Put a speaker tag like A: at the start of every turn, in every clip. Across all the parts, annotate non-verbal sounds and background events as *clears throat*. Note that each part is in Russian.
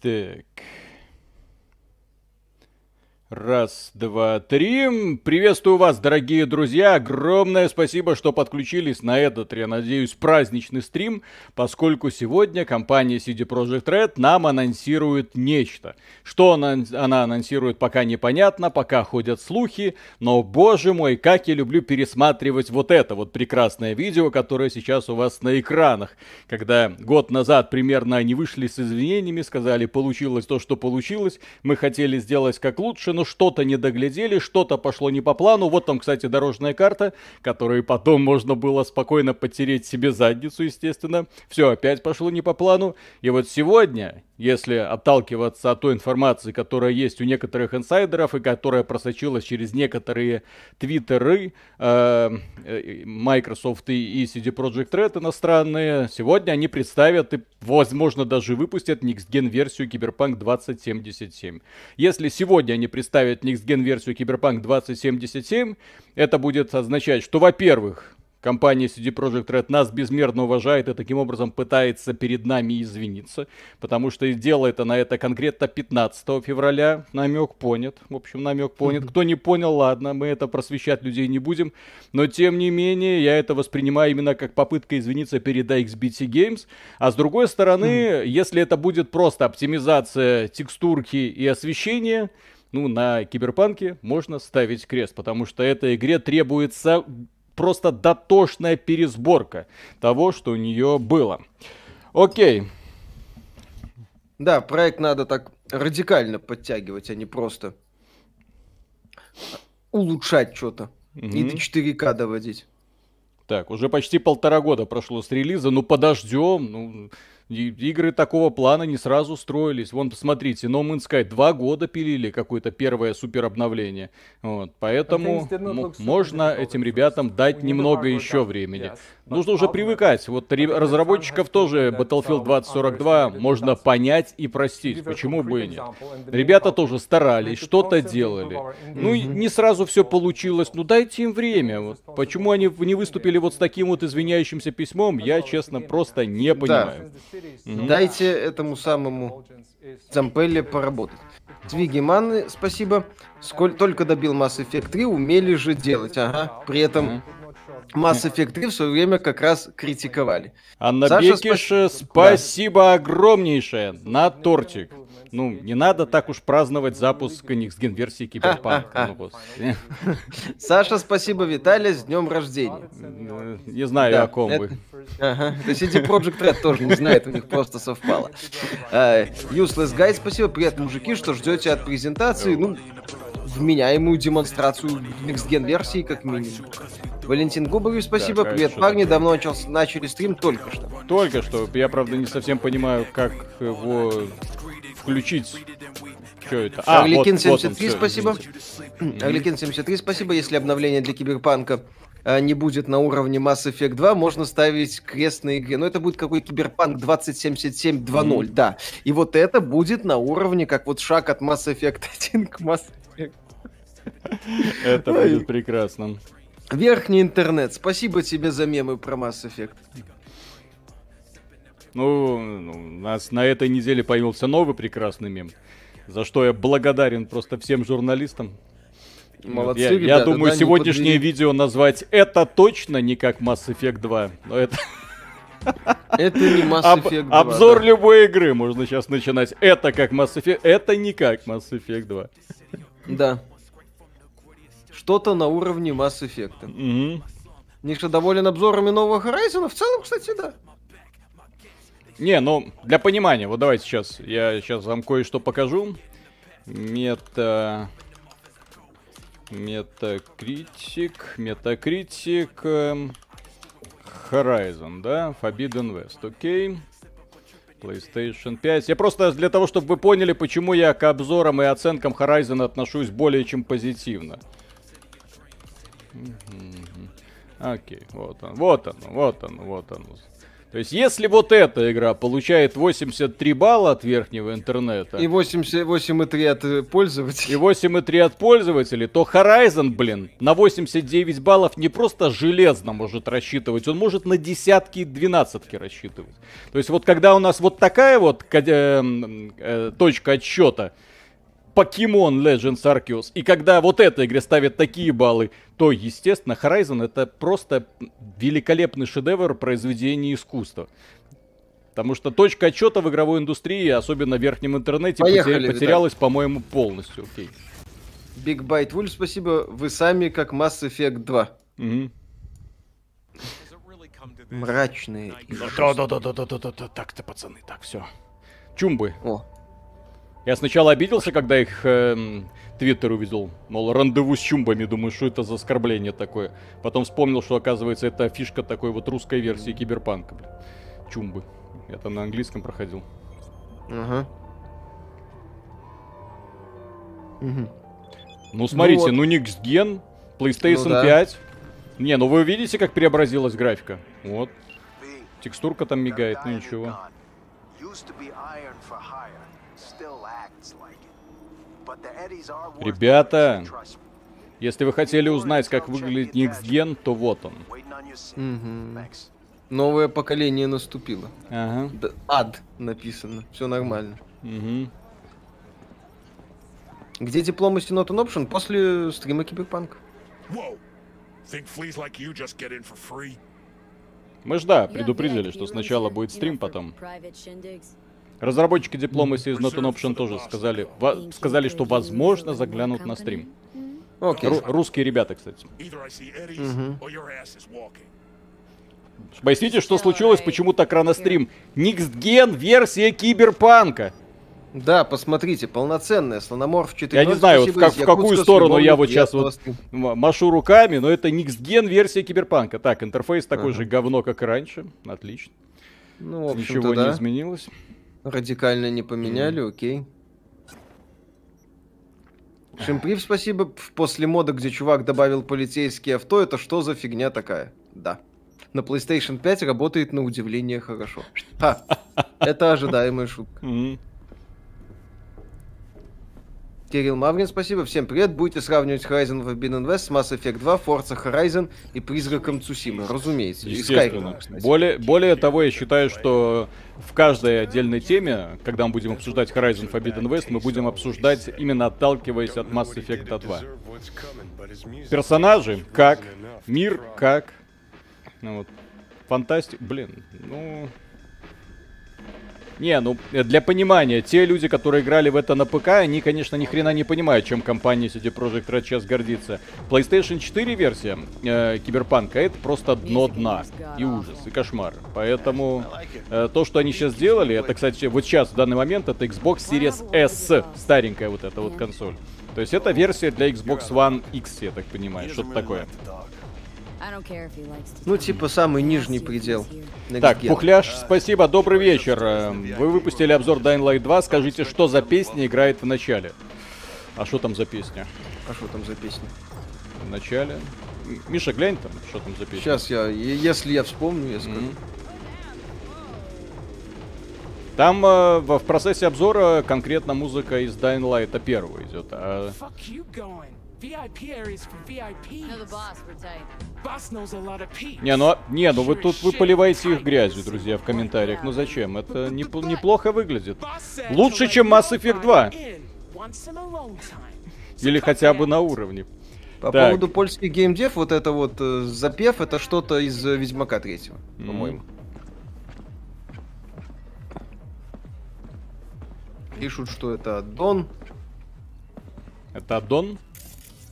A: Так. Раз, два, три. Приветствую вас, дорогие друзья. Огромное спасибо, что подключились на этот, я надеюсь, праздничный стрим, поскольку сегодня компания CD Projekt Red нам анонсирует нечто. Что она, она анонсирует, пока непонятно, пока ходят слухи, но, боже мой, как я люблю пересматривать вот это вот прекрасное видео, которое сейчас у вас на экранах. Когда год назад примерно они вышли с извинениями, сказали, получилось то, что получилось, мы хотели сделать как лучше, но что-то не доглядели, что-то пошло не по плану. Вот там, кстати, дорожная карта, которую потом можно было спокойно потереть себе задницу, естественно. Все опять пошло не по плану. И вот сегодня если отталкиваться от той информации, которая есть у некоторых инсайдеров и которая просочилась через некоторые твиттеры э, э Microsoft и CD Projekt Red иностранные, сегодня они представят и, возможно, даже выпустят Next Gen версию Cyberpunk 2077. Если сегодня они представят Next Gen версию Cyberpunk 2077, это будет означать, что, во-первых, Компания CD Projekt Red нас безмерно уважает и таким образом пытается перед нами извиниться, потому что делает она это конкретно 15 февраля. Намек понят. В общем, намек понят. Кто не понял, ладно, мы это просвещать людей не будем. Но тем не менее, я это воспринимаю именно как попытка извиниться перед XBT Games. А с другой стороны, если это будет просто оптимизация текстурки и освещения, ну, на Киберпанке можно ставить крест, потому что этой игре требуется просто дотошная пересборка того, что у нее было. Окей.
B: Да, проект надо так радикально подтягивать, а не просто улучшать что-то. Угу. И до 4К доводить.
A: Так, уже почти полтора года прошло с релиза, ну подождем, ну игры такого плана не сразу строились. Вон, посмотрите, No Man's Sky два года пилили какое-то первое супер обновление. Вот, поэтому можно этим ребятам дать немного еще времени. Нужно уже привыкать. Вот разработчиков тоже Battlefield 2042 можно понять и простить. Почему бы и нет? Ребята тоже старались, что-то делали. Ну, не сразу все получилось. Ну, дайте им время. Вот. Почему они не выступили вот с таким вот извиняющимся письмом, я, честно, просто не понимаю.
B: Да. Дайте этому самому Зампелле поработать. Твиги Манны, спасибо. Сколь только добил Mass Effect 3, умели же делать. Ага. При этом Mass Effect 3 в свое время как раз критиковали.
A: Анна Саша, Бекиш, спа... спасибо да. огромнейшее на тортик. Ну, не надо так уж праздновать запуск Никсген версии Киберпанка. Ну, *laughs*
B: Саша, спасибо, Виталий, с днем рождения.
A: Не знаю, о ком вы.
B: Ага. То есть CD Project Red тоже не знает, у них просто совпало. Uh, Useless Guy, спасибо. Привет, мужики, что ждете от презентации? Ну, вменяемую демонстрацию Next Gen версии, как минимум. Валентин Губарев, спасибо. Да, Привет, парни. Такое. Давно начался, начали стрим только что.
A: Только что. Я, правда, не совсем понимаю, как его включить.
B: Что это? А, Орликин вот, 73, вот он, спасибо. Орликин 73, спасибо. Если обновление для Киберпанка а, не будет на уровне Mass Effect 2, можно ставить крест на игре. Но это будет какой Киберпанк 2077 2.0, mm-hmm. да. И вот это будет на уровне, как вот шаг от Mass Effect 1 к Mass Effect.
A: Это будет прекрасно.
B: Верхний интернет. Спасибо тебе за мемы про Mass Effect.
A: Ну, ну, у нас на этой неделе появился новый прекрасный мем, за что я благодарен просто всем журналистам. Молодцы, я, ребята, я думаю, да, сегодняшнее видео назвать это точно не как Mass Effect 2, но это... *laughs*
B: Это не Mass Effect 2.
A: Обзор да. любой игры можно сейчас начинать. Это как Mass Effect, это не как Mass Effect 2.
B: Да. Что-то на уровне Mass Effect. Угу. Миша доволен обзорами нового Horizon? В целом, кстати, да.
A: Не, ну, для понимания, вот давайте сейчас, я сейчас вам кое-что покажу. Мета... Метакритик, Метакритик, эм, Horizon, да, Forbidden West, окей. PlayStation 5. Я просто для того, чтобы вы поняли, почему я к обзорам и оценкам Horizon отношусь более чем позитивно. Окей, вот он, вот он, вот он, вот он. То есть, если вот эта игра получает 83 балла от верхнего интернета...
B: И 8,3 от э, пользователей.
A: И 8,3 от пользователей, то Horizon, блин, на 89 баллов не просто железно может рассчитывать, он может на десятки и двенадцатки рассчитывать. То есть, вот когда у нас вот такая вот э, э, точка отсчета, Pokemon Legends Arceus. И когда вот этой игре ставят такие баллы, то, естественно, Horizon это просто великолепный шедевр произведения искусства. Потому что точка отчета в игровой индустрии, особенно в верхнем интернете, Поехали, потерялась, по-моему, полностью. Окей.
B: Big Byte Wolf, спасибо. Вы сами как Mass Effect 2. Угу. Мрачные.
A: Да-да-да-да-да-да. Так-то, пацаны, так, все. Чумбы. О, я сначала обиделся, когда их э, твиттер увидел. Мол, рандеву с чумбами. Думаю, что это за оскорбление такое. Потом вспомнил, что, оказывается, это фишка такой вот русской версии киберпанка. Блин. Чумбы. Я там на английском проходил. Ага. Угу. Ну, смотрите, ну, вот. ну Next Gen, PlayStation ну, да. 5. Не, ну вы видите, как преобразилась графика? Вот. Текстурка там мигает, ну ничего. Ребята, если вы хотели узнать, как выглядит Никсген, то вот он.
B: Угу. Новое поколение наступило. Ага. Да, ад написано. Все нормально. Угу. Где дипломы Not an Option? После стрима Киберпанк.
A: Мы ж да, предупредили, что сначала будет стрим, потом. Разработчики Diplomacy из Not an Option тоже сказали, во, сказали, что возможно заглянут на стрим. Окей. Ру- русские ребята, кстати. Угу. Поясните, что случилось, почему так рано стрим? Никсген версия Киберпанка.
B: Да, посмотрите, полноценная слономорф 4.
A: Я не знаю, вот как, в какую сторону я вот сейчас вот машу руками, но это Никсген версия Киберпанка. Так, интерфейс такой ага. же говно, как и раньше. Отлично. Ну, Ничего да. не изменилось.
B: Радикально не поменяли, mm. окей. Шимприв, спасибо. После мода, где чувак добавил полицейские авто, это что за фигня такая? Да. На PlayStation 5 работает на удивление хорошо. Ха, это ожидаемая шутка. Mm-hmm. Кирилл Маврин, спасибо. Всем привет. Будете сравнивать Horizon Forbidden West с Mass Effect 2, Forza Horizon и Призраком Цусимы. Разумеется.
A: Естественно. Более, более того, я считаю, что в каждой отдельной теме, когда мы будем обсуждать Horizon Forbidden West, мы будем обсуждать именно отталкиваясь от Mass Effect 2. Персонажи как, мир как. Ну, вот. Фантастик, блин, ну... Не, ну для понимания, те люди, которые играли в это на ПК, они, конечно, ни хрена не понимают, чем компания CD Projekt Red сейчас гордится. PlayStation 4 версия э, Киберпанка это просто дно дна и ужас, и кошмар. Поэтому э, то, что они сейчас сделали, это, кстати, вот сейчас, в данный момент, это Xbox Series S, старенькая вот эта вот консоль. То есть это версия для Xbox One X, я так понимаю, что-то такое.
B: Ну, типа самый нижний предел.
A: Так, Пухляш, спасибо, добрый вечер. Эм, вы выпустили обзор Dying Light 2, скажите, что за песня играет в начале? А что там за песня?
B: А что там за песня?
A: В начале? Миша, глянь там, что там за песня.
B: Сейчас я, если я вспомню, я скажу. Mm-hmm.
A: Там э, в процессе обзора конкретно музыка из Dying Light первого идет. А... Не, ну, не, ну вы тут вы поливаете их грязью, друзья, в комментариях. Ну зачем? Это не, неплохо выглядит. Лучше, чем Mass Effect 2. Или хотя бы на уровне.
B: По так. поводу польских геймдев, вот это вот э, запев, это что-то из э, Ведьмака третьего, mm. по-моему. Пишут, что это аддон.
A: Это аддон?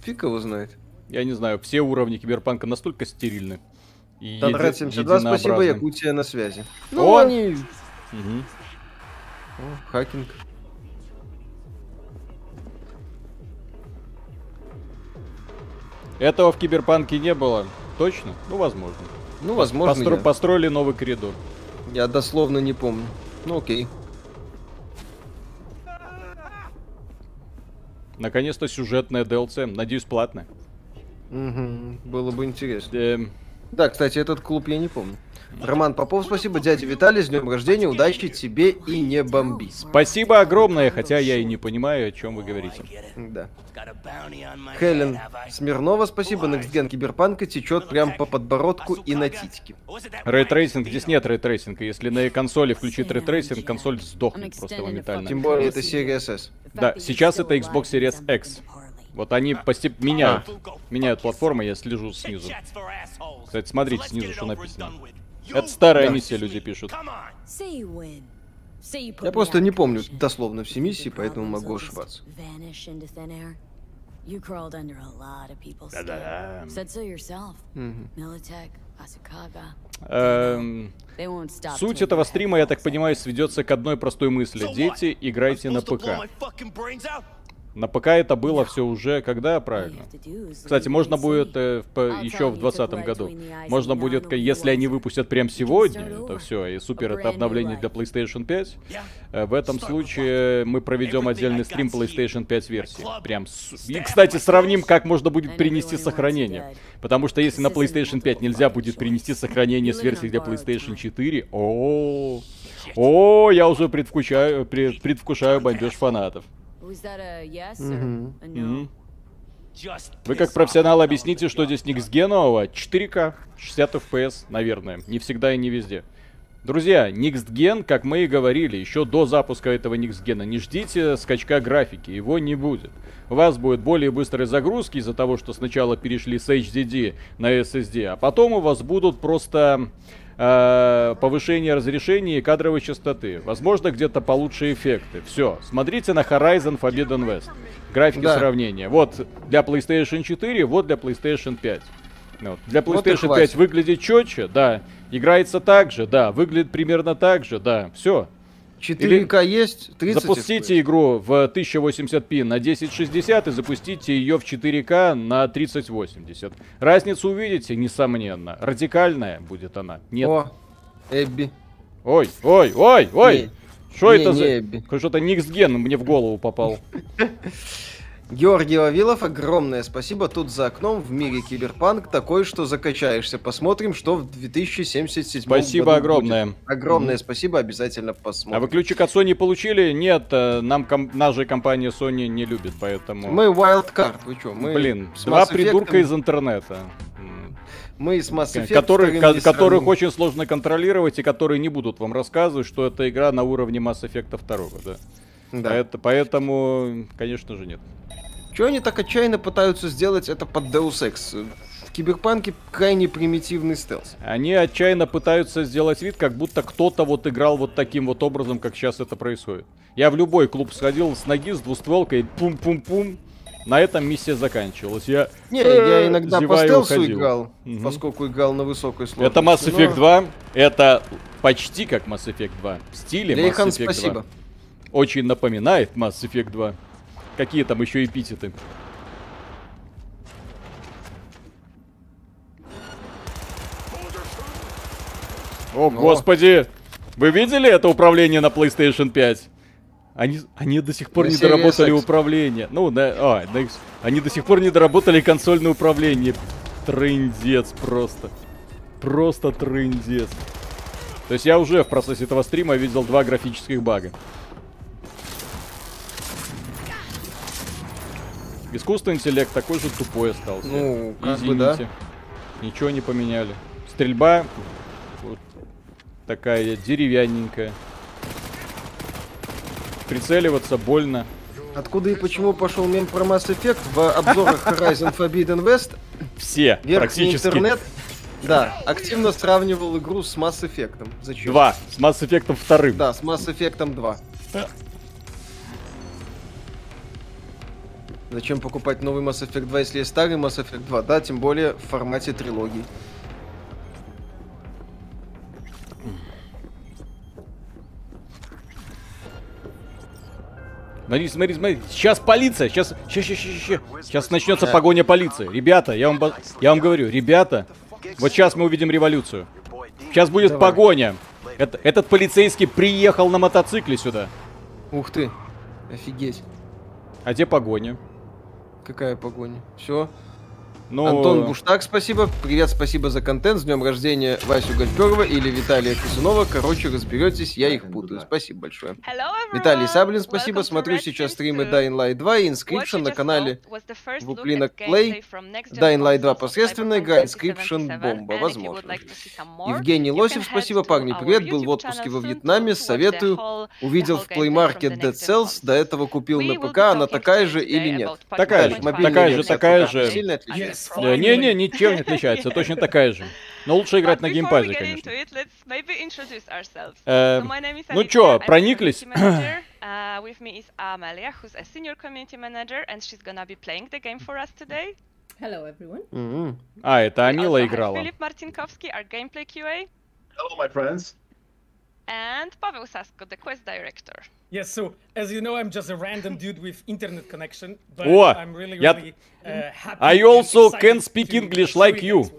B: Фиг его знает.
A: Я не знаю, все уровни киберпанка настолько стерильны.
B: И Танрад 72, спасибо, Якутия на связи. Ну, О! они... Угу. О, хакинг.
A: Этого в Киберпанке не было. Точно? Ну, возможно.
B: Ну, возможно.
A: Постро... Я. Построили новый коридор.
B: Я дословно не помню. Ну, окей.
A: Наконец-то сюжетная DLC. Надеюсь, платная.
B: Угу, было бы интересно. Эм... Да, кстати, этот клуб я не помню. Роман Попов, спасибо. Дядя Виталий, с днем рождения, удачи тебе и не бомби.
A: Спасибо огромное, хотя я и не понимаю, о чем вы говорите.
B: Да. Хелен Смирнова, спасибо. Некстген Киберпанка течет прям по подбородку и на титьки.
A: Рейтрейсинг, здесь нет рейтрейсинга. Если на консоли включить рейтрейсинг, консоль сдохнет просто моментально.
B: Тем более это серия S.
A: Да, сейчас это Xbox Series X. Вот они постепенно меняют, меняют платформы, я слежу снизу. Кстати, смотрите снизу, что написано. Это старая миссия, люди пишут.
B: Я просто не помню дословно все миссии, поэтому могу ошибаться.
A: Да-да. Эм, суть этого стрима, я так понимаю, сведется к одной простой мысли. Дети, играйте на ПК. На ПК это было все уже когда, правильно? Кстати, можно будет э, в, еще в 2020 году. Можно будет, если они выпустят прям сегодня, это все, и супер это обновление для PlayStation 5. Э, в этом случае мы проведем отдельный стрим PlayStation 5 версии. Прям. С... И, кстати, сравним, как можно будет принести сохранение. Потому что если на PlayStation 5 нельзя будет принести сохранение с версии для PlayStation 4, о, о, я уже предвкушаю, предвкушаю бомбеж фанатов. Вы как профессионал объясните, что здесь Никсген нового? 4К, 60 FPS, наверное. Не всегда и не везде. Друзья, Никсген, как мы и говорили, еще до запуска этого Никсгена, не ждите скачка графики, его не будет. У вас будет более быстрые загрузки из-за того, что сначала перешли с HDD на SSD, а потом у вас будут просто э, повышение разрешения и кадровой частоты. Возможно, где-то получше эффекты. Все. Смотрите на Horizon Forbidden West. Графики да. сравнения. Вот для PlayStation 4, вот для PlayStation 5. Вот. Для PlayStation вот 5 выглядит четче, да. Играется так же, да. Выглядит примерно так же, да. Все.
B: 4К есть,
A: 30 Запустите FPS. игру в 1080p на 1060 и запустите ее в 4К на 3080. Разницу увидите, несомненно. Радикальная будет она. Нет.
B: О, Эбби.
A: Ой, ой, ой, ой. Что это за... Что-то Никсген мне в голову попал. *laughs*
B: Георгий Вавилов, огромное спасибо. Тут за окном в мире киберпанк такой, что закачаешься. Посмотрим, что в 2077
A: Спасибо году огромное. Будет.
B: Огромное mm. спасибо, обязательно посмотрим.
A: А вы ключик от Sony получили? Нет, э, нам ком- наша компания Sony не любит, поэтому...
B: Мы Wildcard, вы что? Мы
A: Блин, два придурка из интернета.
B: Мы с Mass Effect
A: которых, ко- которых очень сложно контролировать и которые не будут вам рассказывать, что это игра на уровне Mass Effect 2, да? Да. Это, поэтому, конечно же, нет.
B: Чего они так отчаянно пытаются сделать это под Deus Ex? В Киберпанке крайне примитивный стелс.
A: Они отчаянно пытаются сделать вид, как будто кто-то вот играл вот таким вот образом, как сейчас это происходит. Я в любой клуб сходил с ноги, с двустволкой, пум-пум-пум, на этом миссия заканчивалась. Я,
B: не, я иногда по стелсу играл, угу. поскольку играл на высокой сложности.
A: Это Mass Effect но... 2, это почти как Mass Effect 2. В стиле Лейхан, Mass Effect спасибо. 2. Очень напоминает Mass Effect 2. Какие там еще эпитеты? О, господи! Вы видели это управление на PlayStation 5? Они, они до сих пор на не доработали X. управление. Ну, на, а, на, они до сих пор не доработали консольное управление. Трындец просто. Просто трындец. То есть я уже в процессе этого стрима видел два графических бага. Искусственный интеллект такой же тупой остался.
B: Ну, как Извините. бы да.
A: Ничего не поменяли. Стрельба вот такая деревянненькая. Прицеливаться больно.
B: Откуда и почему пошел мем про Mass Effect в обзорах Horizon Forbidden West?
A: Все, Верхний практически. интернет,
B: да, активно сравнивал игру с Mass Effect.
A: Зачем? Два. С Mass Effect вторым.
B: Да, с Mass Effect 2. Зачем покупать новый Mass Effect 2, если есть старый Mass Effect 2? Да, тем более в формате трилогии.
A: Смотри, смотри, смотри. Сейчас полиция. Сейчас, сейчас, сейчас, сейчас, сейчас начнется погоня полиции. Ребята, я вам, я вам говорю, ребята, вот сейчас мы увидим революцию. Сейчас будет Давай. погоня. Это, этот полицейский приехал на мотоцикле сюда.
B: Ух ты, офигеть.
A: А где погоня?
B: Какая погоня? Все. Ну... Антон Буштак, спасибо. Привет, спасибо за контент. С днем рождения Васю Гальперова или Виталия Кисунова. Короче, разберетесь, я их путаю. Спасибо большое. Виталий Саблин, спасибо. Смотрю сейчас стримы Dying Light 2 и Inscription на канале Вуплинок Play. Dying Light 2 посредственная игра, Inscription бомба, возможно. Евгений Лосев, спасибо. Парни, привет. Был в отпуске во Вьетнаме, советую. Увидел в Play Market Dead Cells, до этого купил на ПК, она такая же или нет?
A: Такая же, такая же, такая же. Сильно отличается? Не-не, ничем не отличается, точно такая же. Но лучше играть на геймпаде, конечно. Э, ну чё, прониклись? Uh, with me is Amelia, who's a senior community manager, and she's gonna be playing the game for us today. Hello, everyone. Mm-hmm. А, это Амила играла. Philip Martinkovsky, our gameplay QA.
C: Hello, my friends.
D: And Pavel Sasko, the quest director.
E: Yes, so as you know, I'm just a random *laughs* dude with internet connection, but I'm really, really uh, happy.
A: I also can speak English like you.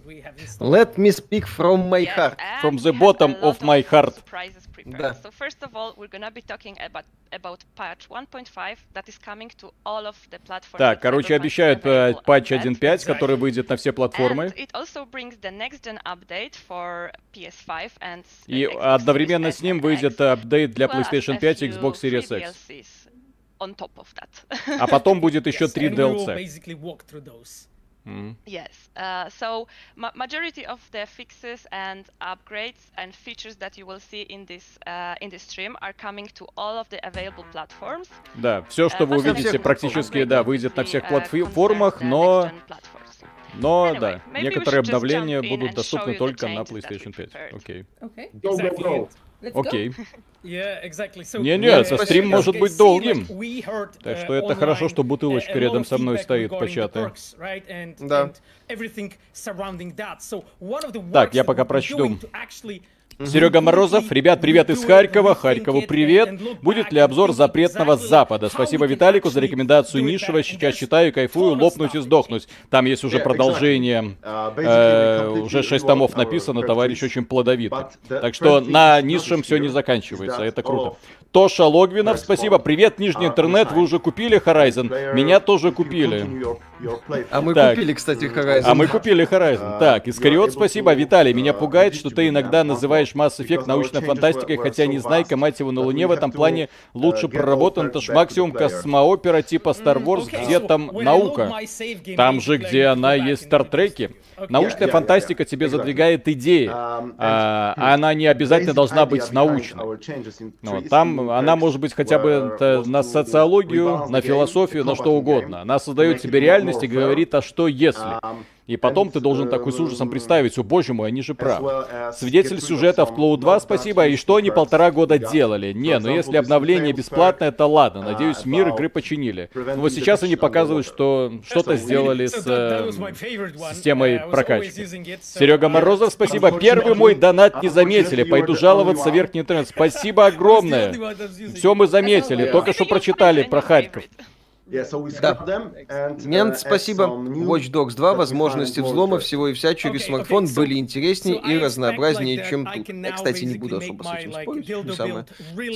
B: Let me speak from my heart.
A: From the bottom of my heart.
D: Да. So first of all, we're gonna be talking about about patch 1.5 that is coming to all of the platforms.
A: Так, короче, обещают патч 1.5, который выйдет на все платформы.
D: And it also brings the next gen update for PS5 and
A: И одновременно с ним выйдет апдейт для PlayStation 5 и Xbox Series X.
D: On top of that.
A: а потом будет еще три DLC.
D: Mm. Yes. Uh, so ma majority of the fixes and upgrades and features that you will see in this uh, in this stream are coming to all of the available platforms.
A: Да, все, что uh, вы увидите, практически, да, выйдет на всех платформах, но но anyway, да, некоторые обновления будут доступны только на PlayStation 5. Окей.
C: Okay. Go, go.
A: Окей. *laughs* Не-не, этот стрим может быть долгим. Так что это хорошо, что бутылочка рядом со мной стоит початая.
B: Да.
A: Так, я пока прочту. Серега Морозов, ребят, привет из Харькова, Харькову привет. Будет ли обзор запретного Запада? Спасибо Виталику за рекомендацию Нишева. Сейчас читаю, кайфую, лопнуть и сдохнуть. Там есть уже продолжение. Э, уже шесть томов написано, товарищ очень плодовитый. Так что на низшем все не заканчивается, это круто. Тоша Логвинов, спасибо. Привет, Нижний интернет, вы уже купили Horizon? Меня тоже купили.
B: А мы так. купили, кстати, Horizon.
A: А мы купили Horizon. Так, Искариот, спасибо. Виталий, меня пугает, что ты иногда называешь Mass Effect научной фантастикой, хотя не знайка, мать его, на Луне в этом плане лучше проработан. Это ж максимум космоопера типа Star Wars, где там наука. Там же, где она есть в Стартреке. Научная фантастика тебе задвигает идеи, а, а она не обязательно должна быть научной. Ну, там она может быть хотя бы на социологию, на философию, на что угодно. Она создает себе реальность и говорит, а что если? И потом ты должен такой с ужасом представить, о боже мой, они же правы. Свидетель сюжета в Cloud 2, спасибо, и что они полтора года делали? Не, ну если обновление бесплатное, то ладно, надеюсь, мир игры починили. Но вот сейчас они показывают, что что-то сделали с э, системой прокачки. Серега Морозов, спасибо. Первый мой донат не заметили, пойду жаловаться верхний интернет. Спасибо огромное. Все мы заметили, только что прочитали про Харьков.
B: Да. Мент, uh, спасибо. Watch Dogs 2, возможности взлома всего и вся через смартфон были интереснее и разнообразнее, чем тут. Я, кстати, не буду особо с этим спорить. Самое,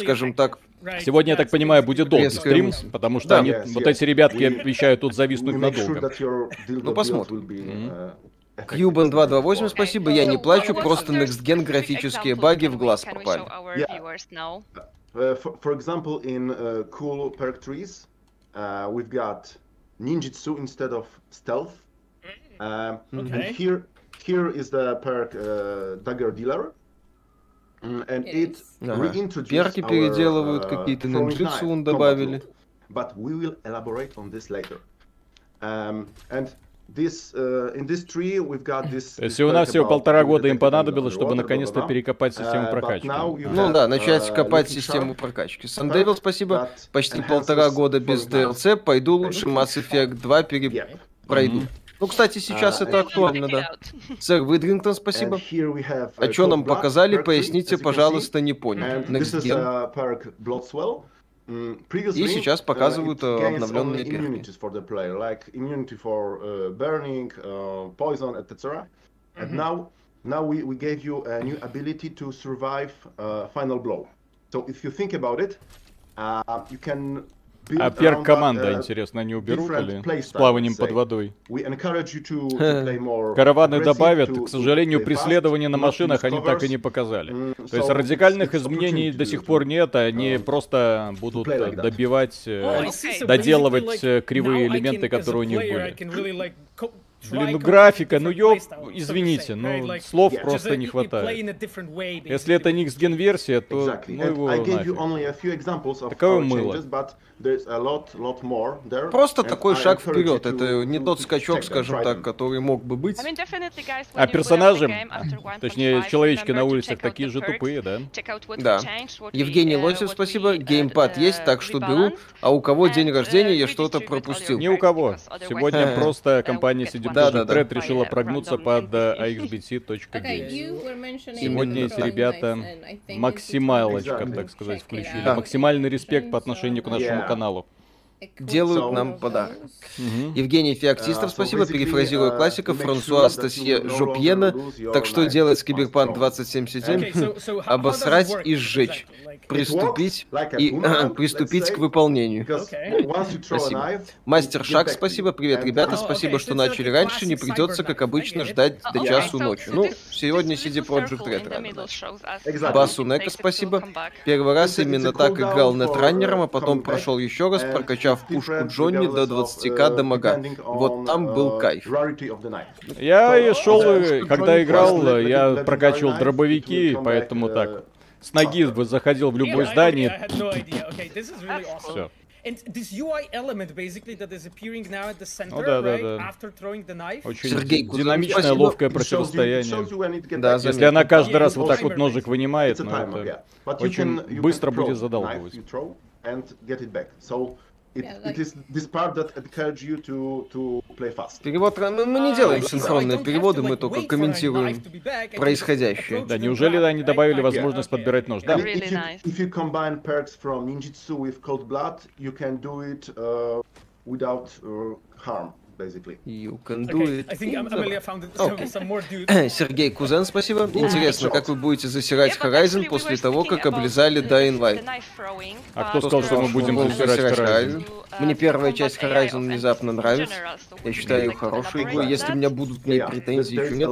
B: скажем так,
A: Сегодня, я так понимаю, будет долгий стрим, потому что они, вот эти ребятки обещают тут зависнуть надолго.
B: Ну, посмотрим. Кьюбан 228, спасибо, я не плачу, просто Next Gen графические баги в глаз попали.
C: Uh, for example, in uh, cool perk trees, uh, we've got ninjutsu instead of stealth. Uh, okay. And here, here is the perk uh, dagger dealer. Mm, and it ага.
B: Перки переделывают какие-то ninjutsu он добавили.
C: But we will elaborate on this later. Um, and Uh, in this tree we've got this,
A: То есть всего-навсего полтора года им понадобилось, чтобы наконец-то перекопать систему uh, прокачки.
B: Ну да, начать uh, копать систему прокачки. Сандевил, спасибо. Почти полтора года без DLC. Пойду лучше Mass Effect 2 пере... пройду. Ну, кстати, сейчас это актуально, да. Сэр Выдрингтон, спасибо. А что нам показали, поясните, пожалуйста, не понял. Next Gen. И сейчас показывают uh, обновленные перки.
C: for the player, like immunity for uh, burning, uh, poison, etc. And mm-hmm. now, now we, we gave you a new ability to survive uh, final blow. So if you think about it, uh, you can
A: А перк команда, uh, интересно, они уберут или с плаванием под водой? Караваны добавят, к сожалению, преследование на машинах они так и не показали. Mm, То есть радикальных изменений до сих пор нет, они um, просто будут добивать, э, доделывать э, кривые элементы, которые у них были. Блин, ну графика, ну ёб, извините, но слов просто не хватает. Если это не Next версия, то ну его нафиг. Таково мыло.
B: Просто такой шаг вперед. Это не тот скачок, скажем так, который мог бы быть.
A: А персонажи, точнее человечки на улицах, такие же тупые, да?
B: Да. Евгений uh, Лосев, спасибо. Геймпад uh, есть, так что беру. А у кого день uh, рождения, я что-то пропустил.
A: Ни у кого. Сегодня *laughs* просто компания CD Projekt Red решила прогнуться под *laughs* axbc.games. Сегодня эти ребята максималочка, так сказать, включили. Максимальный респект по отношению к нашему каналу
B: делают нам подарок. Угу. Евгений Феоктистов, uh, спасибо. Перефразируя uh, классиков, Франсуа Стасье Жопьена. Так что делать с Киберпанк 2077? Обосрать и сжечь. Приступить и приступить к выполнению. Спасибо. Мастер Шаг, спасибо. Привет, ребята. Спасибо, что начали раньше. Не придется, как обычно, ждать до часу ночи. Ну, сегодня CD Projekt Red Басу Нека, спасибо. Первый раз именно так играл нетраннером, а потом прошел еще раз, прокачал в пушку Джонни до 20к дамага. Вот там был кайф.
A: Я и шел, когда играл, я прокачивал дробовики, поэтому так. С ноги заходил в любое здание. Все. And this UI element basically that is appearing now at the center, ну, да, right, да, да. after throwing the knife. Очень Сергей, динамичное, ловкое противостояние. Да, Если она каждый раз вот так вот ножик вынимает, ну это очень быстро будет
B: Перевод, мы, мы не делаем синхронные переводы, мы только комментируем происходящее.
A: Да, неужели они добавили возможность подбирать нож? Да.
B: without uh, harm basically. You can do it. I think Dudes. *clears throat* Сергей Кузен, спасибо. Интересно, как вы будете засирать Horizon после того, как облизали Dying Light?
A: А кто сказал, что мы будем засирать Horizon?
B: Мне первая часть Horizon внезапно нравится. Я считаю ее хорошей игрой. Если у меня будут к ней претензии, еще нет.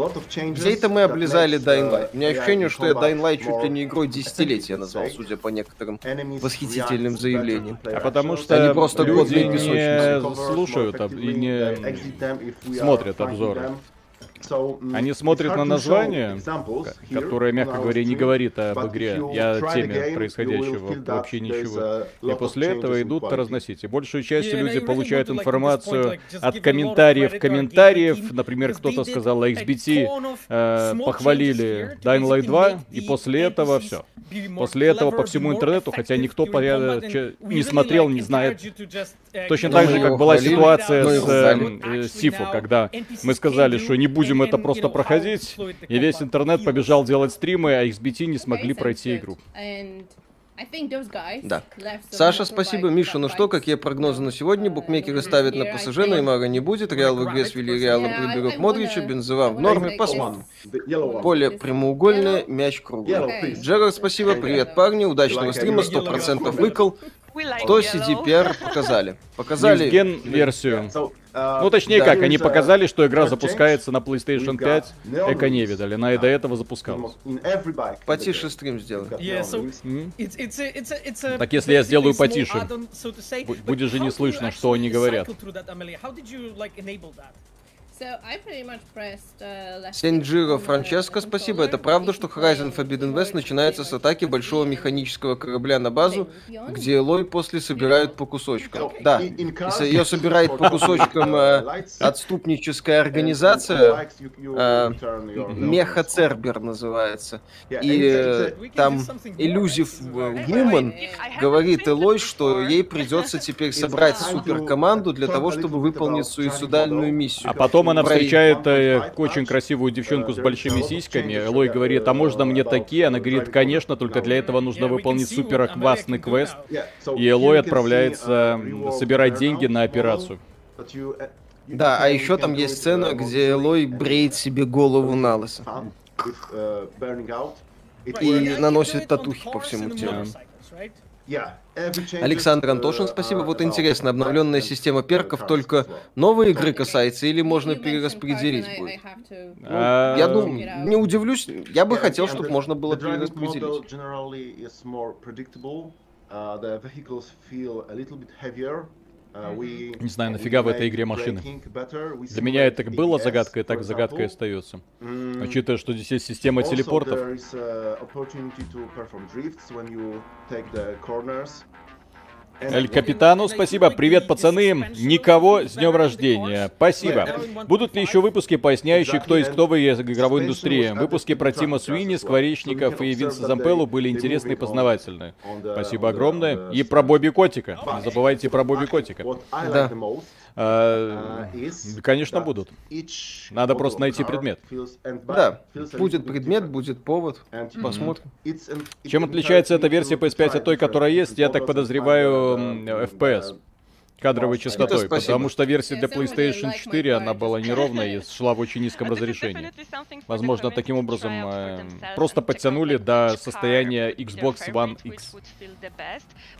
B: Где это мы облизали Dying Light? У меня ощущение, что я Dying Light чуть ли не игрой десятилетия назвал, судя по некоторым восхитительным заявлениям.
A: А потому что они просто люди не слушают и не смотрят обзоры. Они смотрят на название, которое, мягко говоря, не говорит об игре и о теме происходящего вообще ничего. И после этого идут разносить. И большую часть люди получают информацию от комментариев комментариев. Например, кто-то сказал, XBT э, похвалили Dying Light 2, и после этого все. После этого по всему интернету, хотя никто порядок не смотрел, не знает. Точно так же, как была ситуация с э, Сифу, когда мы сказали, что не будем будем это просто проходить, и весь интернет побежал делать стримы, а XBT не смогли пройти игру.
B: Да. Саша, спасибо. Миша, ну что, какие прогнозы на сегодня? Букмекеры ставят на ПСЖ, Неймара не будет, Реал в игре с Вильяреалом приберут Модрича, Бензема в норме, посмотрим. Поле прямоугольное, мяч круглый. Джерард, спасибо. Привет, парни. Удачного стрима, 100% выкол. Что CDPR показали? *laughs* Показали...
A: версию. Uh, ну, точнее как, они показали, что игра запускается на PlayStation 5, эко не видали, она и до этого запускалась.
B: Потише стрим сделай.
A: Так если я сделаю потише, будет же не слышно, что они говорят.
B: Uh, Сенджиро Франческо, спасибо. Это правда, что Horizon Forbidden West начинается с атаки большого механического корабля на базу, где Элой после собирают по кусочкам. Да, ее собирает по кусочкам э, отступническая организация, э, Меха Цербер называется. И э, там Иллюзив Вумен говорит Элой, что ей придется теперь собрать суперкоманду для того, чтобы выполнить суицидальную миссию.
A: А потом она встречает э, очень красивую девчонку с большими сиськами. Элой говорит, а можно мне такие? Она говорит, конечно, только для этого нужно выполнить супер классный квест. И Элой отправляется собирать деньги на операцию.
B: Да, а еще там есть сцена, где Элой бреет себе голову на лысо. И наносит татухи по всему телу. Александр Антошин, спасибо. Вот интересно, обновленная система перков только новые игры касается или можно перераспределить будет? Ну, я думаю, не удивлюсь, я бы хотел, чтобы можно было перераспределить.
A: Uh, Не знаю, нафига в этой игре машины. Для меня это было загадкой, так загадкой остается. Учитывая, что здесь есть система телепортов. Эль Капитану, спасибо. Привет, пацаны. Никого с днем рождения. Спасибо. Будут ли еще выпуски, поясняющие, кто из кто в игровой индустрии? Выпуски про Тима Суини, Скворечников и Винса Зампеллу были интересные и познавательные. Спасибо огромное. И про Бобби Котика. Не забывайте про Бобби Котика.
B: Да.
A: А, а, конечно, будут. Надо просто найти предмет.
B: Да, будет предмет, будет повод. Посмотрим.
A: Чем отличается эта версия PS5 от той, которая есть, я так подозреваю, FPS кадровой частотой, потому что версия для PlayStation 4, она была неровная и шла в очень низком разрешении. Возможно, таким образом э, просто подтянули до состояния Xbox One X.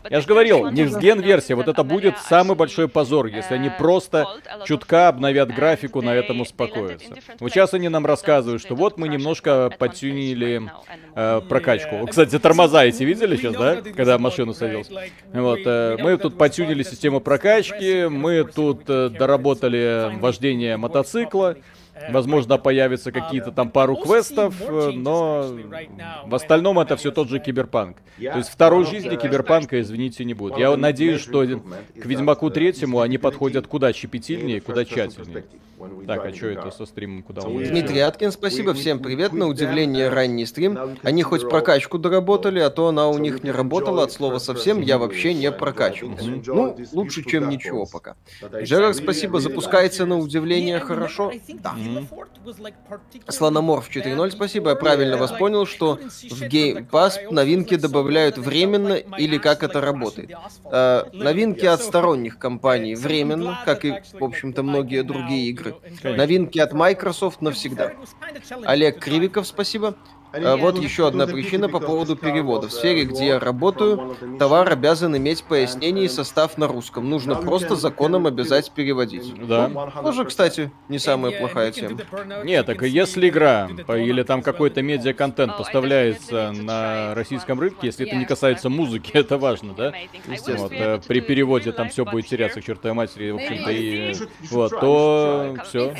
A: Я же говорил, Next Gen версия, вот это будет самый большой позор, если они просто чутка обновят графику, на этом успокоятся. Вот сейчас они нам рассказывают, что вот мы немножко подтюнили э, прокачку. Кстати, тормоза эти видели сейчас, да, когда машину садился? Вот, э, мы тут подтюнили систему прокачки, прокачки, мы тут э, доработали вождение мотоцикла. Возможно, появятся какие-то там пару квестов, э, но в остальном это все тот же киберпанк. То есть второй жизни киберпанка, извините, не будет. Я надеюсь, что к Ведьмаку третьему они подходят куда щепетильнее, куда тщательнее. Так, а что это со стримом? Куда он
B: Дмитрий Аткин, спасибо, всем привет. На удивление, ранний стрим. Они хоть прокачку доработали, а то она у них не работала от слова совсем. Я вообще не прокачивал. Ну, лучше, чем ничего пока. Джерар, спасибо, запускается на удивление хорошо. Да. Слономорф 4.0, спасибо. Я правильно вас понял, что в Game Pass новинки добавляют временно или как это работает. Э, новинки от сторонних компаний *laughs* временно, как и, в общем-то, многие другие игры. Новинки от Microsoft навсегда. Олег Кривиков, спасибо. А вот еще одна причина по поводу перевода. В сфере, где я работаю, товар обязан иметь пояснение и состав на русском. Нужно просто законом обязать переводить.
A: Да.
B: Тоже, кстати, не самая плохая тема.
A: Нет, так если игра или там какой-то медиа-контент поставляется на российском рынке, если это не касается музыки, *laughs* это важно, да? Вот, э, при переводе там все будет теряться к чертовой матери, в общем-то, и вот, то все.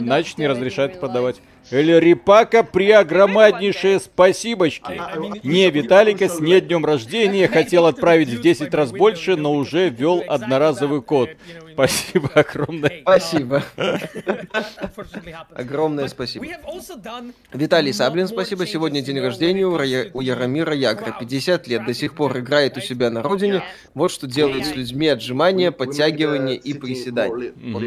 A: Значит, не разрешают продавать. Или Рипака при огромнейшее спасибочки. Не, Виталика с не днем рождения хотел отправить в 10 раз больше, но уже ввел одноразовый код. Спасибо огромное.
B: Спасибо. Огромное спасибо. Виталий Саблин, спасибо. Сегодня день рождения у Яромира Ягра. 50 лет, до сих пор играет у себя на родине. Вот что делает с людьми отжимания, подтягивания и приседания. Вот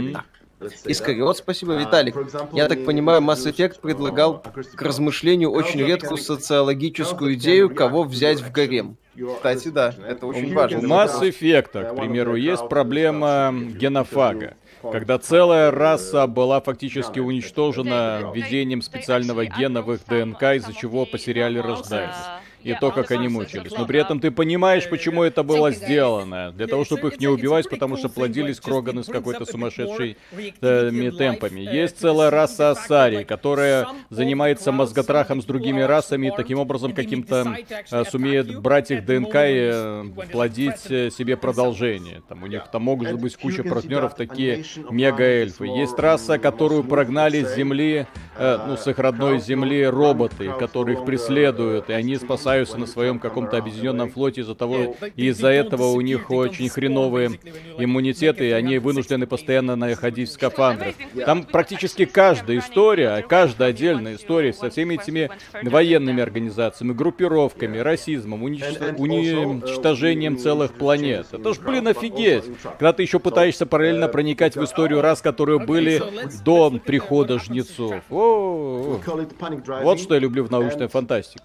B: так. Искариот, спасибо, Виталик. Я так понимаю, Mass Effect предлагал к размышлению очень редкую социологическую идею, кого взять в гарем. Кстати, да, это очень важно.
A: У Mass Effect, к примеру, есть проблема генофага когда целая раса была фактически уничтожена введением специального гена в их ДНК, из-за чего по сериале рождаются и то, как они мучились. Но при этом ты понимаешь, почему это было сделано. Для того, чтобы их не убивать, потому что плодились Кроганы с какой-то сумасшедшей э, темпами. Есть целая раса Асари, которая занимается мозготрахом с другими расами и таким образом каким-то э, сумеет брать их ДНК и э, плодить э, себе продолжение. Там у них там могут быть куча партнеров, такие мега-эльфы. Есть раса, которую прогнали с Земли, э, ну, с их родной Земли роботы, которые их преследуют, и они спасают спасаются на своем каком-то объединенном флоте из-за того, из-за этого у них очень хреновые иммунитеты, и они вынуждены постоянно находить в скафандрах. Там практически каждая история, каждая отдельная история со всеми этими военными организациями, группировками, расизмом, уничтожением целых планет. Это ж, блин, офигеть! Когда ты еще пытаешься параллельно проникать в историю рас, которые были до прихода жнецов. О, вот что я люблю в научной фантастике.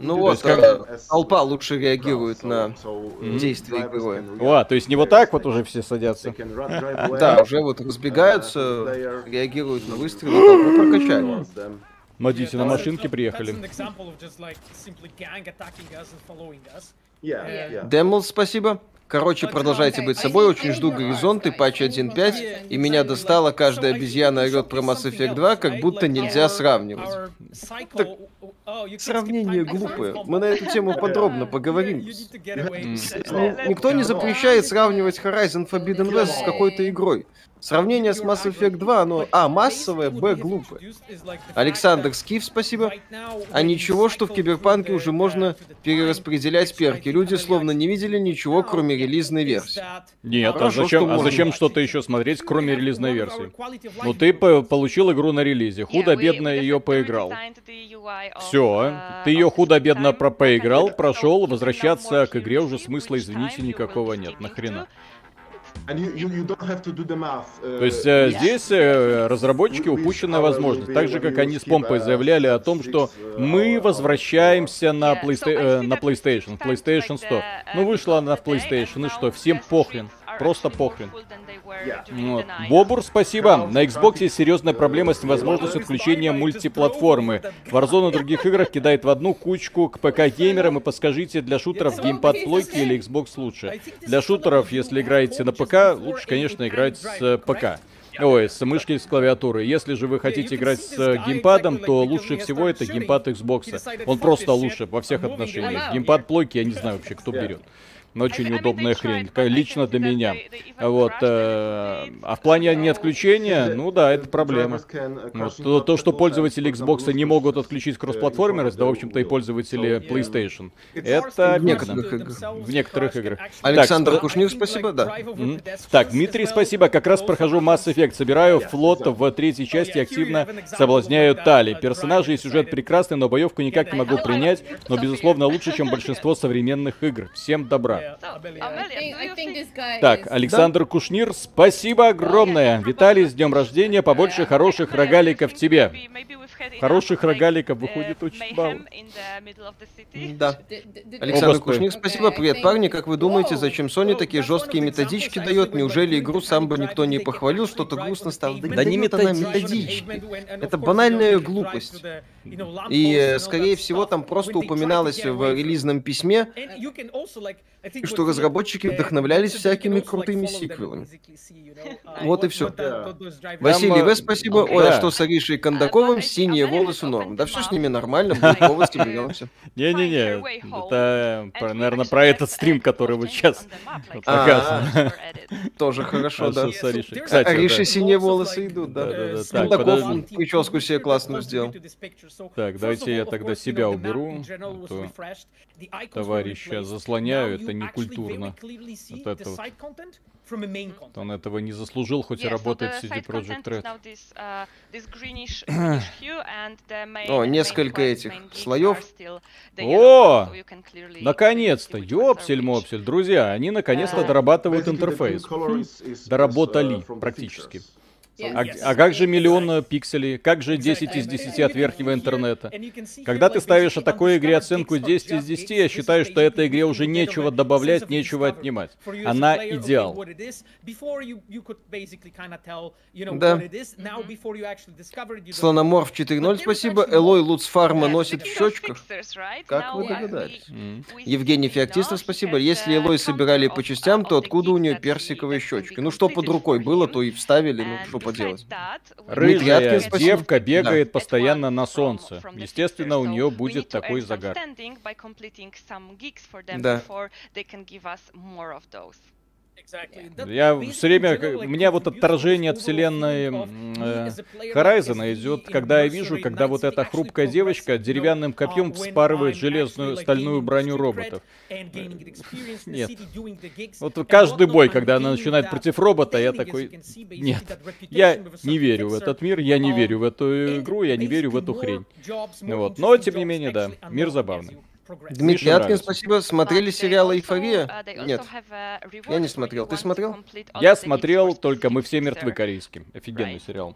B: Ну вот, как... Э, толпа лучше реагирует на действия героя.
A: О, то есть не вот так вот уже все садятся. *laughs*
B: Да, уже вот разбегаются, реагируют на выстрелы, толпу прокачали.
A: Модите на машинке приехали.
B: Демл, спасибо. Короче, продолжайте быть собой, очень жду горизонты, патч 1.5, и меня достала каждая обезьяна орет про Mass Effect 2, как будто нельзя сравнивать. Так, сравнение глупое. Мы на эту тему подробно поговорим. Никто не запрещает сравнивать Horizon Forbidden West с какой-то игрой. Сравнение с Mass Effect 2, оно А, массовое, Б, глупое. Александр Скиф, спасибо. А ничего, что в Киберпанке уже можно перераспределять перки. Люди словно не видели ничего, кроме релизной версии.
A: Нет, а Хорошо, а зачем, а зачем что-то еще смотреть, кроме релизной версии? Ну ты получил игру на релизе, худо-бедно ее поиграл. Все, ты ее худо-бедно про поиграл, прошел, возвращаться к игре уже смысла, извините, никакого нет. Нахрена? Uh, То есть э, здесь э, разработчики упущенная возможность. Так же, как они с помпой заявляли о том, что uh, мы возвращаемся на, Playsta- э, на PlayStation, PlayStation 100. Ну, вышла она в PlayStation, и что, всем похрен. Просто похрен. Вот. Бобур, спасибо. На Xbox есть серьезная проблема с невозможностью отключения мультиплатформы. Warzone и других играх кидает в одну кучку к ПК-геймерам. И подскажите, для шутеров геймпад плойки или Xbox лучше? Для шутеров, если играете на ПК, лучше, конечно, играть с ПК. Ой, с мышки с клавиатуры. Если же вы хотите играть с геймпадом, то лучше всего это геймпад Xbox. Он просто лучше во всех отношениях. Геймпад плойки, я не знаю вообще, кто берет очень удобная хрень, лично для меня. Вот. Э, а в плане не отключения, ну да, это проблема. Вот. То, то, что пользователи Xbox не могут отключить кроссплатформерность, да, в общем-то, и пользователи PlayStation. Это
B: в некоторых играх.
A: В некоторых играх.
B: Александр так, Кушнир, спасибо, да.
A: Mm-hmm. Так, Дмитрий, спасибо. Как раз прохожу Mass Effect. Собираю флот в третьей части активно соблазняю Тали. Персонажи и сюжет прекрасны, но боевку никак не могу принять, но, безусловно, лучше, чем большинство современных игр. Всем добра. Так, Александр Кушнир, спасибо огромное. Виталий, с днем рождения, побольше хороших рогаликов тебе. Хороших рогаликов выходит очень мало.
B: Да. Александр Кушнир, спасибо. Привет, парни. Как вы думаете, зачем Sony такие жесткие методички дает? Неужели игру сам бы никто не похвалил? Что-то грустно стало. Да не методички. Это банальная глупость. И, э, скорее всего, там просто упоминалось в релизном письме, что разработчики вдохновлялись всякими крутыми сиквелами. Вот и все. Василий В, спасибо. Ой, а что с Аришей Кондаковым? Синие волосы норм. Да все с ними нормально, полностью беремся.
A: Не-не-не, это, наверное, про этот стрим, который вот сейчас показан.
B: Тоже хорошо, да. Кстати, Ариша синие волосы идут, да. Кондаков прическу себе классную сделал.
A: Так, давайте я тогда себя уберу. Товарища заслоняю, это не культурно. Вот это вот. Он этого не заслужил, хоть и работает в CD Projekt Red.
B: Uh, *clears throat* О, несколько этих слоев.
A: О! Наконец-то! Ёпсель-мопсель. Друзья, они наконец-то uh, дорабатывают интерфейс. Доработали практически. А, а как же миллион пикселей? Как же 10 из 10 от верхнего интернета? Когда ты ставишь о такой игре оценку 10 из 10, я считаю, что этой игре уже нечего добавлять, нечего отнимать. Она идеал.
B: Да. Слономорф 4.0, спасибо. Элой Луц Фарма носит в щечках. Как вы догадались? Евгений Феоктистов, спасибо. Если Элой собирали по частям, то откуда у нее персиковые щечки? Ну что под рукой было, то и вставили. Ну что поделать.
A: Рыжая девка бегает да. постоянно на солнце. Естественно, у нее будет такой загар.
B: Да.
A: Я все время, у меня вот отторжение от вселенной э, Horizon идет, когда я вижу, когда вот эта хрупкая девочка деревянным копьем вспарывает железную стальную броню роботов. Нет. Вот каждый бой, когда она начинает против робота, я такой, нет, я не верю в этот мир, я не верю в эту игру, я не верю в эту хрень. Вот. Но, тем не менее, да, мир забавный.
B: Дмитрий Аткин, спасибо. Смотрели сериал «Эйфория»? Нет. Я не смотрел. Ты смотрел?
A: Я смотрел, только «Мы все мертвы» корейский. Офигенный сериал.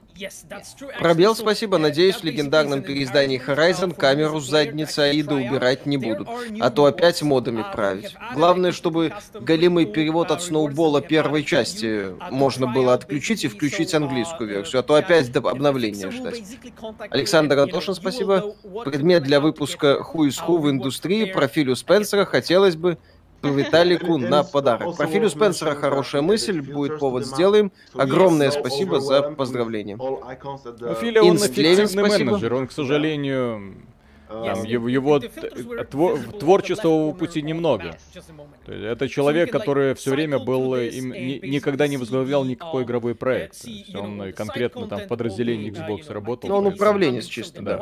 B: Пробел, спасибо. Надеюсь, в легендарном переиздании Horizon камеру с задницы Аида убирать не будут. А то опять модами править. Главное, чтобы голимый перевод от сноубола первой части можно было отключить и включить английскую версию. А то опять до обновления ждать. Александр Антошин, спасибо. Предмет для выпуска «Who is Who» в индустрии индустрии профилю Спенсера хотелось бы Виталику на подарок. Профилю Спенсера хорошая мысль, будет повод, сделаем. Огромное спасибо за поздравление.
A: Филя, он эффективный менеджер, он, к сожалению, там, его, его твор, творческого пути немного. То есть это человек, который все время был, им, ни, никогда не возглавлял никакой игровой проект. он конкретно там в подразделении Xbox работал.
B: Но он управленец чисто, да.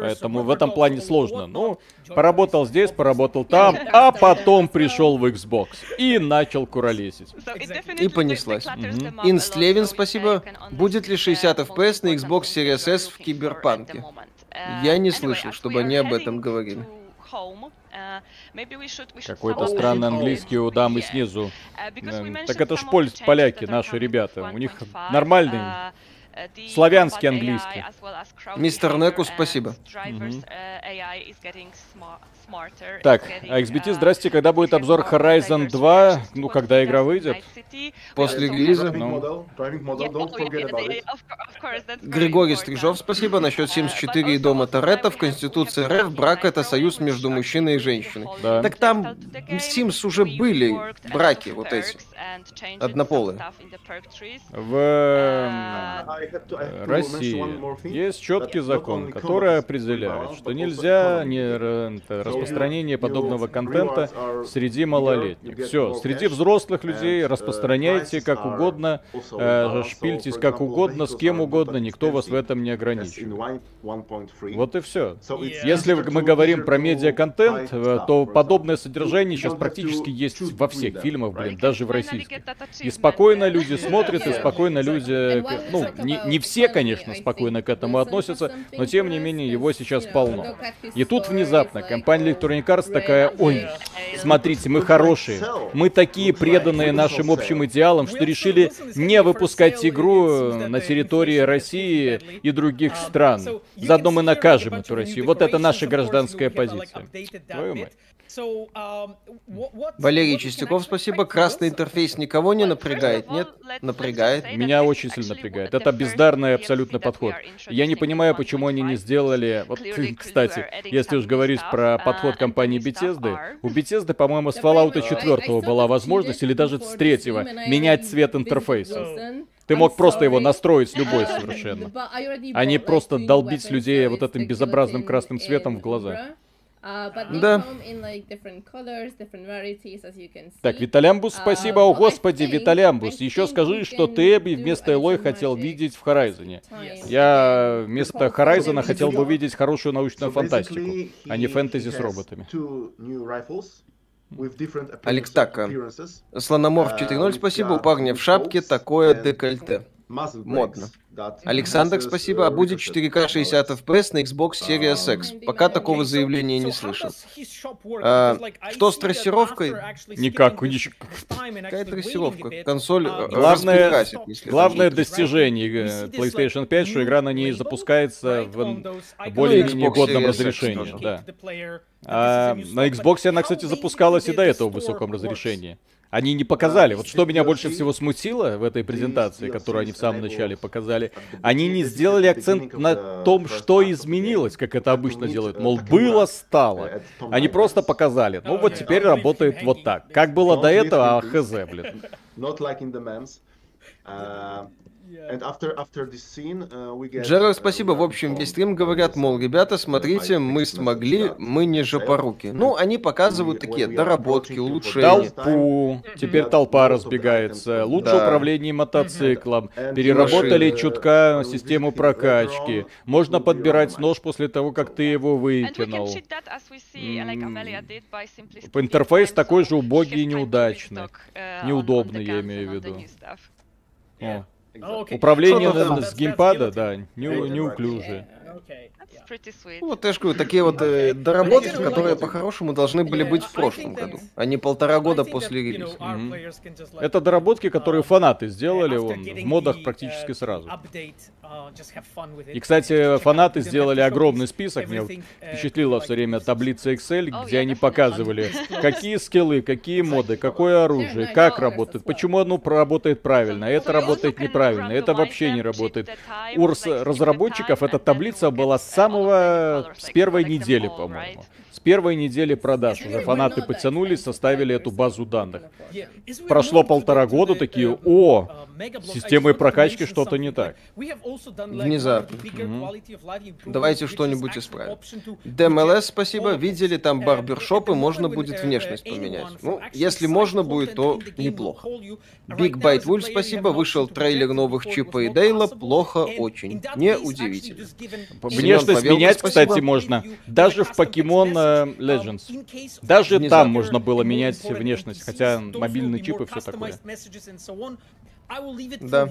A: Поэтому в этом плане сложно. Ну, поработал здесь, поработал там, а потом пришел в Xbox и начал куролесить.
B: И понеслась. Инст Левин, спасибо. Будет ли 60 FPS на Xbox Series S в Киберпанк? Банке. Я не слышал, чтобы они об этом говорили.
A: Какой-то странный английский у дамы снизу. Так это ж поляки, наши ребята. У них нормальный *laughs* Славянский английский.
B: Мистер Неку, спасибо.
A: Так, XBT, здрасте, когда будет обзор Horizon 2? Ну, когда игра выйдет?
B: После релиза? Ну. Григорий Стрижов, спасибо. Насчет 74 и дома Торетто в Конституции РФ брак это союз между мужчиной и женщиной. Да. Так там Sims уже были браки вот эти, однополые.
A: В Э, России есть четкий закон, который определяет, что нельзя не распространение подобного контента среди малолетних. Все, среди взрослых людей распространяйте как угодно, э, шпильтесь как угодно, с кем угодно, никто вас в этом не ограничивает. Вот и все. Если мы говорим про медиа-контент, э, то подобное содержание сейчас практически есть во всех фильмах, блин, даже в российских. И спокойно люди смотрят, и спокойно люди, ну, не, не все, конечно, спокойно к этому относятся, но тем не менее его сейчас полно. И тут внезапно компания Electronic Arts такая, ой, смотрите, мы хорошие, мы такие преданные нашим общим идеалам, что решили не выпускать игру на территории России и других стран. Заодно мы накажем эту Россию. Вот это наша гражданская позиция. Твою мать.
B: Um, Валерий Чистяков, спасибо. Красный интерфейс никого не напрягает? Нет? Напрягает.
A: Меня очень сильно напрягает. Это бездарный абсолютно подход. Я не понимаю, почему они не сделали... Вот, кстати, если уж говорить про подход компании Bethesda, у Bethesda, по-моему, с Fallout 4 была возможность, или даже с третьего, менять цвет интерфейса. Ты мог просто его настроить любой совершенно, а не просто долбить людей вот этим безобразным красным цветом в глаза.
B: Uh, да.
A: Так, Виталямбус, uh, спасибо. О, господи, Виталямбус. Еще скажи, что ты вместо Элой хотел видеть в Хорайзоне. Я вместо Хорайзона хотел бы увидеть хорошую научную фантастику, а не фэнтези с роботами.
B: Алекс Така. Слономорф 4.0, спасибо. У парня в шапке такое декольте. Модно. Александр, спасибо. А будет 4К 60 FPS на Xbox Series X? Пока такого заявления не слышал. А, что с трассировкой?
A: Никак.
B: Какая трассировка? Консоль
A: uh, главное, главное достижение э, PlayStation 5, что игра на ней запускается в более-менее годном разрешении. Да. А, на Xbox она, кстати, запускалась и до этого в высоком разрешении. Они не показали. Вот что меня больше всего смутило в этой презентации, которую они в самом начале показали, они не сделали акцент на том, что изменилось, как это обычно делают. Мол, было, стало. Они просто показали. Ну вот теперь работает вот так. Как было до этого, а хз, блин.
B: Джерард, спасибо. В общем, весь стрим говорят, мол, ребята, смотрите, мы смогли, мы не жопоруки. Ну, они показывают такие доработки, улучшения.
A: Толпу. Теперь толпа разбегается. Лучше да. управление мотоциклом. Переработали чутка систему прокачки. Можно подбирать нож после того, как ты его выкинул. Интерфейс такой же убогий и неудачный. Uh, Неудобный, я имею в виду. О. Управление с геймпада, да, неуклюжее.
B: Ну, вот я же говорю, такие вот э, доработки, которые по-хорошему должны были быть в прошлом году, а не полтора года после релиза.
A: Mm-hmm. Это доработки, которые фанаты сделали вон, в модах практически сразу. И, кстати, фанаты сделали огромный список, меня впечатлила все время таблица Excel, где они показывали, какие скиллы, какие моды, какое оружие, как работает, почему оно работает правильно, это работает неправильно, это вообще не работает. У разработчиков эта таблица была с самого, с первой недели, по-моему. С первой недели продаж уже фанаты потянулись, составили эту базу данных. Прошло полтора года, такие, о, с системой прокачки что-то не так.
B: Внезапно. Mm-hmm. Давайте что-нибудь исправим. DMLS, спасибо. Видели, там барбершопы, можно будет внешность поменять. Ну, если можно будет, то неплохо. Big Bite Wolf, спасибо. Вышел трейлер новых Чипа и Дейла. Плохо очень. Неудивительно.
A: Внешность менять, кстати, можно. Даже в Pokemon Legends. Даже там можно было менять внешность. Хотя мобильный чип и все такое.
B: Да.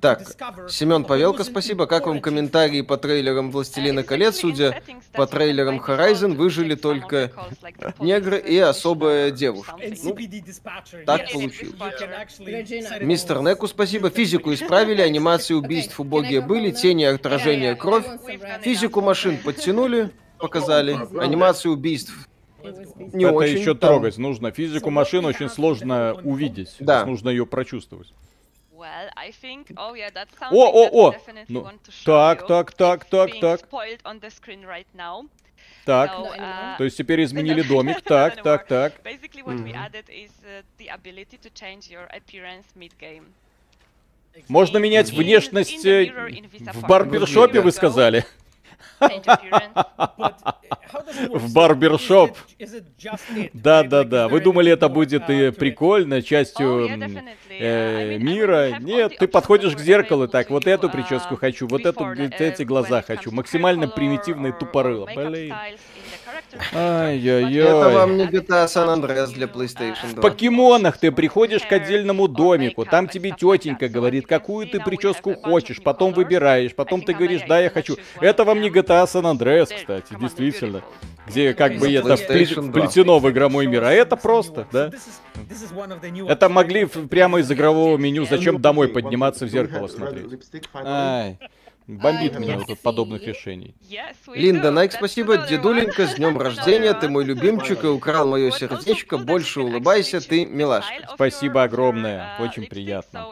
B: Так, Семен Павелко, спасибо. Как вам комментарии по трейлерам «Властелина колец»? Судя по трейлерам Horizon, выжили только негры и особая девушка. Ну, так получилось. Мистер Неку, спасибо. Физику исправили, анимации убийств убогие были, тени, отражения, кровь. Физику машин подтянули, показали. Анимации убийств
A: не Это очень еще там... трогать нужно. Физику машин очень сложно увидеть. Да. Нужно ее прочувствовать. Oh, о, о, о! Ну, так, так, так, так, так. Так, uh, то есть теперь изменили *laughs* домик. *laughs* Так, так, так. Можно менять внешность в барбершопе, вы сказали? *laughs* В барбершоп. Да, да, да. Вы думали, это будет и прикольно, частью oh, э, мира? Нет, ты подходишь к зеркалу, так, вот эту uh, прическу хочу, вот эту, эти глаза хочу. Максимально примитивный тупорыло. Блин.
B: Ай-яй-яй. Это вам не GTA San Andreas для PlayStation 2.
A: В покемонах ты приходишь к отдельному домику, там тебе тетенька говорит, какую ты прическу хочешь, потом выбираешь, потом ты говоришь, да, я хочу. Это вам не GTA San Andreas, кстати, действительно. Где как бы это вплетено в игромой мир, а это просто, да? Это могли прямо из игрового меню, зачем домой подниматься в зеркало смотреть? Ай. Бомбит меня вот от подобных решений.
B: Линда Найк, спасибо. Дедуленька, с днем *laughs* рождения. Ты мой любимчик и украл мое сердечко. Больше улыбайся, ты милашка.
A: Спасибо огромное. Очень приятно.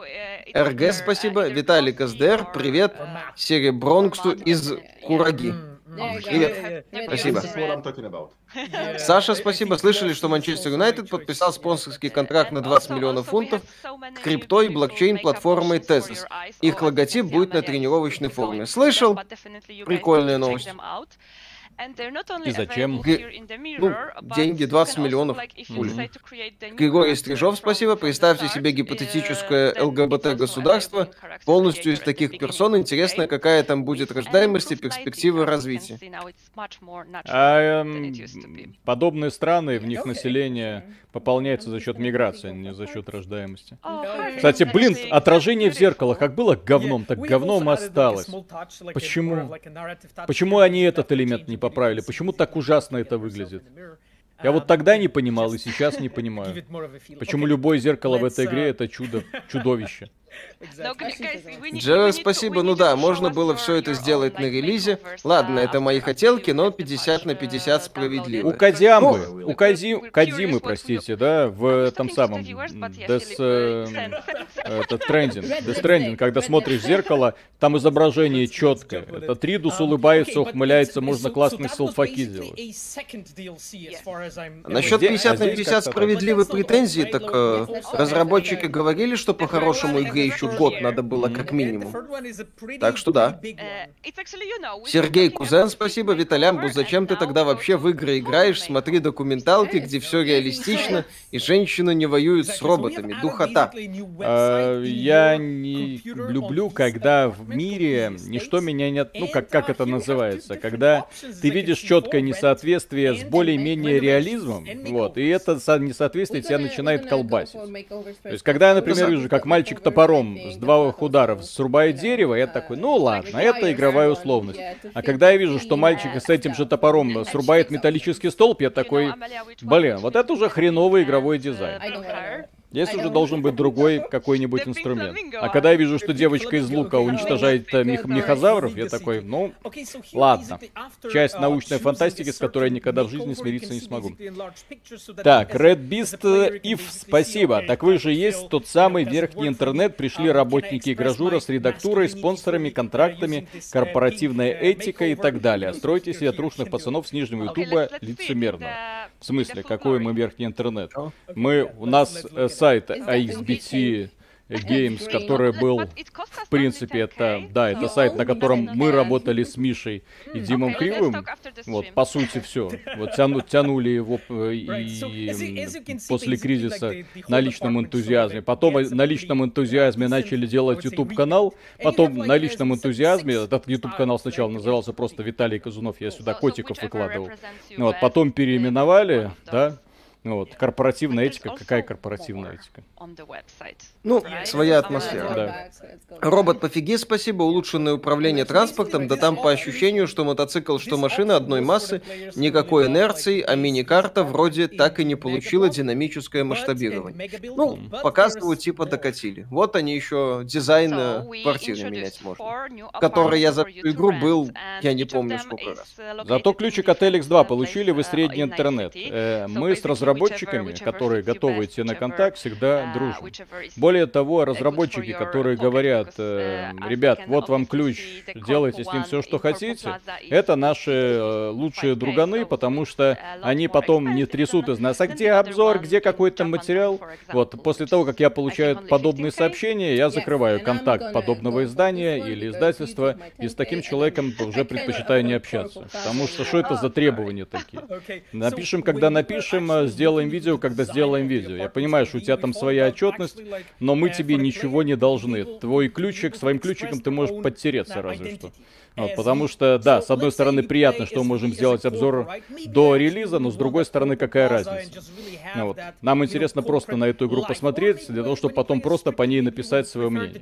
B: РГ, спасибо. Виталик СДР, привет. Серия Бронксу из Кураги. Привет. Спасибо. Саша, спасибо. Слышали, что Манчестер Юнайтед подписал спонсорский контракт на 20 миллионов фунтов криптой, блокчейн платформой Tezos. Их логотип будет на тренировочной форме. Слышал? Прикольная новость.
A: И зачем?
B: Ну, деньги 20 миллионов. Григорий Стрижов, спасибо. Представьте себе гипотетическое uh, ЛГБТ-государство, полностью из таких персон. Интересно, какая там будет рождаемость и перспективы развития.
A: А, эм, подобные страны, в них население пополняется за счет миграции, а не за счет рождаемости. Кстати, блин, отражение в зеркало, как было говном, так говном осталось. Почему? Почему они этот элемент не поправили? Почему так ужасно это выглядит? Я вот тогда не понимал и сейчас не *laughs* понимаю. Почему любое зеркало в этой игре это чудо, чудовище.
B: Джеро, спасибо. Ну да, можно было все это сделать на релизе. Ладно, это мои хотелки, но 50 на 50 справедливо.
A: У Кадзямы, ну, у Кади, Кадимы, простите, да, в этом самом э, *laughs* это трендинг, Stranding, когда смотришь в зеркало, там изображение четкое. Это Тридус улыбается, ухмыляется, можно классный селфаки делать.
B: Насчет 50 на 50 справедливой претензии, так разработчики говорили, что по-хорошему игре еще год надо было как минимум. Так что да. Сергей Кузен, спасибо. Виталямбу, зачем ты тогда вообще в игры играешь? Смотри документалки, где все реалистично, и женщины не воюют с роботами. Духота.
A: А, я не люблю, когда в мире ничто меня не... Ну, как, как это называется? Когда ты видишь четкое несоответствие с более-менее реализмом, вот, и это несоответствие тебя начинает колбасить. То есть, когда я, например, вижу, как мальчик топором топором с двух ударов срубает дерево, я такой, ну ладно, это игровая условность. А когда я вижу, что мальчик с этим же топором срубает металлический столб, я такой, блин, вот это уже хреновый игровой дизайн. Здесь уже должен быть другой какой-нибудь инструмент. А когда я вижу, что девочка из лука уничтожает э, мех мехозавров, я такой, ну, ладно. Часть научной фантастики, с которой я никогда в жизни смириться не смогу. Так, Red Beast If, спасибо. Так вы же есть тот самый верхний интернет. Пришли работники Гражура с редактурой, спонсорами, контрактами, корпоративной этикой и так далее. Стройте себе трушных пацанов с нижнего ютуба лицемерно. В смысле, какой мы верхний интернет? Мы, у нас э, сайт AXBT Games, который был, в принципе, это, да, это сайт, на котором мы работали с Мишей и Димом Кривым. Вот, по сути, все. Вот тяну, тянули его э, и после кризиса на личном энтузиазме. Потом на личном энтузиазме начали делать YouTube-канал. Потом на личном энтузиазме, этот YouTube-канал сначала назывался просто Виталий Казунов, я сюда котиков выкладывал. Вот, потом переименовали, да, ну вот, корпоративная этика, какая корпоративная этика?
B: Ну, своя атмосфера. Да. Робот пофиги, спасибо, улучшенное управление транспортом, да там по ощущению, что мотоцикл, что машина одной массы, никакой инерции, а мини-карта вроде так и не получила динамическое масштабирование. Ну, показывают, типа докатили. Вот они еще дизайн э, квартиры менять можно. Который я за эту игру был, я не помню сколько раз.
A: Зато ключик от Alex 2 получили вы средний интернет. Э, мы с разработчиками разработчиками, которые готовы идти на контакт, всегда дружим. Более того, разработчики, которые говорят, э, ребят, вот вам ключ, делайте с ним все, что хотите, это наши э, лучшие друганы, потому что они потом не трясут из нас, а где обзор, где какой-то материал. Вот, после того, как я получаю подобные сообщения, я закрываю контакт подобного издания или издательства, и с таким человеком уже предпочитаю не общаться. Потому что что это за требования такие? *laughs* Напишем, когда напишем, сделаем видео, когда сделаем видео. Я понимаю, что у тебя там своя отчетность, но мы тебе ничего не должны. Твой ключик, своим ключиком ты можешь подтереться разве что. Вот, потому что, да, с одной стороны приятно, что мы можем сделать обзор до релиза, но с другой стороны какая разница. Ну, вот. Нам интересно просто на эту игру посмотреть, для того, чтобы потом просто по ней написать свое мнение.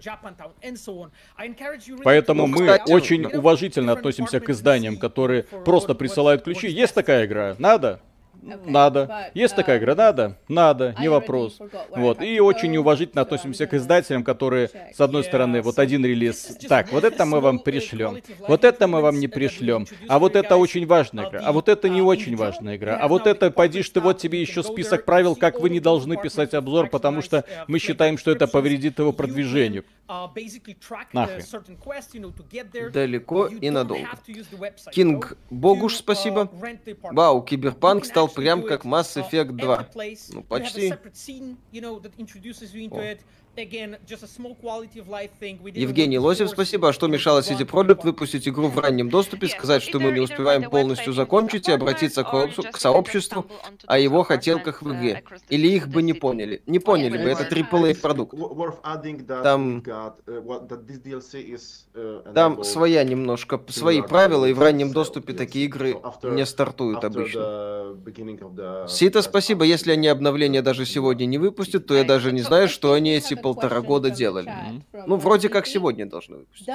A: Поэтому мы очень уважительно относимся к изданиям, которые просто присылают ключи. Есть такая игра? Надо? Надо. Есть такая игра? Надо? Надо, не вопрос. Вот. И очень неуважительно относимся к издателям, которые, с одной стороны, вот один релиз. Так, вот это мы вам пришлем. Вот это мы вам не пришлем. А вот это очень важная игра. А вот это не очень важная игра. А вот это, пойдишь ты, вот тебе еще список правил, как вы не должны писать обзор, потому что мы считаем, что это повредит его продвижению. Нахрен.
B: Далеко и надолго. Кинг Богуш, спасибо. Вау, Киберпанк стал прям как Mass Effect 2. Ну, почти. Евгений Лосев, спасибо. А что мешало CD Projekt выпустить игру в раннем доступе, сказать, что мы не успеваем полностью закончить и обратиться к, сообществу о его хотелках в игре? Или их бы не поняли? Не поняли бы, это AAA продукт. Там, там своя немножко, свои правила, и в раннем доступе такие игры не стартуют обычно. Сита, спасибо. Если они обновления даже сегодня не выпустят, то я даже не знаю, что они эти полтора года делали. Ну, вроде как сегодня должны выпустить.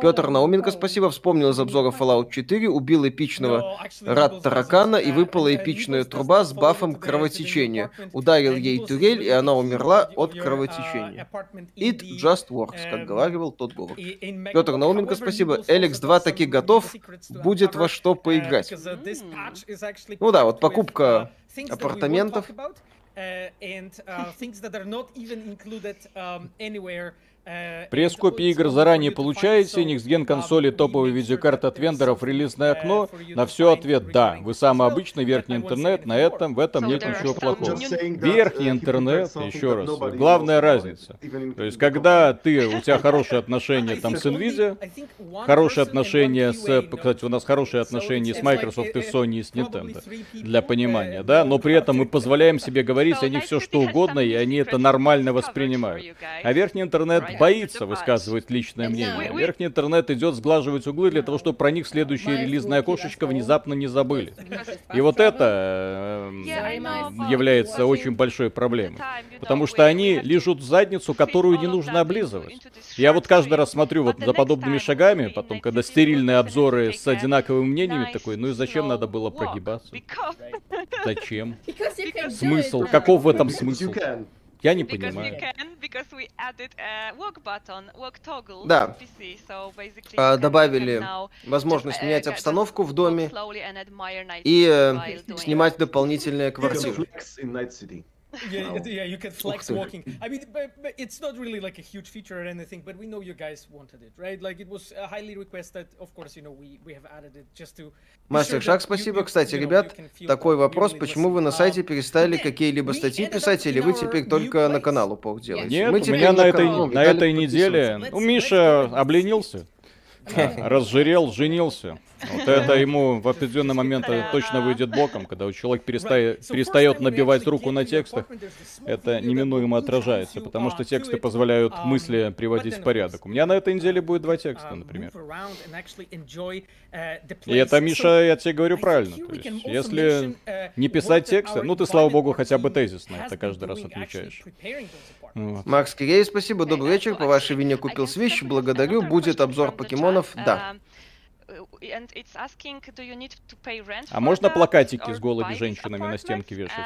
B: Петр Науменко, спасибо, вспомнил из обзора Fallout 4, убил эпичного рад таракана и выпала эпичная труба с бафом кровотечения. Ударил ей турель, и она умерла от кровотечения. It just works, как говаривал тот говор. Петр Науменко, спасибо. Эликс 2 таки готов, будет во что поиграть. Ну да, вот покупка апартаментов. Uh, and uh, things that are not even included
A: um, anywhere Пресс-копии игр заранее получаете, Next консоли, топовые видеокарты от вендоров, релизное окно. На все ответ «да». Вы самый обычный верхний интернет, на этом, в этом нет ничего плохого. Верхний интернет, еще раз, главная разница. То есть, когда ты, у тебя хорошие отношения *laughs* там с Nvidia, хорошие отношения с, кстати, у нас хорошие отношения с Microsoft и Sony и с Nintendo, для понимания, да, но при этом мы позволяем себе говорить о них все что угодно, и они это нормально воспринимают. А верхний интернет боится высказывать личное мнение. Верхний интернет идет сглаживать углы для того, чтобы про них следующее релизное окошечко внезапно не забыли. И вот это эм, является очень большой проблемой. Потому что они лежат задницу, которую не нужно облизывать. Я вот каждый раз смотрю вот за подобными шагами, потом, когда стерильные обзоры с одинаковыми мнениями, такой, ну и зачем надо было прогибаться? Зачем? Смысл? Каков в этом смысл? Я не понимаю.
B: Да. А, добавили возможность менять обстановку в доме и э, снимать дополнительные квартиры.
E: Yeah, no. yeah, you can flex walking. I mean, but, but it's not really like a huge feature or anything, but we know you guys wanted it, right? Like it was uh, highly requested. Of course, you know, we, we have added it just to...
B: Мастер Шаг, спасибо. Кстати, ребят, такой вопрос, почему вы на сайте перестали какие-либо статьи писать, или вы теперь только на канал упор делаете?
A: Нет, у меня на этой, на этой неделе... У Миша обленился. *laughs* разжирел, женился. Вот это ему в определенный момент точно выйдет боком, когда у человека перестает, перестает набивать руку на текстах. Это неминуемо отражается, потому что тексты позволяют мысли приводить в порядок. У меня на этой неделе будет два текста, например. И это, Миша, я тебе говорю правильно. То есть, если не писать тексты, ну ты, слава богу, хотя бы тезисно это каждый раз отмечаешь.
B: Вот. Макс Кирей, спасибо, добрый вечер. По вашей вине купил свищ, благодарю. Будет обзор покемонов, да.
A: А можно плакатики с голыми женщинами на стенке вешать?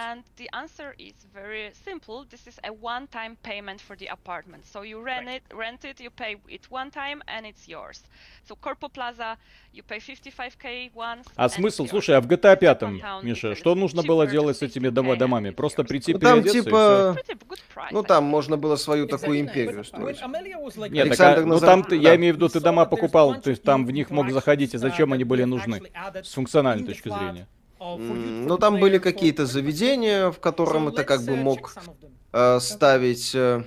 A: А смысл, слушай, а в GTA 5, Миша, что нужно было делать с этими домами? Просто прийти ну,
B: там типа, ну там можно было свою такую империю строить.
A: Нет, так, а, ну там ты, я имею в виду, ты дома покупал, ты там в них мог заходить, и зачем они были нужны с функциональной точки зрения?
B: Ну там были какие-то заведения, в котором это как бы мог э, ставить э,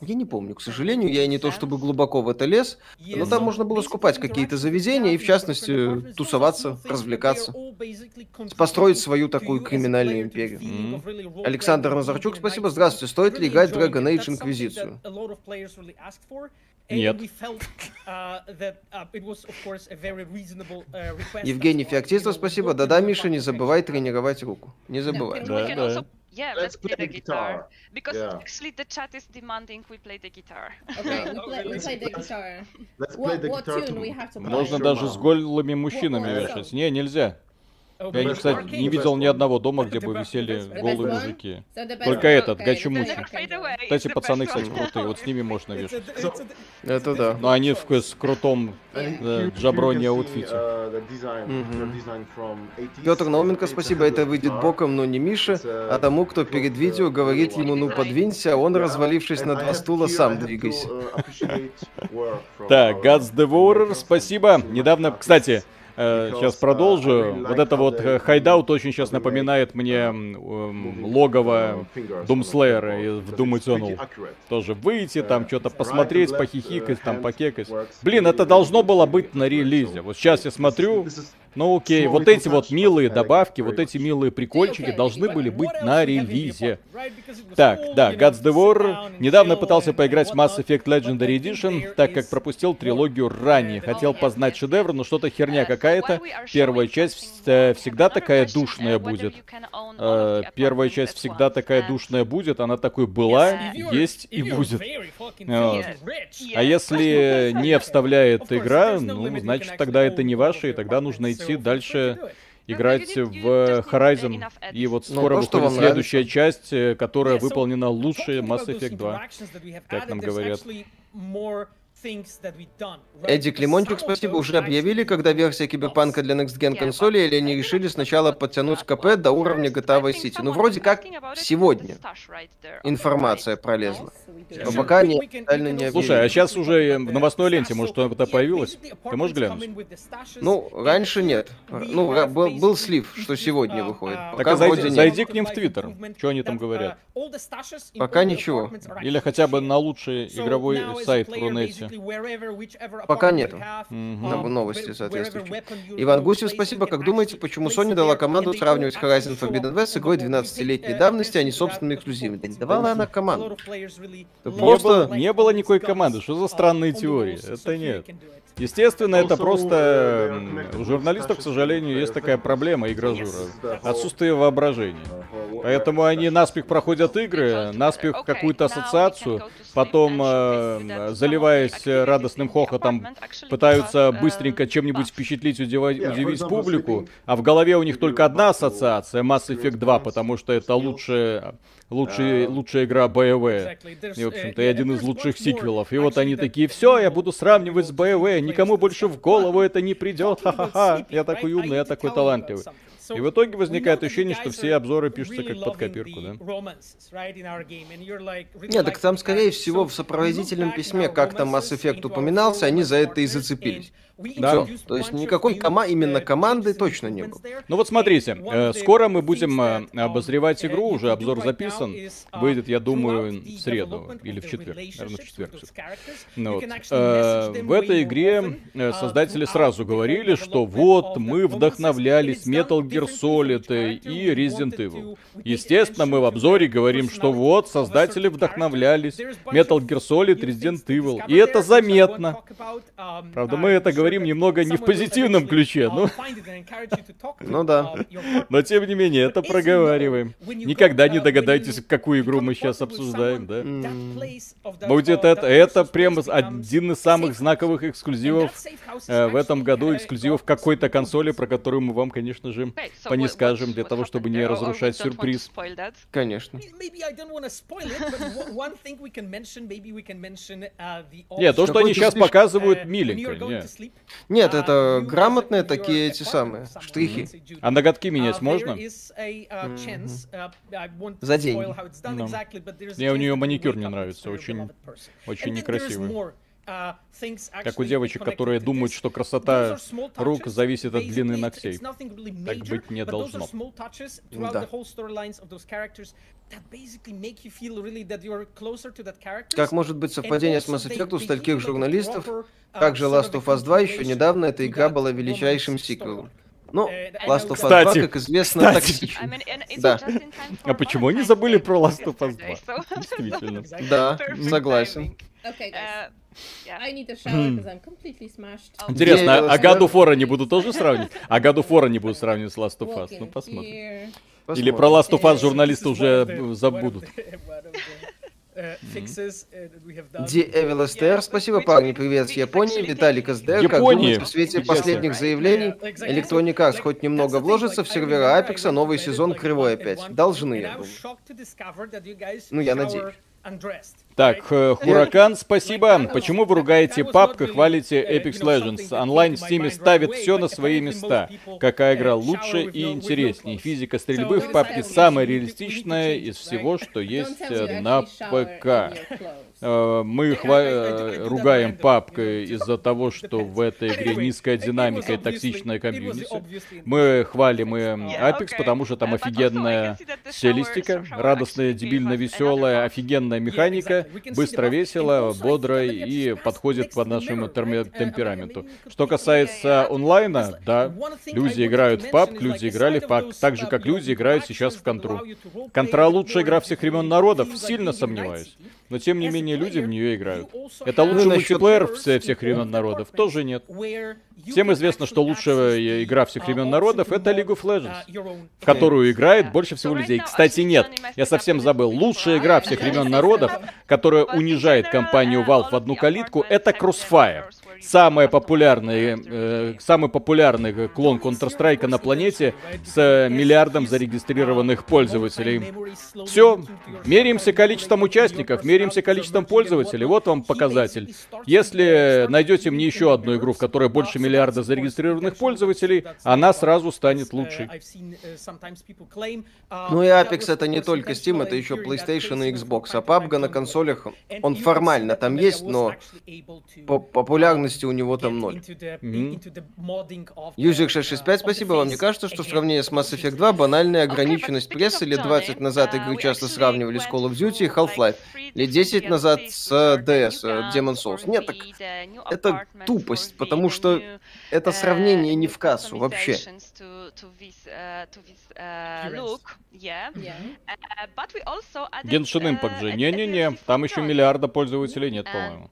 B: я не помню, к сожалению, я не то чтобы глубоко в это лез, но там можно было скупать какие-то заведения и, в частности, тусоваться, развлекаться, построить свою такую криминальную империю. Mm-hmm. Александр Назарчук, спасибо. Здравствуйте. Стоит ли играть в Dragon Age Инквизицию?
A: Нет.
E: Uh, uh, uh,
B: Евгений Феоктистов, спасибо. Да-да, Миша, не забывай тренировать руку. Не забывай.
A: Да, да.
D: Yeah, let's, let's play, play the guitar. guitar. Because yeah. actually the chat is demanding we play the guitar.
F: Okay, we play, we play the guitar. Let's play what, the what guitar tune we have to play?
A: Можно даже с голыми мужчинами вешать. Не, нельзя. Я, кстати, не видел ни одного дома, где бы висели голые мужики. Только этот, Гачи-Мучи. Кстати, пацаны, кстати, крутые, вот с ними можно вешать.
B: Это да.
A: Но они в, с крутом э, джаброне аутфите.
B: Петр Науменко, спасибо, это выйдет боком, но не Миша, а тому, кто перед видео говорит ему, ну подвинься, а он, развалившись на два стула, сам двигайся.
A: Так, Guts Devourer, спасибо. Недавно, кстати, Сейчас э, продолжу. Вот это вот hideout очень сейчас напоминает мне логово Думслеера в Doom Eternal. Тоже выйти, там что-то посмотреть, похихикать, там покекать. Блин, это должно было быть на релизе. Вот сейчас я смотрю, ну окей, вот эти вот милые добавки, вот эти милые прикольчики должны были быть на релизе. Так, да, Guts Devourer. Недавно пытался поиграть в Mass Effect Legendary Edition, так как пропустил трилогию ранее. Хотел познать шедевр, но что-то херня какая-то. Первая часть всегда такая душная будет. Э, первая часть всегда такая душная будет, она такой была, есть и будет. А если не вставляет игра, ну, значит, тогда это не ваше, и тогда нужно идти дальше играть в Horizon. И вот ну, скоро ну, выходит следующая часть, э, которая выполнена лучше Mass Effect 2, как нам говорят.
B: Эдди Климончик, спасибо, уже объявили, когда версия Киберпанка для Next Gen консоли, или они решили сначала подтянуть КП до уровня GTA Vice City? Ну, вроде как сегодня информация пролезла. Но пока не, не
A: Слушай, а сейчас уже в новостной ленте, может, что-то появилось? Ты можешь глянуть?
B: Ну, раньше нет. Ну, был, был слив, что сегодня выходит.
A: Пока так, а зайди, нет. зайди к ним в Твиттер. Что они там говорят?
B: Пока ничего.
A: Или хотя бы на лучший игровой сайт в Рунете.
B: Пока нету. Mm-hmm. Новости соответствующие. Иван Гусев, спасибо. Как думаете, почему Sony дала команду сравнивать Horizon Forbidden West с игрой 12-летней давности, а не? Да не давала она команду.
A: Просто... Не было никакой команды. Что за странные теории? Это нет. Естественно, это просто... У журналистов, к сожалению, есть такая проблема игражура. Отсутствие воображения. Поэтому они наспех проходят игры, наспех какую-то ассоциацию, потом, э, заливаясь радостным хохотом, пытаются быстренько чем-нибудь впечатлить, удивить, удивить публику, а в голове у них только одна ассоциация, Mass Effect 2, потому что это лучшее лучшая, лучшая игра BioWare. И, в общем-то, и один из лучших сиквелов. И вот они такие, все, я буду сравнивать с BioWare, никому больше в голову это не придет, ха-ха-ха, я такой умный, я такой талантливый. И в итоге возникает ощущение, что все обзоры пишутся как под копирку, да?
B: Нет, так там, скорее всего, в сопроводительном письме, как там Mass Effect упоминался, они за это и зацепились. Да. Все. То есть никакой кома именно команды точно не было.
A: Ну вот смотрите, э, скоро мы будем э, обозревать игру, уже обзор записан. Выйдет, я думаю, в среду или в четверг. Наверное, в четверг. Ну, вот. э, в этой игре э, создатели сразу говорили, что вот мы вдохновлялись Metal Gear Solid и Resident Evil. Естественно, мы в обзоре говорим, что вот создатели вдохновлялись Metal Gear Solid, Resident Evil. И это заметно. Правда, мы это говорим немного не в позитивном ключе, ну... *laughs*
B: Ну да.
A: Но тем не менее, это проговариваем. Никогда не догадаетесь, какую игру мы сейчас обсуждаем, да? Будет это, это прям один из самых знаковых эксклюзивов э, в этом году, эксклюзивов какой-то консоли, про которую мы вам, конечно же, по не скажем, для того, чтобы не разрушать сюрприз.
B: Конечно. *laughs*
A: Нет, то, что они сейчас показывают, миленько.
B: Нет, это грамотные такие эти самые штрихи.
A: А ноготки менять можно?
B: За день.
A: Мне у нее маникюр не нравится, очень, очень некрасивый. Как у девочек, которые думают, что красота рук зависит от длины ногтей. Так быть не должно. Да.
B: Как может быть совпадение с Mass Effect у стольких журналистов? Также Last of Us 2 еще недавно эта игра была величайшим сиквелом. Ну, Last of Us
A: кстати,
B: 2, как известно, токсичен.
A: Да. А почему они забыли про Last of Us 2? *laughs* Действительно.
B: Да, согласен.
A: Интересно, а God of War не буду тоже сравнивать? А God of War не буду сравнивать с Last of Us? Ну, посмотрим. Или про Last of Us журналисты уже забудут. *laughs*
B: Ди Эвил СТР, спасибо, парни, привет с Японии, Виталик СДР, как думаете, в свете последних заявлений Electronic Arts хоть немного вложится в сервера Апекса, новый сезон кривой опять? Должны, я думаю. Ну, я надеюсь.
A: Так, э, Хуракан, спасибо. Почему вы ругаете папку, хвалите Apex Legends? Онлайн в Steam ставит все на свои места. Какая игра лучше и интереснее? Физика стрельбы в папке самая реалистичная из всего, что есть э, на ПК. Э, мы хва- э, ругаем папкой из-за того, что в этой игре низкая динамика и токсичная комьюнити. Мы хвалим и Apex, потому что там офигенная стилистика, радостная, дебильно веселая, офигенная механика, быстро, весело, бодро и подходит под нашему темпераменту. Что касается онлайна, да, люди играют в PUBG, люди играли в PUBG, так же, как люди играют сейчас в Контру. Контра лучшая игра всех времен народов, сильно сомневаюсь. Но тем не менее люди в нее играют. Это лучший ну, мультиплеер всех, всех времен народов? Тоже нет. Всем известно, что лучшая игра всех времен народов это League of Legends, в которую играет больше всего людей. Кстати, нет, я совсем забыл. Лучшая игра всех времен народов, которая унижает компанию Valve в одну калитку, это Crossfire самый популярный, э, самый популярный клон Counter-Strike на планете с миллиардом зарегистрированных пользователей. Все, меряемся количеством участников, меряемся количеством пользователей. Вот вам показатель. Если найдете мне еще одну игру, в которой больше миллиарда зарегистрированных пользователей, она сразу станет лучшей.
B: Ну и Apex это не только Steam, это еще PlayStation и Xbox. А PUBG на консолях, он формально там есть, но по популярность популярности у него там ноль. Юзик 665, спасибо вам. Мне кажется, что в сравнении с Mass Effect 2 банальная ограниченность прессы лет 20 назад игры часто сравнивали с Call of Duty и Half-Life. лет 10 назад с DS, Demon Souls. Нет, так это тупость, потому что это сравнение не в кассу вообще.
A: Genshin Impact же. Не-не-не, там еще миллиарда пользователей нет, по-моему.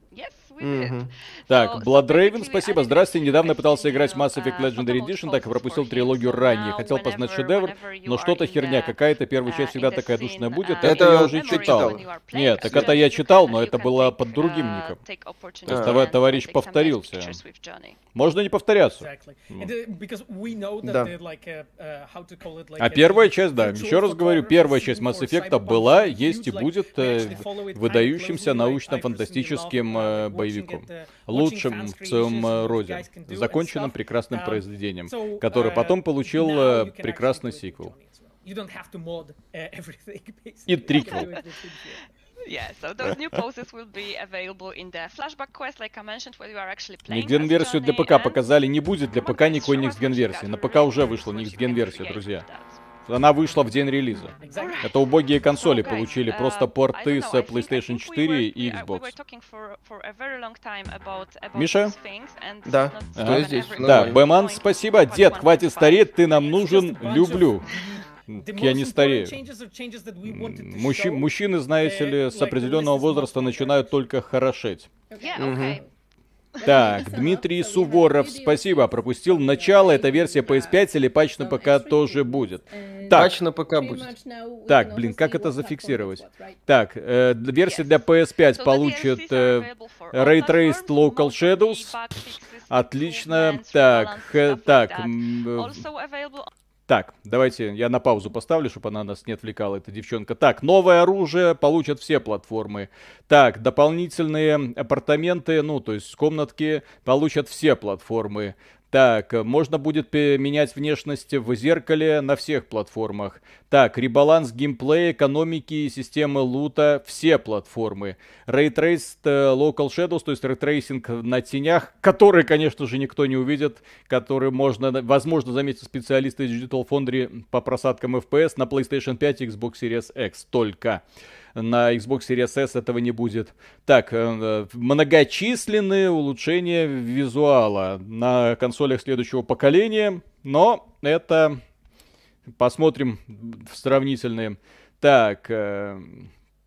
A: Mm-hmm. Так, Blood Raven, спасибо. Здравствуйте. Недавно пытался играть Mass Effect Legendary Edition, так и пропустил трилогию ранее. Хотел познать шедевр, но что-то херня какая-то. Первая часть всегда такая душная будет. Это я уже читал. Нет, так это я читал, но это было под другим ником. То есть товарищ повторился. Можно не повторяться. Да. А первая часть, да, еще раз говорю, первая часть Mass Effect была, есть и будет э, выдающимся научно-фантастическим э, боевиком. Лучшим в своем э, роде. Законченным прекрасным произведением, который потом получил прекрасный сиквел. *laughs* И триквел. *laughs* Yeah, so those new poses will be available in the flashback quest, like I mentioned, where you are actually playing. Next версию для ПК показали, не будет для ПК никакой Next Gen версии. На ПК уже вышла Next Gen версия, друзья. Она вышла в день релиза. Это убогие консоли получили просто порты с PlayStation 4 и Xbox. Миша?
B: Да,
A: что здесь? Да, Бэман, спасибо. Дед, хватит стареть, ты нам нужен, люблю. Я не старею. Мужчи, мужчины, знаете ли, с определенного возраста начинают только хорошеть. Так, Дмитрий Суворов, спасибо, пропустил начало, эта версия PS5 или патч на ПК тоже будет.
B: Так, патч на ПК будет.
A: Так, блин, как это зафиксировать? Так, э, версия для PS5 получит э, Ray Traced Local Shadows. Отлично. Так, так. Так, давайте я на паузу поставлю, чтобы она нас не отвлекала, эта девчонка. Так, новое оружие получат все платформы. Так, дополнительные апартаменты, ну, то есть комнатки получат все платформы. Так, можно будет менять внешность в зеркале на всех платформах. Так, ребаланс геймплея, экономики и системы лута, все платформы. Raytraced э, Local Shadows, то есть рейтрейсинг на тенях, который, конечно же, никто не увидит, который можно, возможно, заметить специалисты из Digital Foundry по просадкам FPS на PlayStation 5 и Xbox Series X только на Xbox Series S этого не будет. Так, э, многочисленные улучшения визуала на консолях следующего поколения, но это посмотрим в сравнительные. Так, э,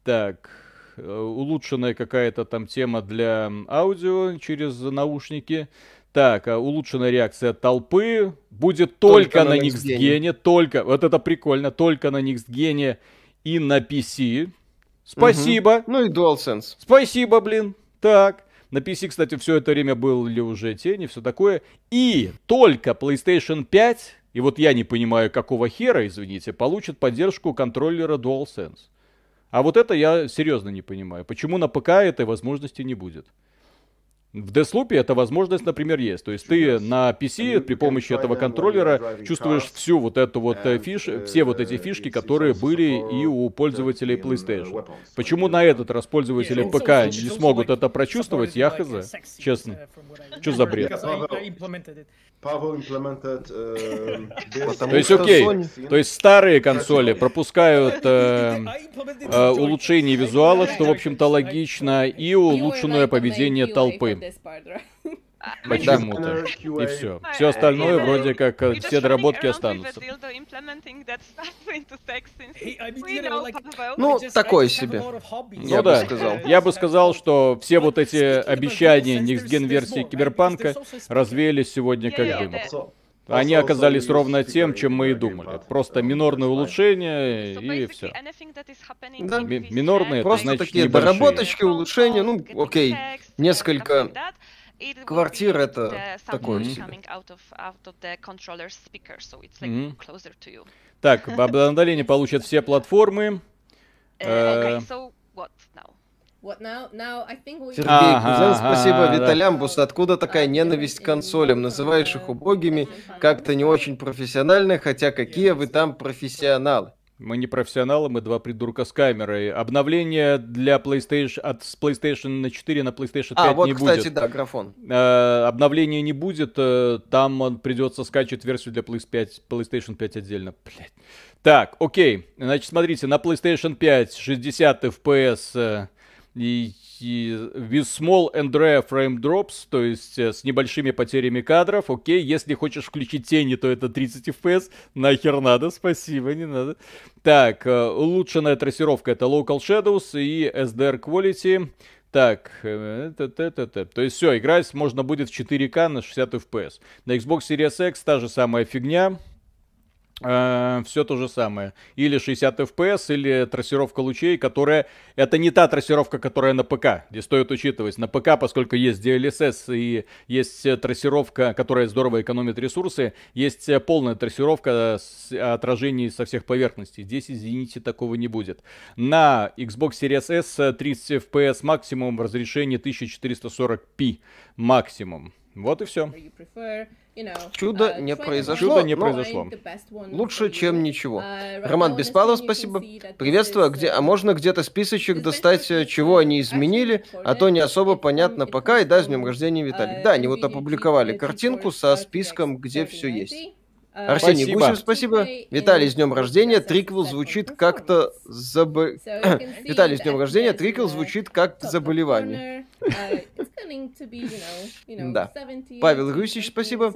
A: так, э, улучшенная какая-то там тема для аудио через наушники. Так, улучшенная реакция толпы будет только, только на, Gen, только, вот это прикольно, только на Gen и на PC. Спасибо.
B: Угу. Ну и DualSense.
A: Спасибо, блин. Так. На PC, кстати, все это время были уже тени, все такое. И только PlayStation 5, и вот я не понимаю, какого хера, извините, получит поддержку контроллера DualSense. А вот это я серьезно не понимаю. Почему на ПК этой возможности не будет? В Deathloop эта возможность, например, есть. То есть ты на PC при помощи этого контроллера чувствуешь всю вот эту вот э, фиш, все вот эти фишки, которые были и у пользователей PlayStation. Почему на этот раз пользователи ПК не смогут это прочувствовать, я хз. Честно. Что за бред? Э, *laughs* То есть, окей, то есть старые консоли пропускают э, *laughs* э, улучшение визуала, что, в общем-то, логично, и улучшенное поведение толпы. *laughs* Почему-то. И все. Все остальное вроде как э, все доработки останутся. *laughs*
B: Ну, такое себе.
A: Ну да, сказал. Я бы сказал, что все вот эти обещания Next Gen версии Киберпанка развеялись сегодня как дым. Они оказались ровно тем, чем мы и думали. Просто минорные улучшения и все. Да. Минорные,
B: просто
A: значит,
B: такие
A: небольшие.
B: доработочки, улучшения, ну, окей, несколько квартир это такое себе.
A: Так, обновление получат все платформы. *laughs*
B: Э, Сергей ага, спасибо. Ага, Виталямбус, да. откуда такая ненависть к консолям? Называешь их убогими, как-то не очень профессионально, хотя какие вы там профессионалы?
A: Мы не профессионалы, мы два придурка с камерой. Обновление для PlayStation от PlayStation 4 на PlayStation 5 а, вот, не
B: кстати,
A: будет.
B: да, графон.
A: Э, обновления не будет, э, там придется скачивать версию для PlayStation 5 отдельно. Блять. Так, окей. Значит, смотрите, на PlayStation 5 60 FPS with small and rare frame drops, то есть э, с небольшими потерями кадров, окей, если хочешь включить тени, то это 30 FPS, нахер надо, спасибо, не надо. Так, э, улучшенная трассировка это Local Shadows и SDR Quality, так, э, то есть все, играть можно будет в 4К на 60 FPS. На Xbox Series X та же самая фигня, э, все то же самое. Или 60 FPS, или трассировка лучей, которая... Это не та трассировка, которая на ПК, где стоит учитывать. На ПК, поскольку есть DLSS и есть трассировка, которая здорово экономит ресурсы, есть полная трассировка с отражений со всех поверхностей. Здесь, извините, такого не будет. На Xbox Series S 30 FPS максимум в разрешении 1440p максимум. Вот и все.
B: Чудо uh, не произошло.
A: Чудо не произошло.
B: Лучше, чем ничего. Uh, Роман Беспалов, спасибо. Приветствую. А, где, а можно где-то списочек достать, чего они изменили, а то не особо понятно пока. И да, с днем рождения, Виталик. Uh, да, они вот опубликовали картинку со списком, где все есть. А, Арсений спасибо. Гусев, спасибо. Виталий, с днем рождения. Триквел звучит как-то заб... *coughs* Виталий, с днем рождения. Триквел звучит как заболевание. Да. Павел Русич, спасибо.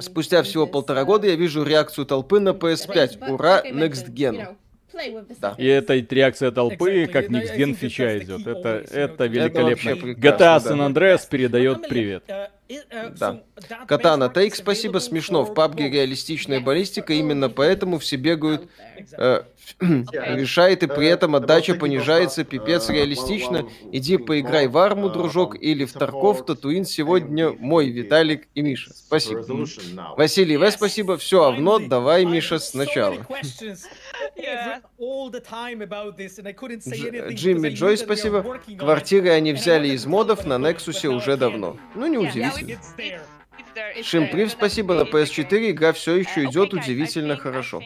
B: Спустя всего полтора года я вижу реакцию толпы на PS5. Ура, Next Gen.
A: Да. И эта реакция толпы, exactly. как Next Gen фича идет. Это, это великолепно. GTA San Andreas передает привет. Uh,
B: Э, да. Катана Тейк, спасибо, смешно. В пабге реалистичная баллистика, именно поэтому все бегают, *clears throat* *clears throat* э, решает, и при этом отдача понижается, пипец реалистично. Иди поиграй в арму, дружок, или в Тарков, Татуин сегодня мой, Виталик и Миша. Спасибо. Василий В, спасибо. Все, Авно, давай, Миша, сначала. Джимми Джой, спасибо. Квартиры они взяли из модов на Нексусе уже давно. Ну, не удивительно. Шимприв, спасибо. На PS4 игра все еще идет удивительно хорошо.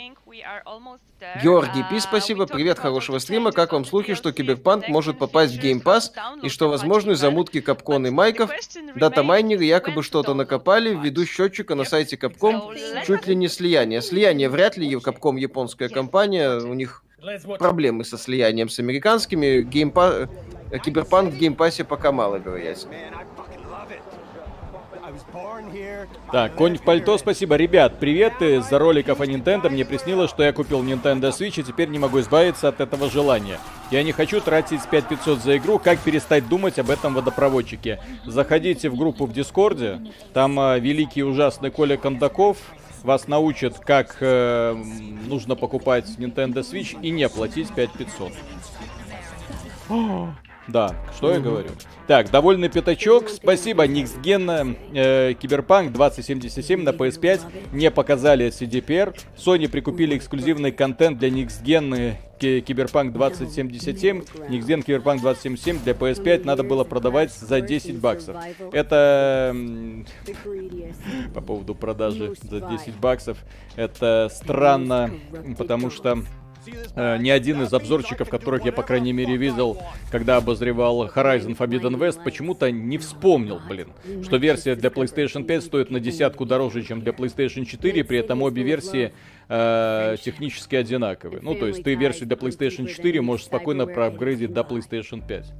B: Георгий Пи, uh, спасибо. Привет, хорошего стрима. Как вам слухи, что Киберпанк может попасть в Game Pass и что возможны замутки Капкон и Майков? Датамайнеры якобы что-то накопали ввиду счетчика на сайте Capcom. Чуть ли не слияние. Слияние вряд ли. Capcom японская компания. У них проблемы со слиянием с американскими. Геймпа... Киберпанк в геймпассе пока мало вероятно.
A: Так, конь в пальто, спасибо. Ребят, привет из-за роликов о Nintendo. Мне приснилось, что я купил Nintendo Switch и теперь не могу избавиться от этого желания. Я не хочу тратить 5500 за игру. Как перестать думать об этом водопроводчике? Заходите в группу в Дискорде. Там э, великий ужасный Коля Кондаков вас научит, как э, нужно покупать Nintendo Switch и не платить 5500. Да, что я говорю? Так, довольный пятачок. Спасибо, next-gen, э, Киберпанк 2077 на PS5 не показали CDPR. Sony прикупили эксклюзивный контент для next-gen Киберпанк 2077, next-gen Киберпанк 2077 для PS5 надо было продавать за 10 баксов. Это *laughs* по поводу продажи за 10 баксов. Это странно, потому что э, ни один из обзорчиков, которых я, по крайней мере, видел, когда обозревал Horizon Forbidden West, почему-то не вспомнил, блин, что версия для PlayStation 5 стоит на десятку дороже, чем для PlayStation 4, при этом обе версии э, технически одинаковые. Ну, то есть ты версию для PlayStation 4 можешь спокойно проапгрейдить до PlayStation 5.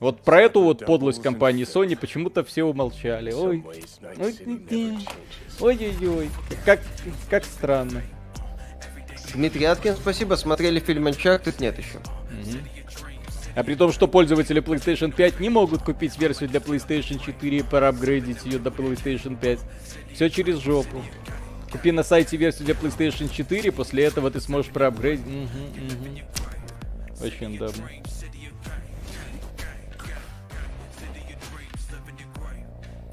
A: Вот про эту вот подлость компании Sony почему-то все умолчали. Ой, ой-ой-ой, как, как странно.
B: Дмитрий Аткин, спасибо. Смотрели фильм Uncharted? Нет еще.
A: А при том, что пользователи PlayStation 5 не могут купить версию для PlayStation 4 и проапгрейдить ее до PlayStation 5. Все через жопу. Купи на сайте версию для PlayStation 4, после этого ты сможешь проапгрейдить. Угу, угу. Очень удобно.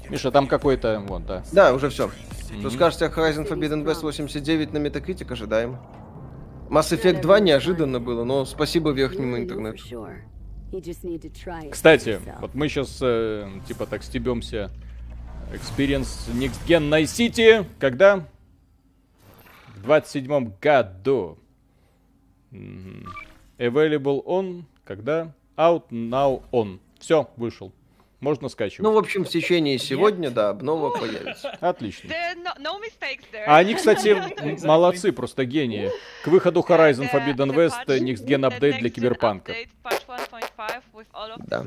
A: Миша, там какой-то, вот, да.
B: Да, уже все. Mm-hmm. Что скажете Horizon Forbidden West 89 на Metacritic, ожидаем. Mass Effect 2 неожиданно было, но спасибо верхнему интернету.
A: Кстати, вот мы сейчас, э, типа, так стебемся. Experience Next Gen Night City. Когда? В 27 году. Available on. Когда? Out now on. Все, вышел. Можно скачивать.
B: Ну, в общем, в течение сегодня, да, обнова появится.
A: Отлично. А они, кстати, *laughs* молодцы, просто гении. К выходу Horizon Forbidden West Next Gen Update для Киберпанка.
B: Да.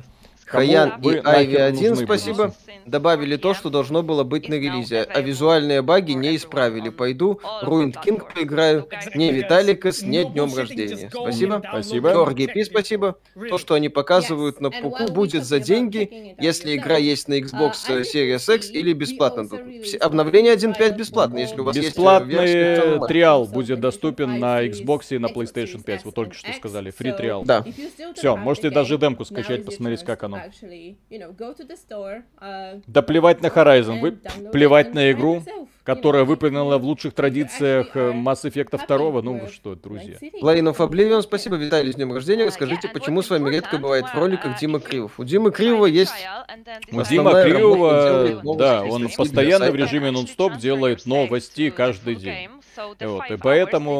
B: Хаян и Айви 1, спасибо. Добавили то, что должно было быть на релизе, а визуальные баги не исправили. Пойду, Ruined King поиграю. Не Виталикас, не днем рождения. Спасибо.
A: Спасибо.
B: Георгий Пи, спасибо. То, что они показывают на Пуку, будет за деньги, если игра есть на Xbox Series X или бесплатно. Обновление 1.5 бесплатно, если у вас
A: Бесплатный есть Бесплатный триал будет доступен на Xbox и на PlayStation 5. Вы только что сказали. Фри триал.
B: Да.
A: Все, можете даже демку скачать, посмотреть, как оно. Uh, да плевать на Horizon, вы плевать на игру, которая выполнена в лучших традициях э, Mass Effect 2. Ну вы что, друзья.
B: Lane of Oblivion, спасибо, Виталий, с днем рождения. Расскажите, почему с вами редко бывает в роликах Дима Кривов? У Димы Кривого есть...
A: У Дима Кривого, да, он постоянно в режиме нон-стоп делает новости каждый день. Вот, и поэтому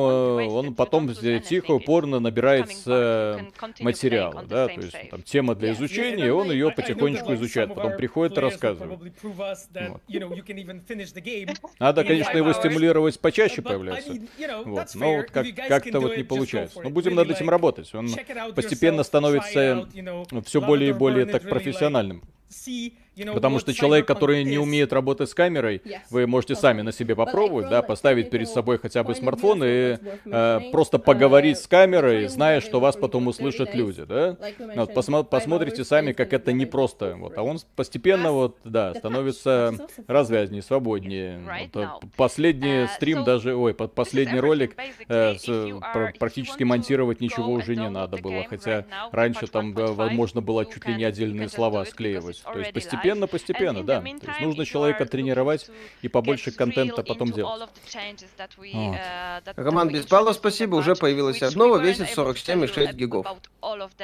A: он потом тихо, упорно набирается материала, да, то есть там тема для изучения, и он ее потихонечку изучает, потом приходит и рассказывает. Вот. Надо, конечно, его стимулировать почаще появляться, вот, но вот как- как-то вот не получается. Но будем над этим работать, он постепенно становится все более и более так профессиональным. Потому что человек, который не умеет работать с камерой, вы можете сами на себе попробовать, да, поставить перед собой хотя бы смартфон и э, просто поговорить с камерой, зная, что вас потом услышат люди, да. Вот, посмо- посмотрите сами, как это непросто, вот, а он постепенно вот, да, становится развязнее, свободнее. Вот, э, последний uh, стрим даже, ой, под последний ролик э, с, пр- практически монтировать ничего уже не надо было, хотя раньше там, возможно, было чуть ли не отдельные слова склеивать. То есть постепенно Постепенно, постепенно, да. То есть нужно человека тренировать и побольше контента потом делать.
B: Вот. Роман Беспалов, спасибо, уже появилась обнова, весит 47,6 гигов.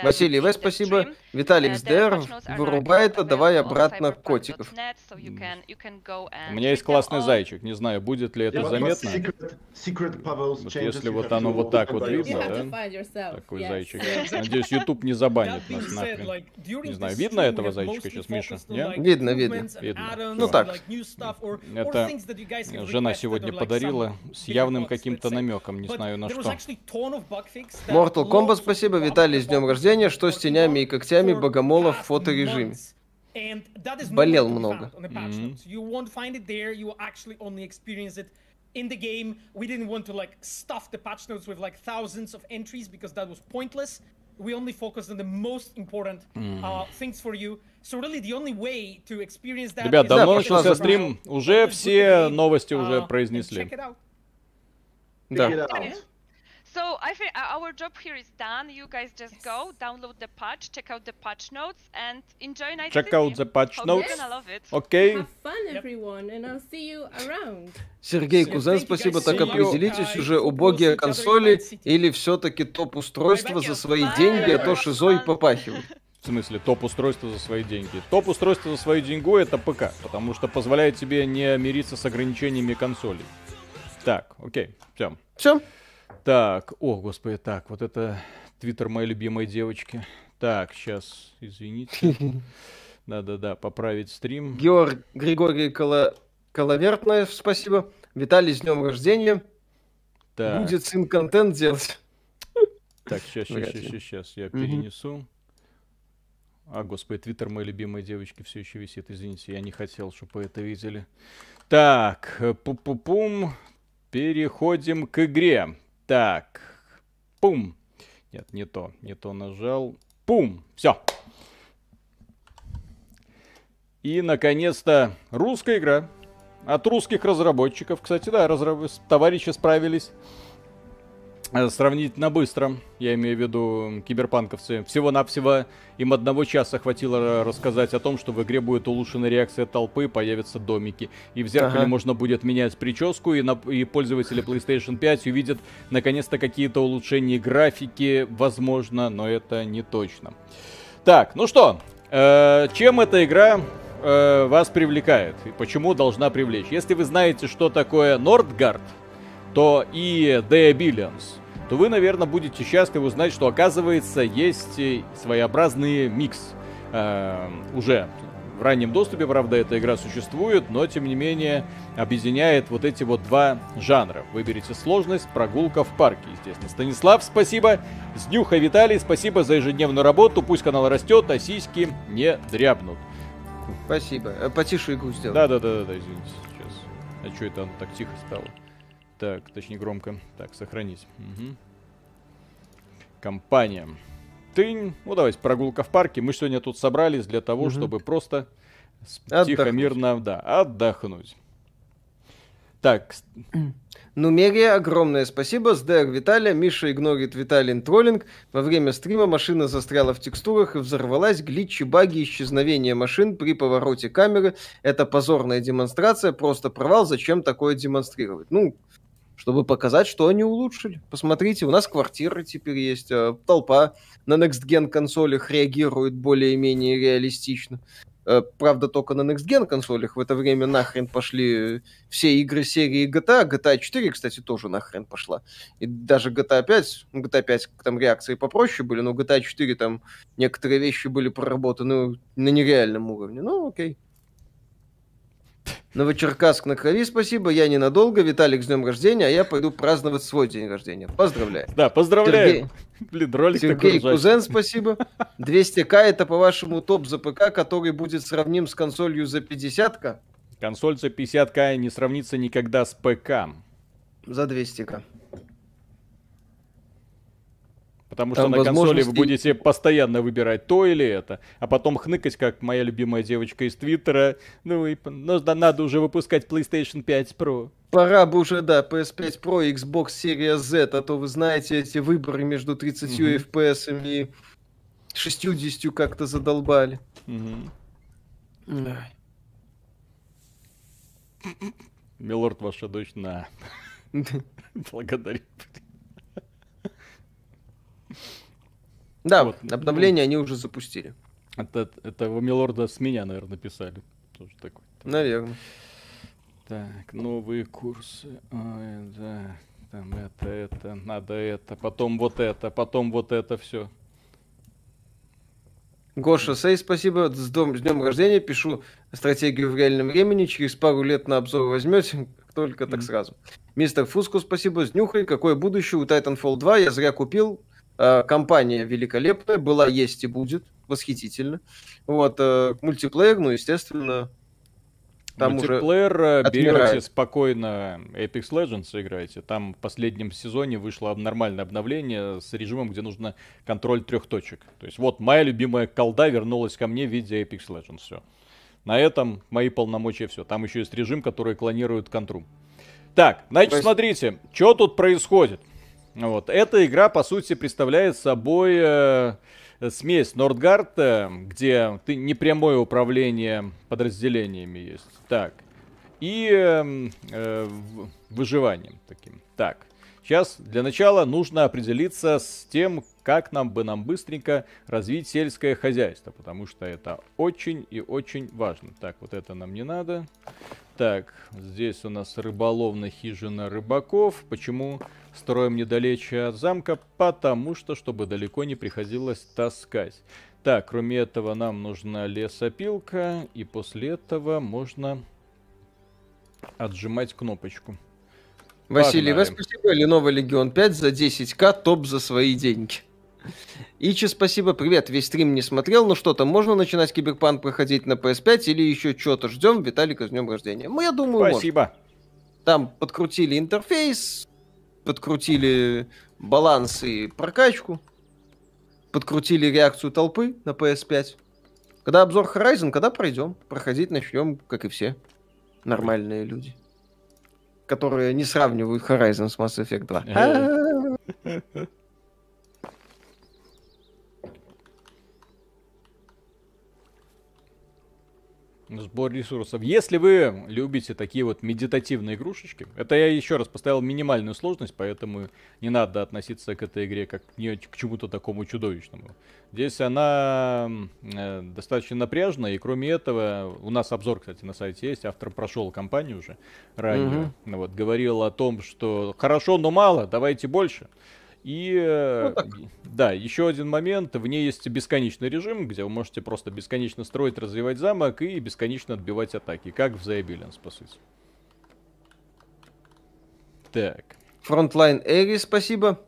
B: Василий В, спасибо. Виталик СДР, вырубай это, давай обратно котиков.
A: У меня есть классный зайчик, не знаю, будет ли это заметно. Вот если вот оно вот так вот видно, да? Такой зайчик. *laughs* Надеюсь, YouTube не забанит нас нахрен. Не знаю, видно этого зайчика сейчас, Миша? Нет?
B: Видно, видно. Видно. Ну так.
A: Это жена сегодня подарила с явным каким-то намеком, не знаю на что.
B: Mortal Kombat, спасибо, Виталий, с днем рождения. Что с тенями и когтями богомолов в фоторежиме? Болел много. in the game. We didn't want to like stuff the patch notes with like thousands of entries because that was pointless. We only focused on the most important uh, things for you.
A: Ребят, давно начался стрим, уже все новости уже произнесли.
B: Да.
D: So I think our job here is done. You guys just yes. go, download the patch, check out the patch notes, and enjoy Night
A: Check
D: City.
A: out the patch Hope notes. Окей. Okay.
F: Have fun, everyone, and I'll see you around.
B: Сергей Кузен, спасибо. Так определитесь уже, убогие консоли или все-таки топ-устройства за свои деньги, а то шизой попахивают.
A: В смысле, топ-устройство за свои деньги. Топ-устройство за свою деньгу это ПК, потому что позволяет тебе не мириться с ограничениями консолей. Так, окей, все.
B: Все?
A: Так, о, господи, так, вот это твиттер моей любимой девочки. Так, сейчас, извините. *laughs* Да-да-да, поправить стрим.
B: Георг Григорий Коло... Коловертнаев, спасибо. Виталий, с днем рождения. Так. Будет сын контент делать.
A: Так, сейчас, сейчас, сейчас, сейчас, я перенесу. А, господи, твиттер моей любимой девочки все еще висит. Извините, я не хотел, чтобы вы это видели. Так, пу-пу-пум. Переходим к игре. Так, пум. Нет, не то, не то нажал. Пум, все. И, наконец-то, русская игра. От русских разработчиков. Кстати, да, разраб... товарищи справились. Э, сравнительно быстро, я имею в виду киберпанковцы. Всего-навсего им одного часа хватило рассказать о том, что в игре будет улучшена реакция толпы, появятся домики. И в зеркале ага. можно будет менять прическу, и, на, и пользователи PlayStation 5 увидят наконец-то какие-то улучшения графики, возможно, но это не точно. Так, ну что, э, чем эта игра э, вас привлекает? И почему должна привлечь? Если вы знаете, что такое Нордгард, то и The Billions то вы, наверное, будете счастливы узнать, что, оказывается, есть своеобразный микс э, уже в раннем доступе, правда, эта игра существует, но тем не менее объединяет вот эти вот два жанра. Выберите сложность, прогулка в парке, естественно. Станислав, спасибо. Снюха Виталий, спасибо за ежедневную работу. Пусть канал растет, а сиськи не дрябнут.
B: Спасибо. Э, потише игру сделал.
A: Да, да, да, да, извините, сейчас. А что это он так тихо стало? Так, точнее громко. Так, сохранить. Угу. Компания. Тынь. Ну, давайте, прогулка в парке. Мы сегодня тут собрались для того, угу. чтобы просто отдохнуть. тихо, мирно, да, отдохнуть. Так.
B: Нумерия, огромное спасибо. СДР Виталия. Миша игнорит Виталин троллинг. Во время стрима машина застряла в текстурах и взорвалась. Глитчи, баги, исчезновение машин при повороте камеры. Это позорная демонстрация. Просто провал. Зачем такое демонстрировать? Ну, чтобы показать, что они улучшили. Посмотрите, у нас квартиры теперь есть, э, толпа на Next Gen консолях реагирует более-менее реалистично. Э, правда, только на Next Gen консолях в это время нахрен пошли все игры серии GTA. GTA 4, кстати, тоже нахрен пошла. И даже GTA 5, ну, GTA 5 там реакции попроще были, но GTA 4 там некоторые вещи были проработаны на нереальном уровне. Ну, окей. Новочеркасск на крови, спасибо. Я ненадолго. Виталик, с днем рождения, а я пойду праздновать свой день рождения. Поздравляю.
A: Да, поздравляю. Сергей,
B: Блин, ролик Сергей Кузен, спасибо. 200к это, по-вашему, топ за ПК, который будет сравним с консолью за 50к?
A: Консоль за 50к не сравнится никогда с ПК.
B: За 200к.
A: Потому что Там на консоли вы будете постоянно выбирать то или это, а потом хныкать, как моя любимая девочка из Твиттера. Ну и ну, да, надо уже выпускать PlayStation 5 Pro.
B: Пора бы уже, да, PS5 Pro, Xbox Series Z, а то вы знаете, эти выборы между 30 mm-hmm. FPS и 60 как-то задолбали. Mm-hmm.
A: Милорд, ваша дочь, на. *laughs* Благодарю.
B: Да, вот. обновление ну, они уже запустили.
A: Это, это Милорда с меня, наверное, писали. Тоже такой.
B: Наверное.
A: Так, новые курсы. Ой, да. Там это, это, надо это, потом вот это, потом вот это все.
B: Гоша Сей, спасибо. С, дом, с днем рождения. Пишу стратегию в реальном времени. Через пару лет на обзор возьмете. *laughs* Только так mm-hmm. сразу. Мистер Фуску, спасибо. С нюхой. Какое будущее у Titanfall 2? Я зря купил. Э, компания великолепная, была, есть и будет, восхитительно. Вот, э, мультиплеер, ну, естественно,
A: там Мультиплеер уже э, берете спокойно Apex Legends играете. Там в последнем сезоне вышло нормальное обновление с режимом, где нужно контроль трех точек. То есть вот моя любимая колда вернулась ко мне в виде Apex Legends. Все. На этом мои полномочия все. Там еще есть режим, который клонирует контру. Так, значит, есть... смотрите, что тут происходит. Вот. Эта игра, по сути, представляет собой э, смесь Нордгард, где ты непрямое управление подразделениями есть. Так. И э, э, выживанием таким. Так. Сейчас для начала нужно определиться с тем, как нам бы нам быстренько развить сельское хозяйство, потому что это очень и очень важно. Так, вот это нам не надо. Так, здесь у нас рыболовная хижина рыбаков. Почему строим недалече от замка? Потому что, чтобы далеко не приходилось таскать. Так, кроме этого, нам нужна лесопилка. И после этого можно отжимать кнопочку.
B: Василий, вас спасибо. Lenovo Legion 5 за 10к, топ за свои деньги. Ичи, спасибо, привет. Весь стрим не смотрел, но что там, можно начинать Киберпанк проходить на PS5 или еще что-то ждем? Виталика, с днем рождения. Ну, я думаю,
A: Спасибо. Можно.
B: Там подкрутили интерфейс, подкрутили баланс и прокачку, подкрутили реакцию толпы на PS5. Когда обзор Horizon, когда пройдем, проходить начнем, как и все нормальные люди, которые не сравнивают Horizon с Mass Effect 2.
A: Сбор ресурсов. Если вы любите такие вот медитативные игрушечки, это я еще раз поставил минимальную сложность, поэтому не надо относиться к этой игре как к чему-то такому чудовищному. Здесь она э, достаточно напряжная, и кроме этого, у нас обзор, кстати, на сайте есть, автор прошел кампанию уже ранее, mm-hmm. вот, говорил о том, что хорошо, но мало, давайте больше. И э, ну, да, еще один момент. В ней есть бесконечный режим, где вы можете просто бесконечно строить, развивать замок и бесконечно отбивать атаки, как в The Abilians, по сути.
B: Так. Frontline Эри, спасибо.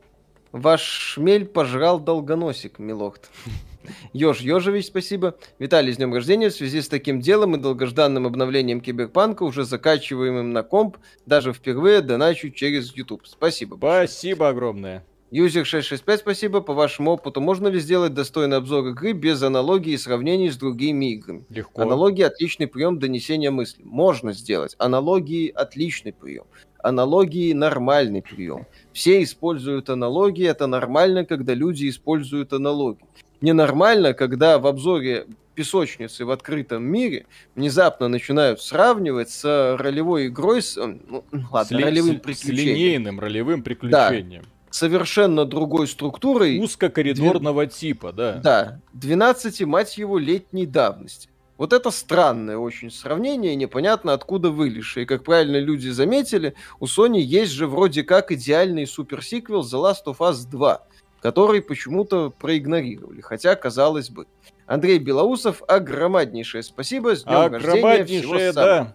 B: Ваш шмель пожрал долгоносик, милохт. *laughs* Ёж Ёжевич, спасибо. Виталий, с днем рождения. В связи с таким делом и долгожданным обновлением Киберпанка, уже закачиваемым на комп, даже впервые доначу через YouTube. Спасибо.
A: Спасибо огромное.
B: Юзер 665, спасибо. По вашему опыту, можно ли сделать достойный обзор игры без аналогии и сравнений с другими играми?
A: Легко.
B: Аналогии – отличный прием донесения мысли. Можно сделать. Аналогии – отличный прием. Аналогии – нормальный прием. Все используют аналогии. Это нормально, когда люди используют аналогии ненормально, когда в обзоре песочницы в открытом мире внезапно начинают сравнивать с ролевой игрой, с, ну,
A: ладно, с, ли, ролевым с, приключением. С линейным ролевым приключением. Да,
B: совершенно другой структурой.
A: Узкокоридорного Две... типа, да.
B: Да, 12, мать его, летней давности. Вот это странное очень сравнение, непонятно откуда вылезшее. И как правильно люди заметили, у Sony есть же вроде как идеальный суперсиквел The Last of Us 2 который почему-то проигнорировали. Хотя, казалось бы. Андрей Белоусов, огромнейшее спасибо. С днем рождения. Всего да.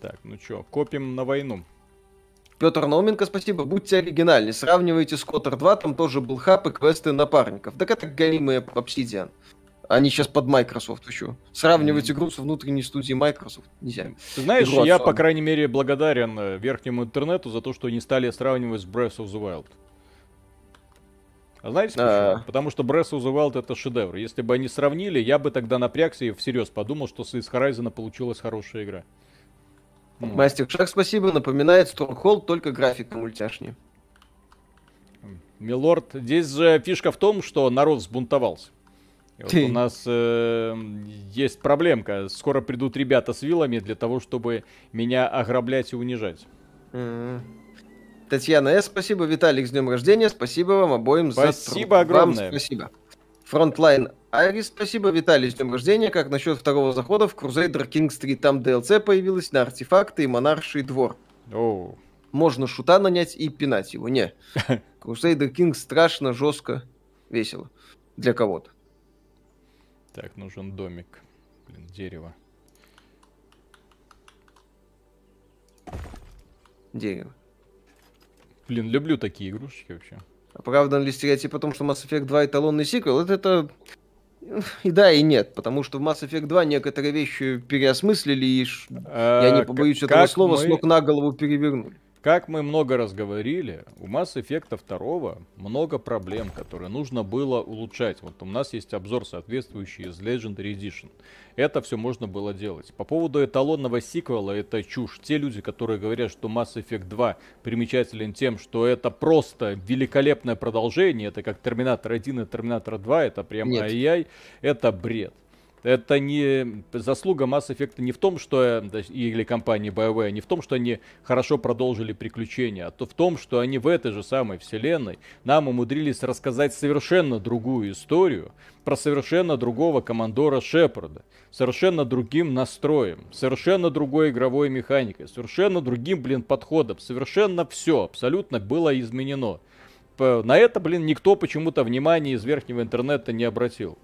A: Так, ну что, копим на войну.
B: Петр Науменко, спасибо. Будьте оригинальны. Сравнивайте с Котор 2, там тоже был хаб и квесты напарников. Так это голимые Obsidian. Они сейчас под Microsoft еще. Сравнивать игру с внутренней студией Microsoft нельзя.
A: Ты знаешь, игру я, по крайней мере, благодарен э, верхнему интернету за то, что не стали сравнивать с Breath of the Wild. А знаете почему? А... Потому что Breath of the Wild это шедевр. Если бы они сравнили, я бы тогда напрягся и всерьез подумал, что с Horizon получилась хорошая игра.
B: Мастер Шаг, спасибо. Напоминает Stronghold, только графика мультяшнее.
A: Милорд, здесь же фишка в том, что народ взбунтовался. вот у нас э, есть проблемка. Скоро придут ребята с вилами для того, чтобы меня ограблять и унижать. Mm-hmm.
B: Татьяна С. Спасибо. Виталик, с днем рождения. Спасибо вам обоим
A: спасибо за Спасибо огромное.
B: Вам спасибо. Frontline Iris, спасибо. Виталий, с днем рождения. Как насчет второго захода в Crusader Kings 3? Там DLC появилась на артефакты и монарший двор.
A: Oh.
B: Можно шута нанять и пинать его. Не. *laughs* Crusader Kings страшно, жестко, весело. Для кого-то.
A: Так, нужен домик. Блин, дерево.
B: Дерево.
A: Блин, люблю такие игрушечки вообще.
B: Оправдан ли стереотип о том, что Mass Effect 2 эталонный сиквел? Это, это и да, и нет, потому что в Mass Effect 2 некоторые вещи переосмыслили, и а, я не побоюсь этого слова, мы... с ног на голову перевернули.
A: Как мы много раз говорили, у Mass Effect 2 много проблем, которые нужно было улучшать. Вот у нас есть обзор соответствующий из Legendary Edition. Это все можно было делать. По поводу эталонного сиквела, это чушь. Те люди, которые говорят, что Mass Effect 2 примечателен тем, что это просто великолепное продолжение, это как Терминатор 1 и Терминатор 2, это прям ай-яй, это бред. Это не заслуга Mass Effect не в том, что э, или компании BioWare, не в том, что они хорошо продолжили приключения, а то в том, что они в этой же самой вселенной нам умудрились рассказать совершенно другую историю про совершенно другого командора Шепарда, совершенно другим настроем, совершенно другой игровой механикой, совершенно другим, блин, подходом, совершенно все абсолютно было изменено. На это, блин, никто почему-то внимания из верхнего интернета не обратил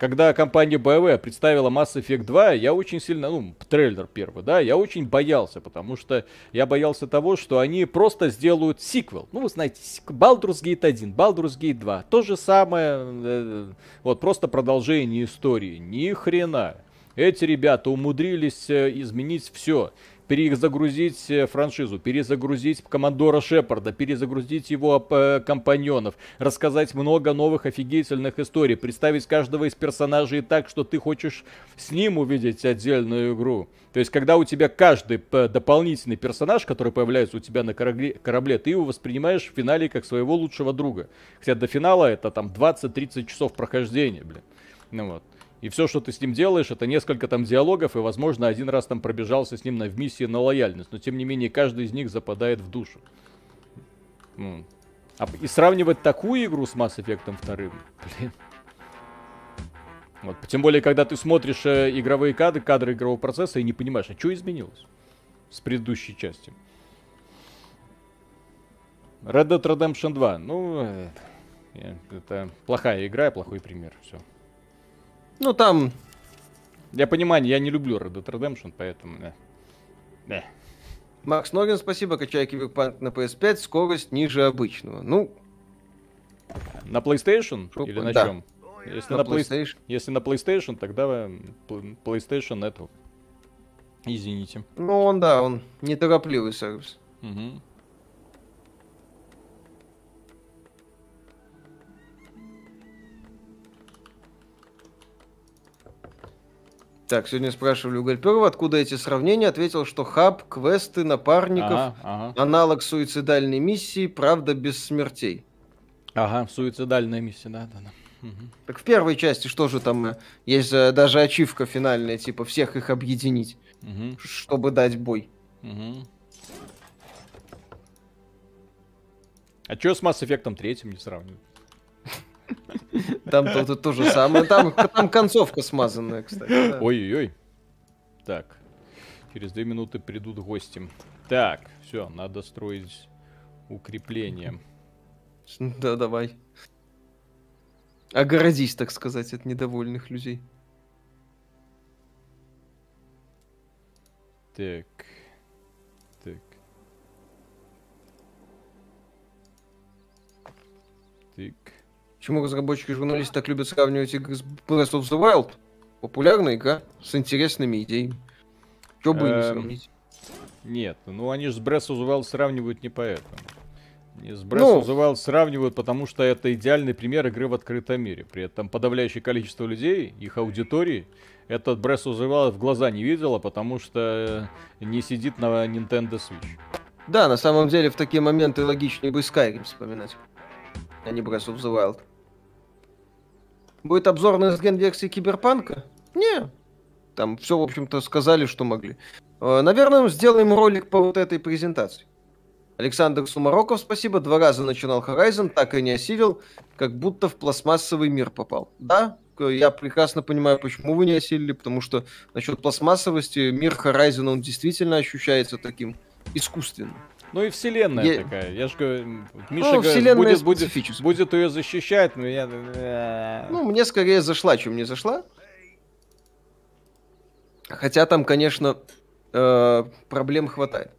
A: когда компания BioWare представила Mass Effect 2, я очень сильно, ну, трейлер первый, да, я очень боялся, потому что я боялся того, что они просто сделают сиквел. Ну, вы знаете, Baldur's Gate 1, Baldur's Gate 2, то же самое, э, вот, просто продолжение истории. Ни хрена. Эти ребята умудрились э, изменить все перезагрузить э, франшизу, перезагрузить командора Шепарда, перезагрузить его э, компаньонов, рассказать много новых офигительных историй, представить каждого из персонажей так, что ты хочешь с ним увидеть отдельную игру. То есть, когда у тебя каждый дополнительный персонаж, который появляется у тебя на корабле, ты его воспринимаешь в финале как своего лучшего друга. Хотя до финала это там 20-30 часов прохождения, блин. Ну вот. И все, что ты с ним делаешь, это несколько там диалогов, и, возможно, один раз там пробежался с ним на, в миссии на лояльность. Но, тем не менее, каждый из них западает в душу. А, и сравнивать такую игру с Mass Effect 2, блин. Вот, тем более, когда ты смотришь э, игровые кадры, кадры игрового процесса и не понимаешь, а что изменилось с предыдущей частью. Red Dead Redemption 2. Ну, э, это плохая игра, плохой пример. Все.
B: Ну, там...
A: Я понимаю, я не люблю Red Dead Redemption, поэтому... Да.
B: да. Макс Ногин, спасибо. Качай Киберпанк на PS5, скорость ниже обычного. Ну...
A: На PlayStation? Шо, Или на да. чем? Если на, на PlayStation. Если на PlayStation, тогда PlayStation это... Извините.
B: Ну, он, да, он неторопливый сервис.
A: Угу.
B: Так, сегодня спрашивали у Гальперова, откуда эти сравнения. Ответил, что хаб, квесты, напарников, ага, ага. аналог суицидальной миссии, правда без смертей.
A: Ага, суицидальная миссия, да, да, да.
B: Угу. Так в первой части что же там э, есть даже ачивка финальная, типа всех их объединить, угу. чтобы дать бой. Угу.
A: А что с Mass Effect третьим не сравнивать?
B: Там то, то, же самое. Там, там концовка смазанная, кстати.
A: Ой-ой-ой. Так. Через две минуты придут гости. Так, все, надо строить укрепление.
B: Да, давай. Огородись, так сказать, от недовольных людей.
A: Так.
B: Почему разработчики и журналисты так любят сравнивать игры с Breath of the Wild? Популярная игра с интересными идеями. Что бы не эм, сравнить?
A: Нет, ну они же с Breath of the Wild сравнивают не поэтому. Не с Breath ну, of the Wild сравнивают, потому что это идеальный пример игры в открытом мире. При этом подавляющее количество людей, их аудитории, этот Breath of the Wild в глаза не видела, потому что не сидит на Nintendo Switch.
B: Да, на самом деле в такие моменты логичнее бы Skyrim вспоминать, а не Breath of the Wild. Будет обзор на сген версии Киберпанка? Не. Там все, в общем-то, сказали, что могли. Э, наверное, сделаем ролик по вот этой презентации. Александр Сумароков, спасибо. Два раза начинал Horizon, так и не осилил, как будто в пластмассовый мир попал. Да, я прекрасно понимаю, почему вы не осилили, потому что насчет пластмассовости мир Horizon, он действительно ощущается таким искусственным.
A: Ну и вселенная я... такая. Я же говорю, Миша ну, говорит, будет, будет, будет ее защищать, но я...
B: Э, ну, мне скорее зашла, чем не зашла. Хотя там, конечно, э, проблем хватает.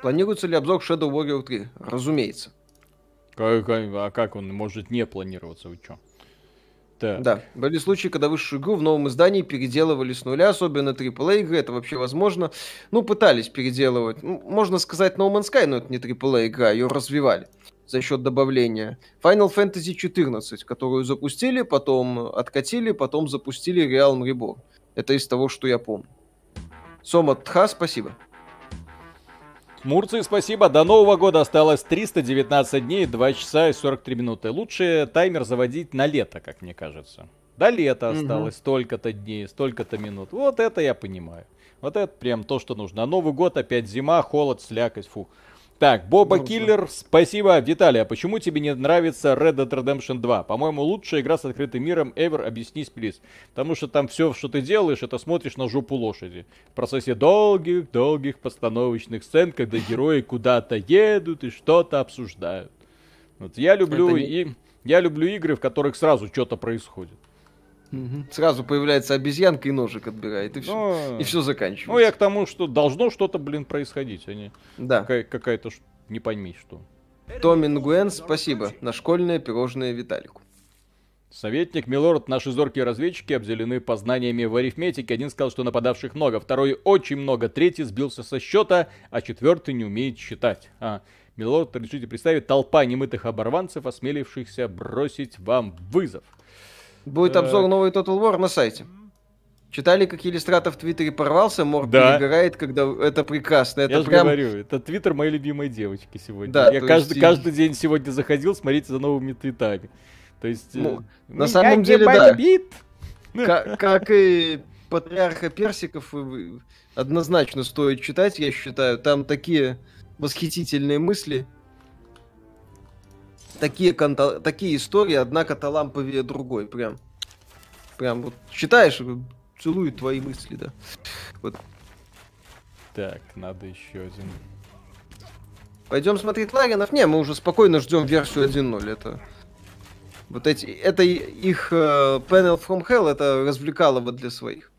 B: Планируется ли обзор Shadow Warrior 3? Разумеется.
A: Как, а как он может не планироваться? Вы что?
B: Так. Да, были случаи, когда высшую игру в новом издании переделывали с нуля, особенно AAA игры, это вообще возможно. Ну, пытались переделывать. Ну, можно сказать No Man's Sky, но это не AAA игра, ее развивали за счет добавления. Final Fantasy 14, которую запустили, потом откатили, потом запустили Realm Reborn. Это из того, что я помню. Сома Тха, спасибо.
A: Мурции, спасибо. До Нового года осталось 319 дней, 2 часа и 43 минуты. Лучше таймер заводить на лето, как мне кажется. До лета осталось угу. столько-то дней, столько-то минут. Вот это я понимаю. Вот это прям то, что нужно. А Новый год опять зима, холод, слякоть, фу. Так, Боба. Киллер, спасибо. Виталий, а почему тебе не нравится Red Dead Redemption 2? По-моему, лучшая игра с открытым миром ever, объяснись, плиз. Потому что там все, что ты делаешь, это смотришь на жопу лошади. В процессе долгих-долгих постановочных сцен, когда *laughs* герои куда-то едут и что-то обсуждают. Вот я люблю, не... и, я люблю игры, в которых сразу что-то происходит.
B: Угу. Сразу появляется обезьянка и ножик отбирает, и все, Но... и все заканчивается.
A: Ну, я к тому, что должно что-то, блин, происходить, а не
B: да.
A: какая- какая-то, не пойми что.
B: Томин Гуэн, спасибо. На школьное пирожное Виталику.
A: Советник Милорд, наши зоркие разведчики обделены познаниями в арифметике. Один сказал, что нападавших много, второй очень много, третий сбился со счета, а четвертый не умеет считать. А, Милорд, решите представить толпа немытых оборванцев, осмелившихся бросить вам вызов.
B: Будет обзор новой Total War на сайте. Читали, как иллюстратор в Твиттере порвался, Мор да. перегорает, когда это прекрасно. Это
A: Я прям... же говорю, это Твиттер моей любимой девочки сегодня. Да, Я каждый, есть... каждый день сегодня заходил смотреть за новыми твитами. То есть...
B: Ну, э, на самом деле, да. Как, как и Патриарха Персиков однозначно стоит читать, я считаю. Там такие восхитительные мысли такие, канта... такие истории, однако таламповее другой. Прям, прям вот читаешь, целует твои мысли, да. Вот.
A: Так, надо еще один.
B: Пойдем смотреть Ларинов? Не, мы уже спокойно ждем версию 1.0. Это вот эти, это их uh, Panel from Hell, это развлекало вот для своих.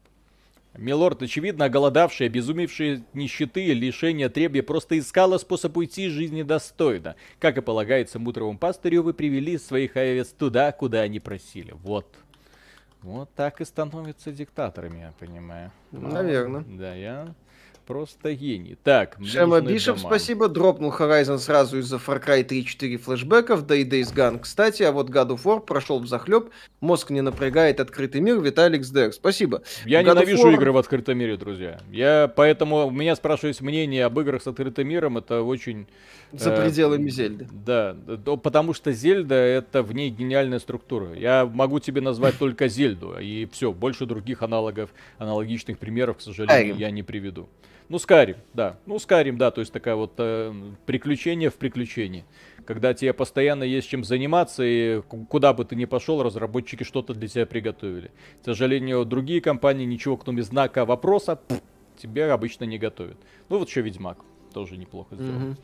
A: Милорд, очевидно, оголодавший, обезумевший нищеты лишения требия, просто искала способ уйти из жизни достойно. Как и полагается мудровому пастырю, вы привели своих овец туда, куда они просили. Вот. Вот так и становятся диктаторами, я понимаю.
B: Наверное.
A: Да, я просто гений. Так,
B: Шема Бишоп, спасибо. Дропнул Horizon сразу из-за Far Cry 3-4 флешбеков, да и Days Gone. Кстати, а вот God of War прошел в захлеб. Мозг не напрягает открытый мир. Виталик Сдер, спасибо.
A: Я God ненавижу War... игры в открытом мире, друзья. Я поэтому у меня спрашивают мнение об играх с открытым миром. Это очень...
B: За э, пределами Зельды.
A: Да, потому что Зельда это в ней гениальная структура. Я могу тебе назвать только Зельду, и все, больше других аналогов, аналогичных примеров, к сожалению, я не приведу. Ну, Скарим, да. Ну, Скарим, да, то есть такая вот э, приключение в приключении. Когда тебе постоянно есть чем заниматься, и куда бы ты ни пошел, разработчики что-то для тебя приготовили. К сожалению, другие компании ничего, кроме знака вопроса, пфф, тебе обычно не готовят. Ну, вот еще Ведьмак тоже неплохо сделал. Mm-hmm.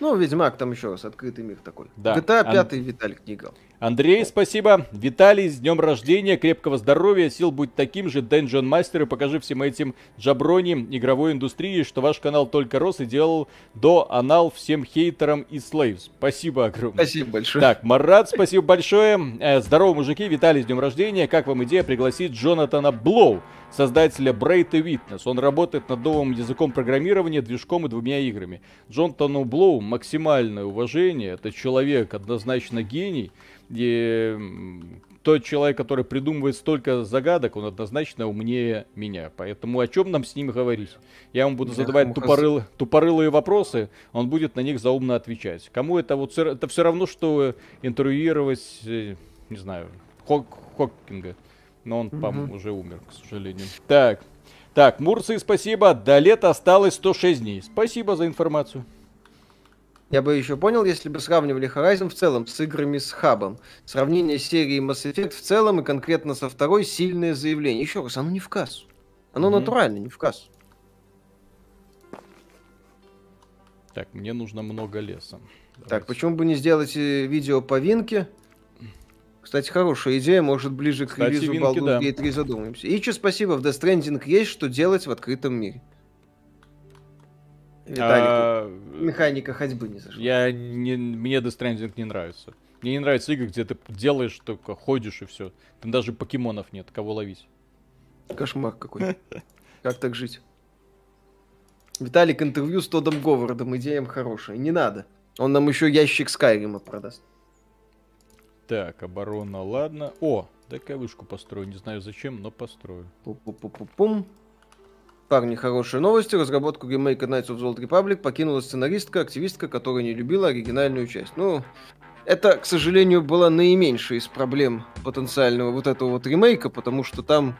B: Ну, Ведьмак там еще раз, открытый мир такой. Да. GTA 5 Ан... Виталик не играл.
A: Андрей, спасибо. Виталий, с днем рождения, крепкого здоровья, сил будь таким же, Dungeon Master, и покажи всем этим джаброни игровой индустрии, что ваш канал только рос и делал до анал всем хейтерам и слейвс. Спасибо огромное.
B: Спасибо большое.
A: Так, Марат, спасибо большое. Э, здорово, мужики, Виталий, с днем рождения. Как вам идея пригласить Джонатана Блоу, создателя Bright Witness? Он работает над новым языком программирования, движком и двумя играми. Джонатану Блоу максимальное уважение, это человек однозначно гений, и тот человек, который придумывает столько загадок, он однозначно умнее меня. Поэтому о чем нам с ним говорить? Я ему буду задавать тупорыл, тупорылые вопросы, он будет на них заумно отвечать. Кому это вот это все равно, что интервьюировать, э, не знаю, Хок, Хоккинга. Но он, угу. по уже умер, к сожалению. Так, так, Мурции, спасибо. До лета осталось 106 дней. Спасибо за информацию.
B: Я бы еще понял, если бы сравнивали Horizon в целом с играми с хабом. Сравнение серии Mass Effect в целом и конкретно со второй сильное заявление. Еще раз, оно не в кассу. Оно mm-hmm. натурально, не в кассу.
A: Так, мне нужно много леса.
B: Давайте. Так, почему бы не сделать э, видео по Винке? Кстати, хорошая идея, может, ближе к Кстати, релизу Baldur's да. Gate 3 задумаемся. И что спасибо, в Death Stranding есть что делать в открытом мире. Виталику. А... Механика ходьбы не зашла.
A: Я не... Мне Death Stranding не нравится. Мне не нравятся игры, где ты делаешь только, ходишь и все. Там даже покемонов нет, кого ловить.
B: Кошмар какой. *laughs* Как так жить? Виталик интервью с Тодом Говардом, идеям хорошая. Не надо. Он нам еще ящик Скайрима продаст.
A: Так, оборона, ладно. О, дай-ка вышку построю. Не знаю зачем, но построю.
B: Пу-пу-пу-пум. Парни, хорошие новости. Разработку ремейка Knights of the Old Republic покинула сценаристка, активистка, которая не любила оригинальную часть. Ну, это, к сожалению, была наименьшая из проблем потенциального вот этого вот ремейка, потому что там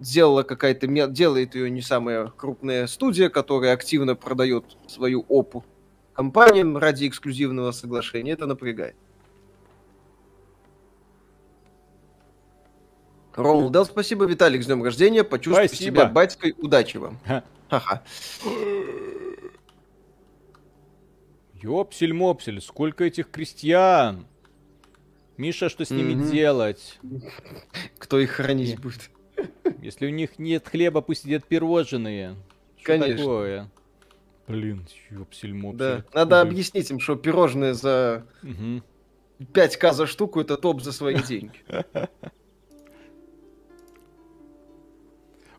B: сделала какая-то, делает ее не самая крупная студия, которая активно продает свою опу компаниям ради эксклюзивного соглашения. Это напрягает. Ромул дал спасибо, Виталик, с днем рождения. Почувствуй спасибо. себя батькой. Удачи вам. Ха-ха.
A: Ёпсель-мопсель, сколько этих крестьян? Миша, что с ними mm-hmm. делать?
B: Кто их хранить будет?
A: Если у них нет хлеба, пусть едят пирожные.
B: Что Конечно. такое?
A: Блин, ёпсель-мопсель.
B: Да. Надо Ой. объяснить им, что пирожные за угу. 5к за штуку это топ за свои *laughs* деньги.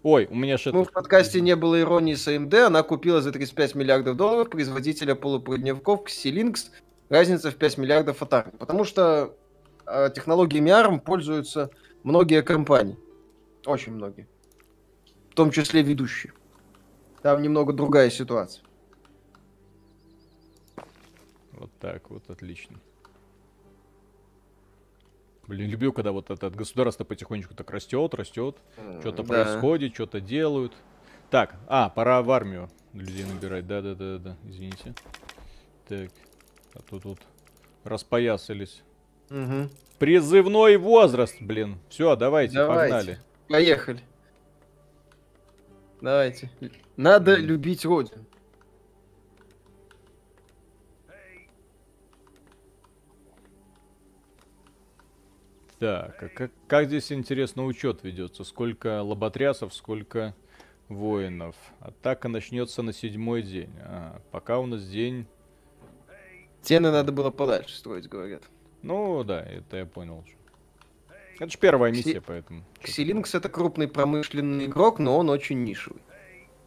A: Ой, у меня что-то...
B: Ну, в подкасте не было иронии с AMD. Она купила за 35 миллиардов долларов производителя полупроводников Xilinx. Разница в 5 миллиардов от Потому что э, технологиями ARM пользуются многие компании. Очень многие. В том числе ведущие. Там немного другая ситуация.
A: Вот так вот, отлично. Блин, люблю, когда вот это государство потихонечку так растет, растет, что-то да. происходит, что-то делают. Так, а, пора в армию людей набирать. Да, да, да, да, извините. Так, а тут распоясались. Угу. Призывной возраст, блин. Все, давайте, давайте, погнали.
B: Поехали. Давайте. Надо любить родину.
A: Так, а как, как здесь, интересно, учет ведется? Сколько лоботрясов, сколько воинов? Атака начнется на седьмой день. А, пока у нас день...
B: Стены надо было подальше строить, говорят.
A: Ну, да, это я понял. Это же первая миссия, Кси... поэтому.
B: Ксилинкс это крупный промышленный игрок, но он очень нишевый.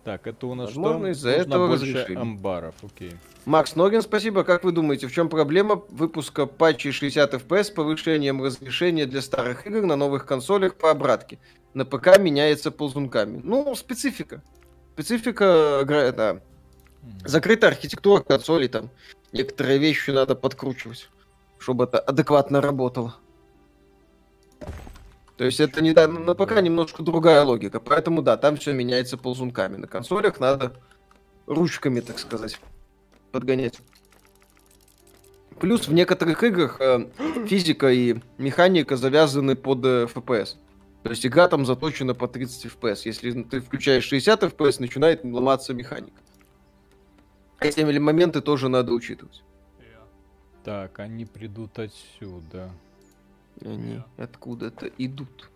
A: Так, это у нас
B: Возможно, что? из-за этого
A: больше разрешили. амбаров, окей.
B: Макс Ногин, спасибо. Как вы думаете, в чем проблема выпуска патчей 60 FPS с повышением разрешения для старых игр на новых консолях по обратке? На ПК меняется ползунками. Ну, специфика. Специфика, это, закрытая архитектура консолей, там некоторые вещи надо подкручивать, чтобы это адекватно работало. То есть это не на ПК немножко другая логика. Поэтому да, там все меняется ползунками. На консолях надо ручками, так сказать, подгонять. Плюс в некоторых играх э, физика и механика завязаны под э, FPS. То есть игра там заточена по 30 FPS. Если ты включаешь 60 FPS, начинает ломаться механика. Эти моменты тоже надо учитывать.
A: Так, они придут отсюда.
B: Они откуда-то идут.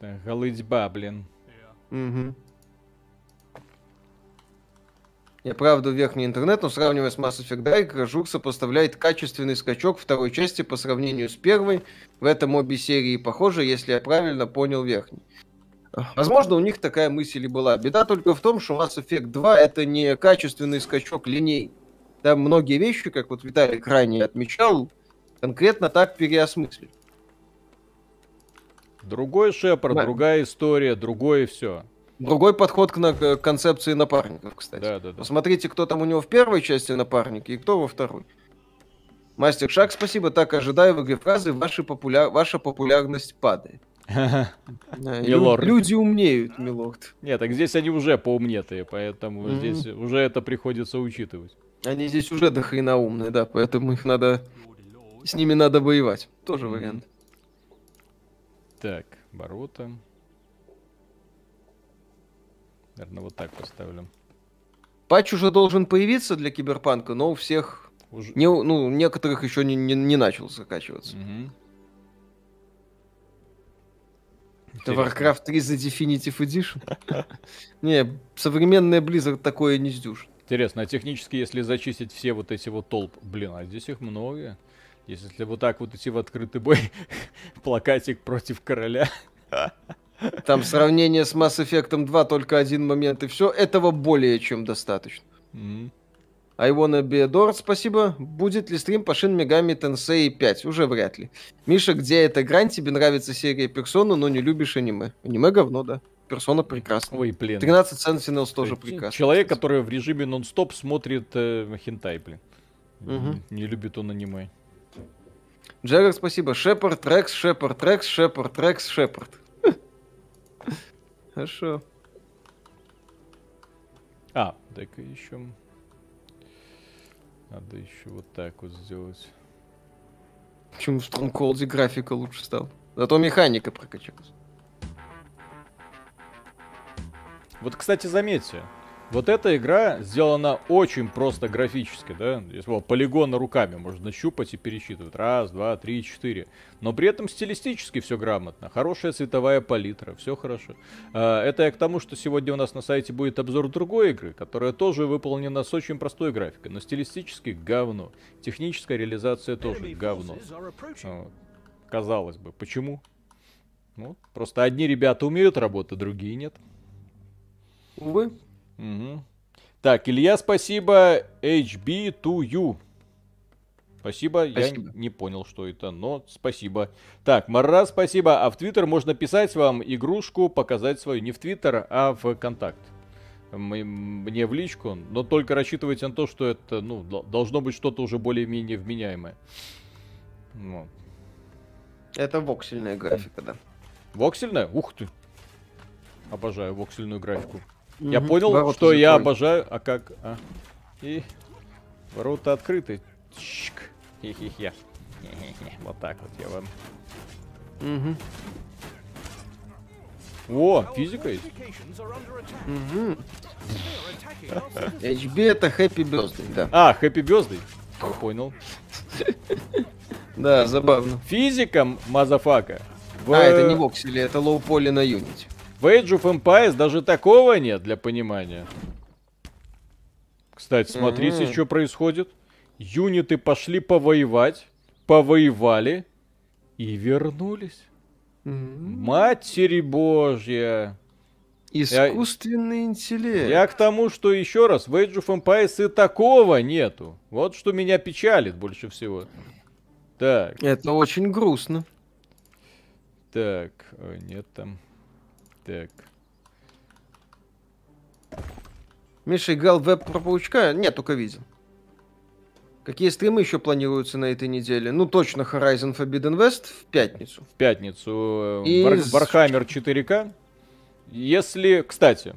A: Так, голытьба, блин.
B: Угу. Я правда верхний интернет, но сравнивая с Mass Effect Dark, Жук сопоставляет качественный скачок второй части по сравнению с первой. В этом обе серии похожи, если я правильно понял верхний. Возможно, у них такая мысль и была. Беда только в том, что Mass Effect 2 это не качественный скачок линей. Там многие вещи, как вот Виталий ранее отмечал, конкретно так переосмыслили.
A: Другой Шепард, да. другая история, другое все.
B: Другой подход к, на, к концепции напарников, кстати. Да, да, да. Посмотрите, кто там у него в первой части напарники и кто во второй. Мастер Шаг, спасибо. Так ожидаю в игре фразы «Ваша, популя... Ваша популярность падает». *laughs* Люди умнеют, милорд.
A: Нет, так здесь они уже поумнетые, поэтому mm-hmm. здесь уже это приходится учитывать.
B: Они здесь уже дохрена умные, да, поэтому их надо... С ними надо воевать. Тоже вариант.
A: Так, ворота. Наверное, вот так поставлю.
B: Патч уже должен появиться для Киберпанка, но у всех... Уже... Не, ну, некоторых еще не, не, не начал закачиваться. Угу. Это Warcraft 3 за Definitive Edition? *laughs* не, современная Blizzard такое не сдюшит.
A: Интересно, а технически, если зачистить все вот эти вот толп, блин, а здесь их много. Если вот так вот идти в открытый бой, *laughs* плакатик против короля.
B: Там сравнение с Mass Effect 2 только один момент, и все. Этого более чем достаточно. Mm-hmm. I wanna be adored, спасибо. Будет ли стрим по Shin Megami Tensei 5? Уже вряд ли. Миша, где эта грань? Тебе нравится серия Персона, но не любишь аниме. Аниме говно, да. Персона прекрасна.
A: Ой, блин.
B: 13 Sentinels тоже прекрасно.
A: Человек, который в режиме нон-стоп смотрит э, хентай, блин. Угу. Не любит он аниме.
B: Джаггер, спасибо. Шепард, Рекс, Шепард, Рекс, Шепард, Рекс, Шепард. Хорошо.
A: А, дай-ка еще... Надо еще вот так вот сделать.
B: Почему в Stronghold графика лучше стал? Зато механика прокачалась.
A: Вот, кстати, заметьте, вот эта игра сделана очень просто графически, да? Если вот полигоны руками можно щупать и пересчитывать. Раз, два, три, четыре. Но при этом стилистически все грамотно. Хорошая цветовая палитра, все хорошо. А, это я к тому, что сегодня у нас на сайте будет обзор другой игры, которая тоже выполнена с очень простой графикой, но стилистически говно. Техническая реализация тоже говно. Казалось бы, почему? Ну, просто одни ребята умеют работать, другие нет.
B: Увы.
A: Угу. Так, Илья, спасибо. HB2U. Спасибо. спасибо, я не понял, что это, но спасибо. Так, Марра, спасибо. А в Твиттер можно писать вам игрушку, показать свою. Не в Твиттер, а в Контакт. Мне в личку, но только рассчитывайте на то, что это, ну, должно быть что-то уже более-менее вменяемое. Вот.
B: Это воксельная графика, да.
A: Воксельная? Ух ты. Обожаю воксельную графику. Я понял, Ворота что я обожаю. А как? А. И ворота открыты. Чик. Хе-хе-хе. Вот так вот я вам. Угу. О, физика есть.
B: Угу. HB *laughs* это Happy Birthday, да.
A: А, Happy Birthday. Я понял. *laughs*
B: Да, забавно.
A: Физика, motherfucker.
B: В... А, это не воксели, это low poly на Unity.
A: В Age of Empires даже такого нет для понимания. Кстати, смотрите, mm-hmm. что происходит. Юниты пошли повоевать, повоевали и вернулись. Mm-hmm. Матери Божья!
B: Искусственный я, интеллект.
A: Я к тому, что еще раз, в Age of Empires и такого нету. Вот что меня печалит больше всего. Так.
B: Это очень грустно.
A: Так, Ой, нет там. Так.
B: Миша играл веб про паучка? Нет, только видел. Какие стримы еще планируются на этой неделе? Ну, точно Horizon Forbidden West в пятницу.
A: В пятницу. Э, И... Warhammer 4К. Если, кстати,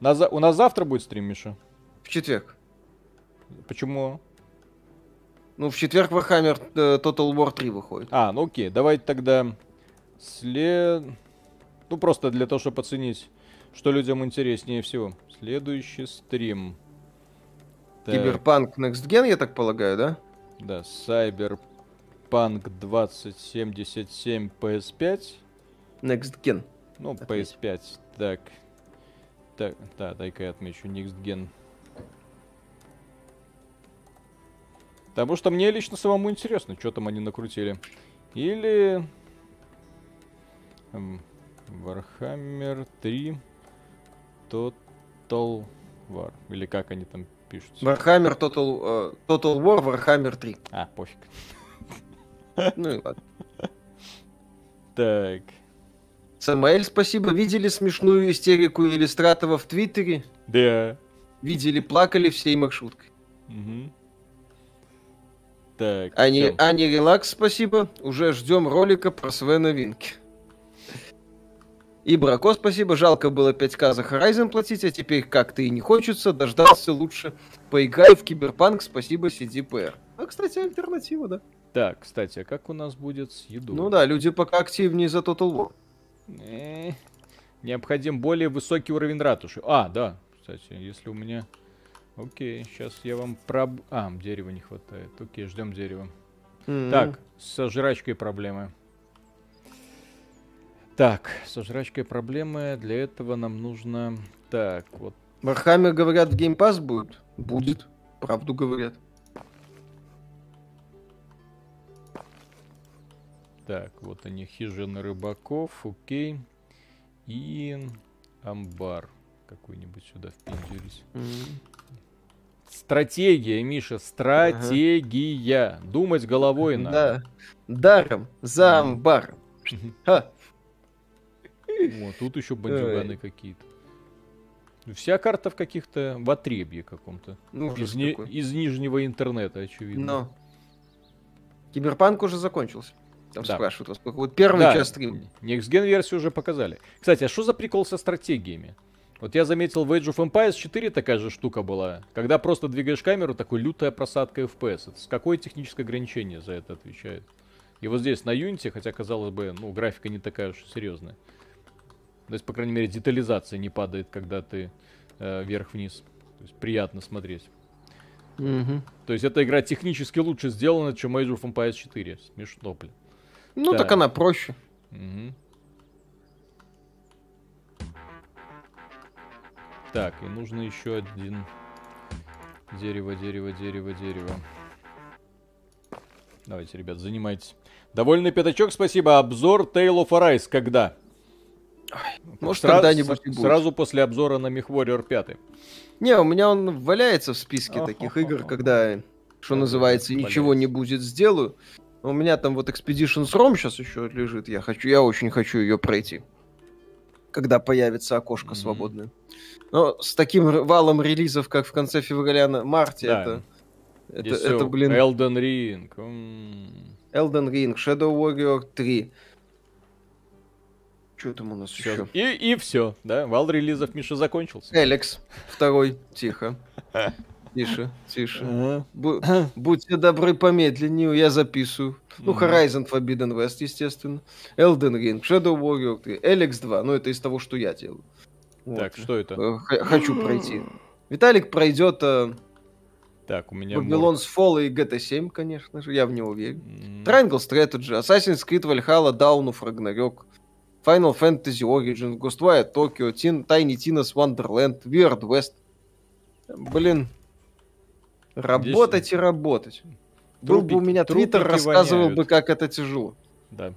A: на у нас завтра будет стрим, Миша?
B: В четверг.
A: Почему?
B: Ну, в четверг Warhammer э, Total War 3 выходит.
A: А, ну окей, давайте тогда след... Ну, просто для того, чтобы оценить, что людям интереснее всего. Следующий стрим.
B: Киберпанк Next Gen, я так полагаю, да?
A: Да, Cyberpunk 2077 PS5.
B: Next Gen.
A: Ну, Отметь. PS5, так. Так, да, дай-ка я отмечу Next Gen. Потому что мне лично самому интересно, что там они накрутили. Или... Warhammer 3 Total War. Или как они там пишут?
B: Warhammer Total, uh, Total War Warhammer 3.
A: А, пофиг.
B: Ну и ладно.
A: Так.
B: Самаэль, спасибо. Видели смешную истерику иллюстратора в Твиттере?
A: Да.
B: Видели, плакали всей маршруткой.
A: Угу. Так.
B: Ани, Ани Релакс, спасибо. Уже ждем ролика про Свена Винки. И Брако, спасибо. Жалко было 5к за Horizon платить, а теперь как-то и не хочется. Дождался лучше. Поиграй в Киберпанк, спасибо CDPR. А, кстати, альтернатива, да.
A: Так, кстати, а как у нас будет с едой?
B: Ну да, люди пока активнее за Total War.
A: Э, необходим более высокий уровень ратуши. А, да, кстати, если у меня... Окей, сейчас я вам про... А, дерева не хватает. Окей, ждем дерева. Mm-hmm. Так, со жрачкой проблемы. Так, со жрачкой проблемы. Для этого нам нужно... Так, вот.
B: Warhammer, говорят, в Pass будет? Будет. Правду говорят.
A: Так, вот они, хижины рыбаков, окей. И амбар какой-нибудь сюда впендюрить. Mm-hmm. Стратегия, Миша, стратегия. Ага. Думать головой надо.
B: Да, даром, за амбаром.
A: Вот, тут еще бандюганы какие-то. Вся карта в каких-то в отребье каком-то. Ну, из, не, из нижнего интернета, очевидно. Но.
B: Киберпанк уже закончился. Там да. спрашивают вас, вот первый да. час стрима.
A: Next Gen версию уже показали. Кстати, а что за прикол со стратегиями? Вот я заметил, в Age of Empires 4 такая же штука была. Когда просто двигаешь камеру, такой лютая просадка FPS. Это с какое техническое ограничение за это отвечает? И вот здесь на Unity, хотя, казалось бы, ну, графика не такая уж серьезная. То есть, по крайней мере, детализация не падает, когда ты э, вверх-вниз. То есть приятно смотреть.
B: Mm-hmm.
A: То есть эта игра технически лучше сделана, чем Age of Empires 4. Смешно, блин.
B: Ну, так, так она проще.
A: Угу. Так, и нужно еще один дерево, дерево, дерево, дерево. Давайте, ребят, занимайтесь. Довольный пятачок, спасибо. Обзор Tale of Arise когда?
B: Ой, может, Сра- когда-нибудь
A: с- Сразу после обзора на MechWarrior 5.
B: Не, у меня он валяется в списке таких игр, когда, что называется, ничего не будет сделаю. У меня там вот Expeditions ROM сейчас еще лежит. Я хочу, я очень хочу ее пройти. Когда появится окошко mm-hmm. свободное. Но с таким валом релизов, как в конце февраля на марте, да. это, это, это, блин...
A: Elden Ring. Mm.
B: Elden Ring, Shadow Warrior 3. Что там у нас все. еще?
A: И, и все, да? Вал релизов Миша закончился.
B: Эликс, второй, тихо. *laughs* Тише, тише. Будьте добры помедленнее, я записываю. Ну, Horizon Forbidden West, естественно. Elden Ring, Shadow Warrior 3, Alex 2. Ну, это из того, что я делаю.
A: Так, что это?
B: Э, хочу пройти. Виталик пройдет... Э,
A: Так, у меня...
B: Babylon's Fall и GTA 7, конечно же, я в него верю. Mm. Triangle Strategy, Assassin's Creed Valhalla, Dawn of Ragnarok, Final Fantasy Origin, Ghostwire Tokyo, Tin, Tiny Tina's Wonderland, Weird West. Блин, работать Здесь... и работать. Был бы у меня твиттер, рассказывал воняют. бы, как это тяжело.
A: Да.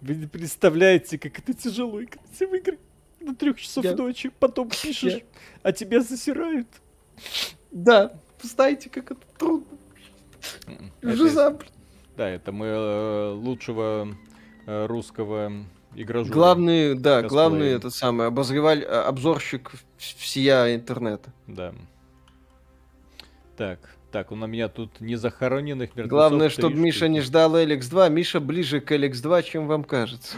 A: Вы не представляете, как это тяжело играть в игры до трех часов Я... ночи, потом пишешь, Я... а тебя засирают.
B: Да, знаете, как это трудно. Жиза.
A: Да, это мы э, лучшего э, русского игражура.
B: Главный, да, косплея. главный этот самый обозреваль, а, обзорщик всея интернета.
A: Да. Так, так, у меня тут не захороненных
B: мертвецов. Главное, чтобы Миша не ждал LX2. Миша ближе к LX2, чем вам кажется.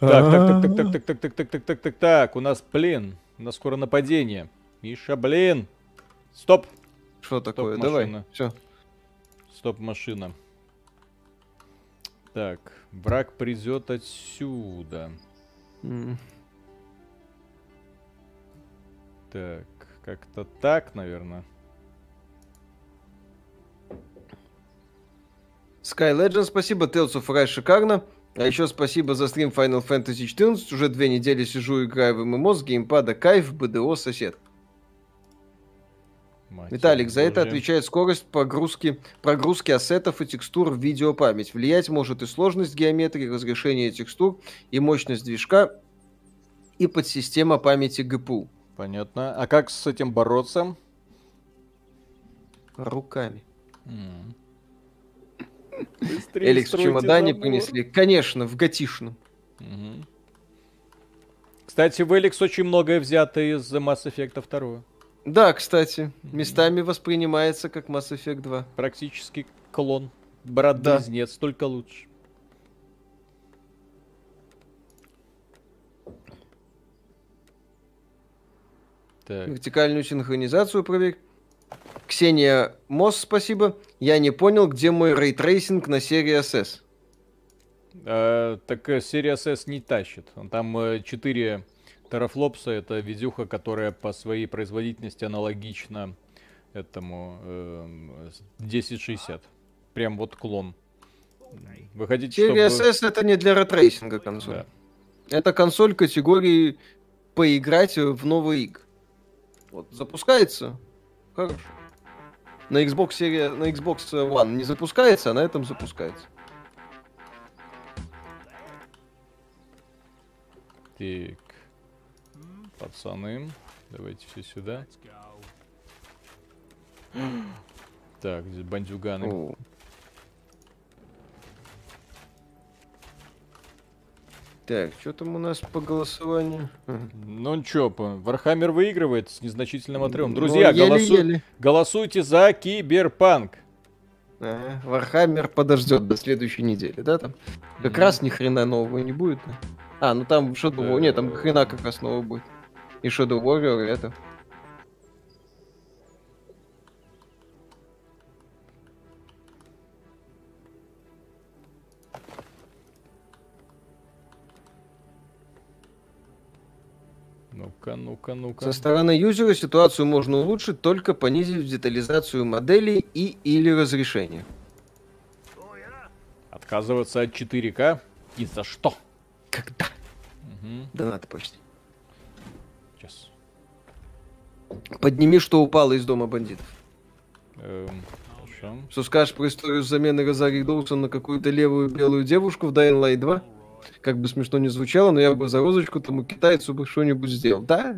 A: Так, так, так, так, так, так, так, так, так, так, так, так, у нас, блин, у нас скоро нападение. Миша, блин. Стоп.
B: Что такое? Давай, все.
A: Стоп, машина. Так, враг придет отсюда. Mm. Так, как-то так, наверное.
B: Sky Legend, спасибо. Tales of Rise шикарно. А еще спасибо за стрим Final Fantasy 14. Уже две недели сижу, играю в ММО с геймпада. Кайф, БДО, сосед. Мать Виталик, за это отвечает скорость погрузки, прогрузки ассетов и текстур в видеопамять. Влиять может и сложность геометрии, разрешение текстур, и мощность движка, и подсистема памяти ГПУ.
A: Понятно. А как с этим бороться?
B: Руками. Эликс в чемодане принесли. Конечно, в готишном. Угу.
A: Кстати, в Эликс очень многое взято из Mass Effect 2.
B: Да, кстати, местами воспринимается как Mass Effect 2.
A: Практически клон. Брат-близнец, да. только лучше.
B: Так. Вертикальную синхронизацию проверь. Ксения Мос, спасибо. Я не понял, где мой рейтрейсинг на Series S.
A: А, так э, Series S не тащит. Там 4 терафлопса, это видюха, которая по своей производительности аналогична этому э, 1060. Прям вот клон.
B: Вы хотите, чтобы... SS это не для рейтрейсинга консоль. Да. Это консоль категории поиграть в новый игры. Вот, запускается. Хорошо на Xbox серия, на Xbox One не запускается, а на этом запускается.
A: Так. Пацаны, давайте все сюда. Так, здесь бандюганы. О.
B: Так, что там у нас по голосованию?
A: Ну ничего, Warhammer выигрывает с незначительным отрывом. Ну, Друзья, ну, еле, еле. голосуйте за Киберпанк.
B: А, Warhammer подождет до следующей недели, да? Там как mm. раз ни хрена нового не будет. Да? А, ну там Shadow Warrior, нет, там хрена как раз нового будет. И Shadow Warrior это.
A: Ну-ка, ну-ка, ну-ка.
B: Со стороны юзера ситуацию можно улучшить, только понизив детализацию моделей и или разрешение.
A: Отказываться от 4К? И за что?
B: Когда? Угу. Да надо почти. Подними, что упало из дома бандитов. Эм. Что скажешь про историю замены Розари Доусон на какую-то левую белую девушку в Dying Light 2? как бы смешно не звучало, но я бы за розочку тому китайцу бы что-нибудь сделал. Да,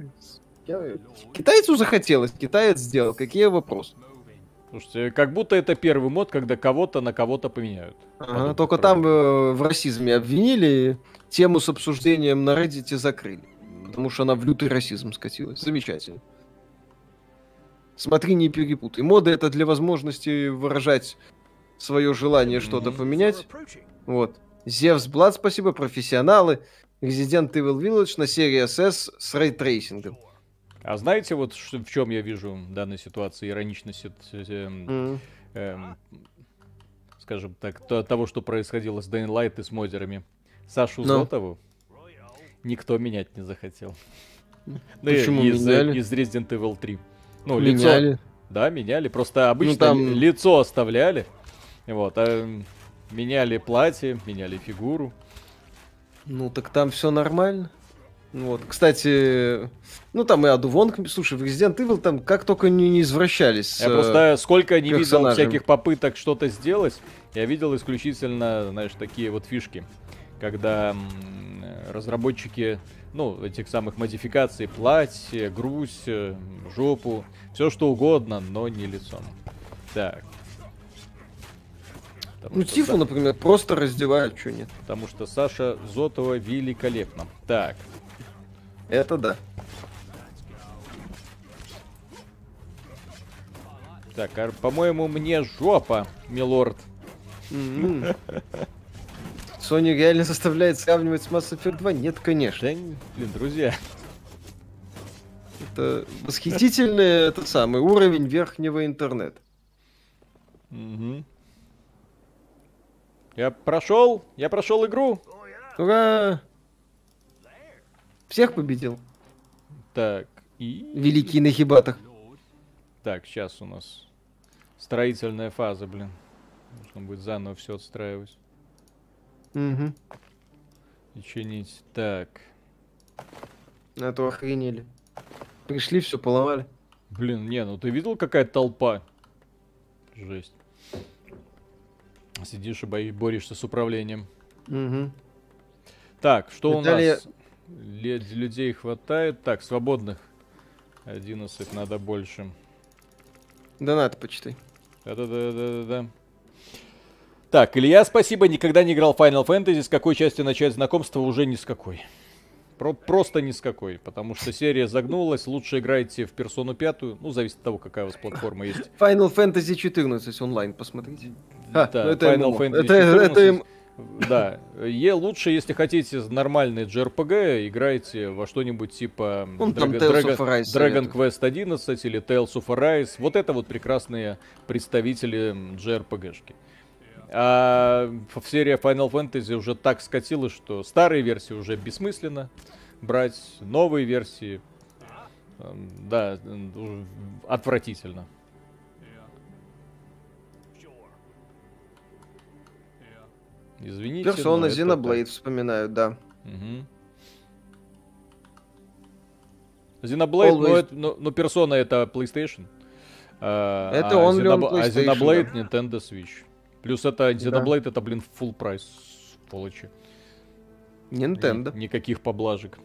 B: китайцу захотелось, китаец сделал. Какие вопросы?
A: Слушайте, как будто это первый мод, когда кого-то на кого-то поменяют.
B: Ага, только там э, в расизме обвинили, тему с обсуждением на Reddit закрыли. Потому что она в лютый расизм скатилась. Замечательно. Смотри, не перепутай. Моды это для возможности выражать свое желание что-то поменять. Вот. Зевс Блад, спасибо, профессионалы. Resident Evil Village на Series S с рейтрейсингом.
A: А знаете, вот в чем я вижу в данной ситуации ироничность, э, mm. э, скажем так, то, того, что происходило с Dying Light и с модерами. Сашу Но. Зотову никто менять не захотел. Ну, Почему из, меняли? из Resident Evil 3. Ну,
B: меняли.
A: лицо, Да, меняли. Просто обычно ну, там... лицо оставляли. Вот, а меняли платье, меняли фигуру.
B: Ну, так там все нормально. Вот, кстати, ну там и Аду Вонг, слушай, в Resident Evil там как только не, не извращались.
A: Я просто сколько не видел всяких попыток что-то сделать, я видел исключительно, знаешь, такие вот фишки, когда разработчики, ну, этих самых модификаций, платье, грудь, э, жопу, все что угодно, но не лицом. Так.
B: Потому ну, Тифу, да. например, просто раздевают, что нет.
A: Потому что Саша Зотова великолепна. Так.
B: Это да.
A: Так, а, по-моему, мне жопа, милорд.
B: М-м. Sony реально заставляет сравнивать с Mass Effect 2? Нет, конечно. Да,
A: блин, друзья.
B: Это восхитительный этот самый уровень верхнего интернета.
A: Угу. Я прошел, я прошел игру.
B: Ура! Всех победил.
A: Так, и...
B: Великий на хибатах.
A: Так, сейчас у нас строительная фаза, блин. Нужно будет заново все отстраивать.
B: Угу.
A: И чинить. Так.
B: На то охренели. Пришли, все поломали.
A: Блин, не, ну ты видел, какая толпа? Жесть. Сидишь и бои, борешься с управлением.
B: Угу.
A: Так, что Виталий... у нас? Людей хватает. Так, свободных 11 надо больше.
B: Донат почитай.
A: Да-да-да-да-да. Так, Илья, спасибо, никогда не играл Final Fantasy. С какой части начать знакомство? Уже ни с какой. Про просто ни с какой, потому что серия загнулась. Лучше играйте в персону пятую. Ну, зависит от того, какая у вас платформа есть.
B: Final Fantasy 14 онлайн, посмотрите.
A: А, да, ну это Final ММО. Fantasy это, 14. Это, да, е лучше, если хотите нормальный JRPG, играйте во что-нибудь типа
B: ну, Dragon, Dragon,
A: Dragon Quest 11 или Tales of Arise. Вот это вот прекрасные представители JRPG-шки. А в серии Final Fantasy уже так скатилось, что старые версии уже бессмысленно брать, новые версии, эм, да, отвратительно. Извините.
B: Персона Xenoblade вспоминают, да.
A: Угу. Xenoblade, ну, это, ну, ну, персона это PlayStation.
B: А, это он Xenob...
A: А Xenoblade да. Nintendo Switch. Плюс это Xenoblade, да. это, блин, full прайс, полочи.
B: Nintendo.
A: Ни, никаких поблажек.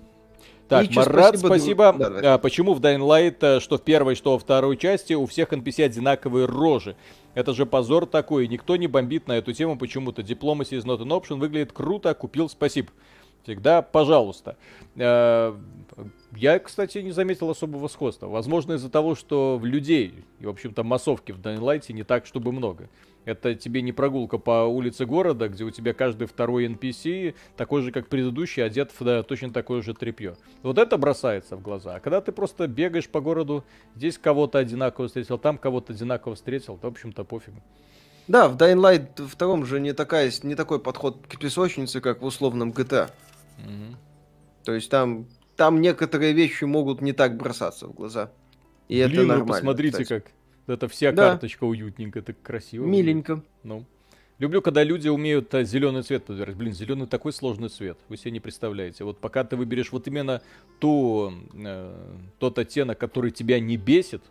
A: Так, Марат, спасибо. спасибо. Да, а, почему в Dying Light, э, что в первой, что во второй части, у всех NPC одинаковые рожи? Это же позор такой. Никто не бомбит на эту тему почему-то. Diplomacy is not an option. Выглядит круто. Купил, спасибо. Всегда, пожалуйста. Э, я, кстати, не заметил особого сходства. Возможно, из-за того, что в людей, и, в общем-то, массовки в Light не так, чтобы много. Это тебе не прогулка по улице города, где у тебя каждый второй NPC такой же, как предыдущий, одет в да, точно такое же тряпье. Вот это бросается в глаза. А когда ты просто бегаешь по городу, здесь кого-то одинаково встретил, там кого-то одинаково встретил, то, в общем-то, пофигу.
B: Да, в Dying Light втором же не, такая, не такой подход к песочнице, как в условном GTA. Угу. То есть там, там некоторые вещи могут не так бросаться в глаза. И Блин, это нормально.
A: посмотрите, кстати. как это вся да. карточка уютненько, так красиво.
B: Миленько.
A: Ну. Люблю, когда люди умеют а, зеленый цвет подбирать. Блин, зеленый такой сложный цвет. Вы себе не представляете. Вот пока ты выберешь вот именно ту, э, тот оттенок, который тебя не бесит,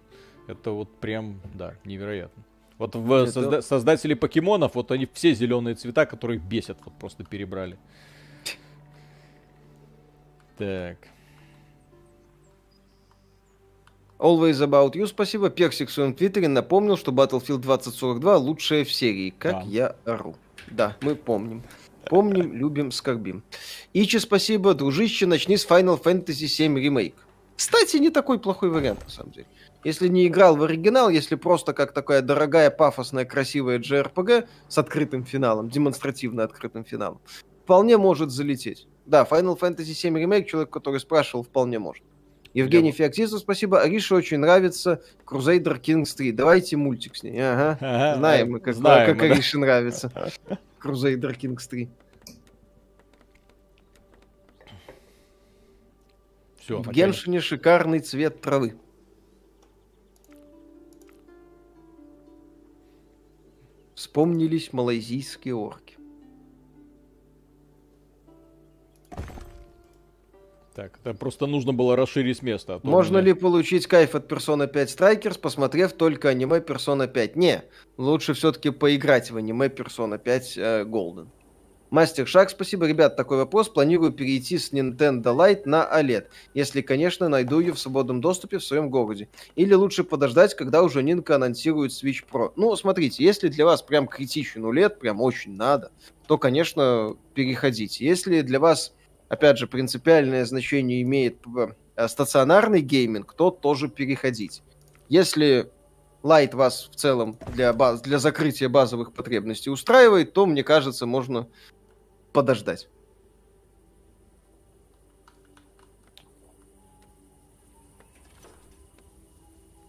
A: это вот прям, да, невероятно. Вот в это... созда- создатели покемонов, вот они все зеленые цвета, которые бесят, вот просто перебрали. Так.
B: Always About You, спасибо. Персик в своем твиттере напомнил, что Battlefield 2042 лучшая в серии. Как да. я ору. Да, мы помним. Помним, *laughs* любим, скорбим. Ичи, спасибо. Дружище, начни с Final Fantasy VII Remake. Кстати, не такой плохой вариант, на самом деле. Если не играл в оригинал, если просто как такая дорогая, пафосная, красивая JRPG с открытым финалом, демонстративно открытым финалом, вполне может залететь. Да, Final Fantasy 7 ремейк, человек, который спрашивал, вполне может. Евгений Феоктистов, спасибо. Арише очень нравится Crusader Kings 3. Давайте мультик с ней. Ага. ага Знаем мы, как, знаем, как мы, да. Нравится. *laughs* Crusader Kings 3. Все, В Геншине шикарный цвет травы. Вспомнились малайзийские орки.
A: Так, это просто нужно было расширить место. А
B: Можно меня... ли получить кайф от Persona 5 Strikers, посмотрев только аниме Persona 5? Не, лучше все-таки поиграть в аниме Persona 5 э, Golden. Мастер Шаг, спасибо. Ребят, такой вопрос. Планирую перейти с Nintendo Lite на OLED, если, конечно, найду ее в свободном доступе в своем городе. Или лучше подождать, когда уже Nintendo анонсирует Switch Pro. Ну, смотрите, если для вас прям критичен OLED, прям очень надо, то, конечно, переходите. Если для вас опять же, принципиальное значение имеет э, стационарный гейминг, то тоже переходить. Если Light вас в целом для, баз, для закрытия базовых потребностей устраивает, то, мне кажется, можно подождать.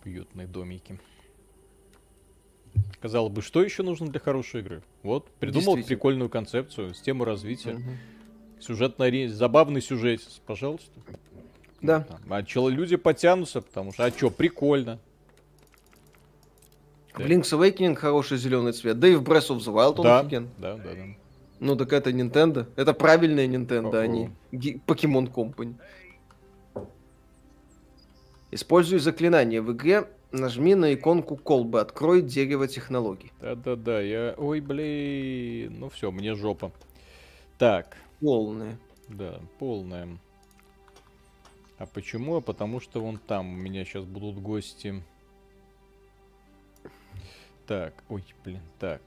A: Уютные домики. Казалось бы, что еще нужно для хорошей игры? Вот, придумал прикольную концепцию, систему развития. Угу. Сюжетный, забавный сюжет, пожалуйста.
B: Да.
A: А че, люди потянутся, потому что, а что, прикольно.
B: В Link's Awakening хороший зеленый цвет, да и в Breath of the Wild он
A: да, офиген. Да, да, да.
B: Ну так это Nintendo. Это правильная Nintendo, а не Pokemon Company. Используй заклинание в игре, нажми на иконку колбы, открой дерево технологий.
A: Да-да-да, я... Ой, блин, ну все, мне жопа. Так,
B: Полная.
A: Да, полная. А почему? А потому что вон там у меня сейчас будут гости. Так, ой, блин, так.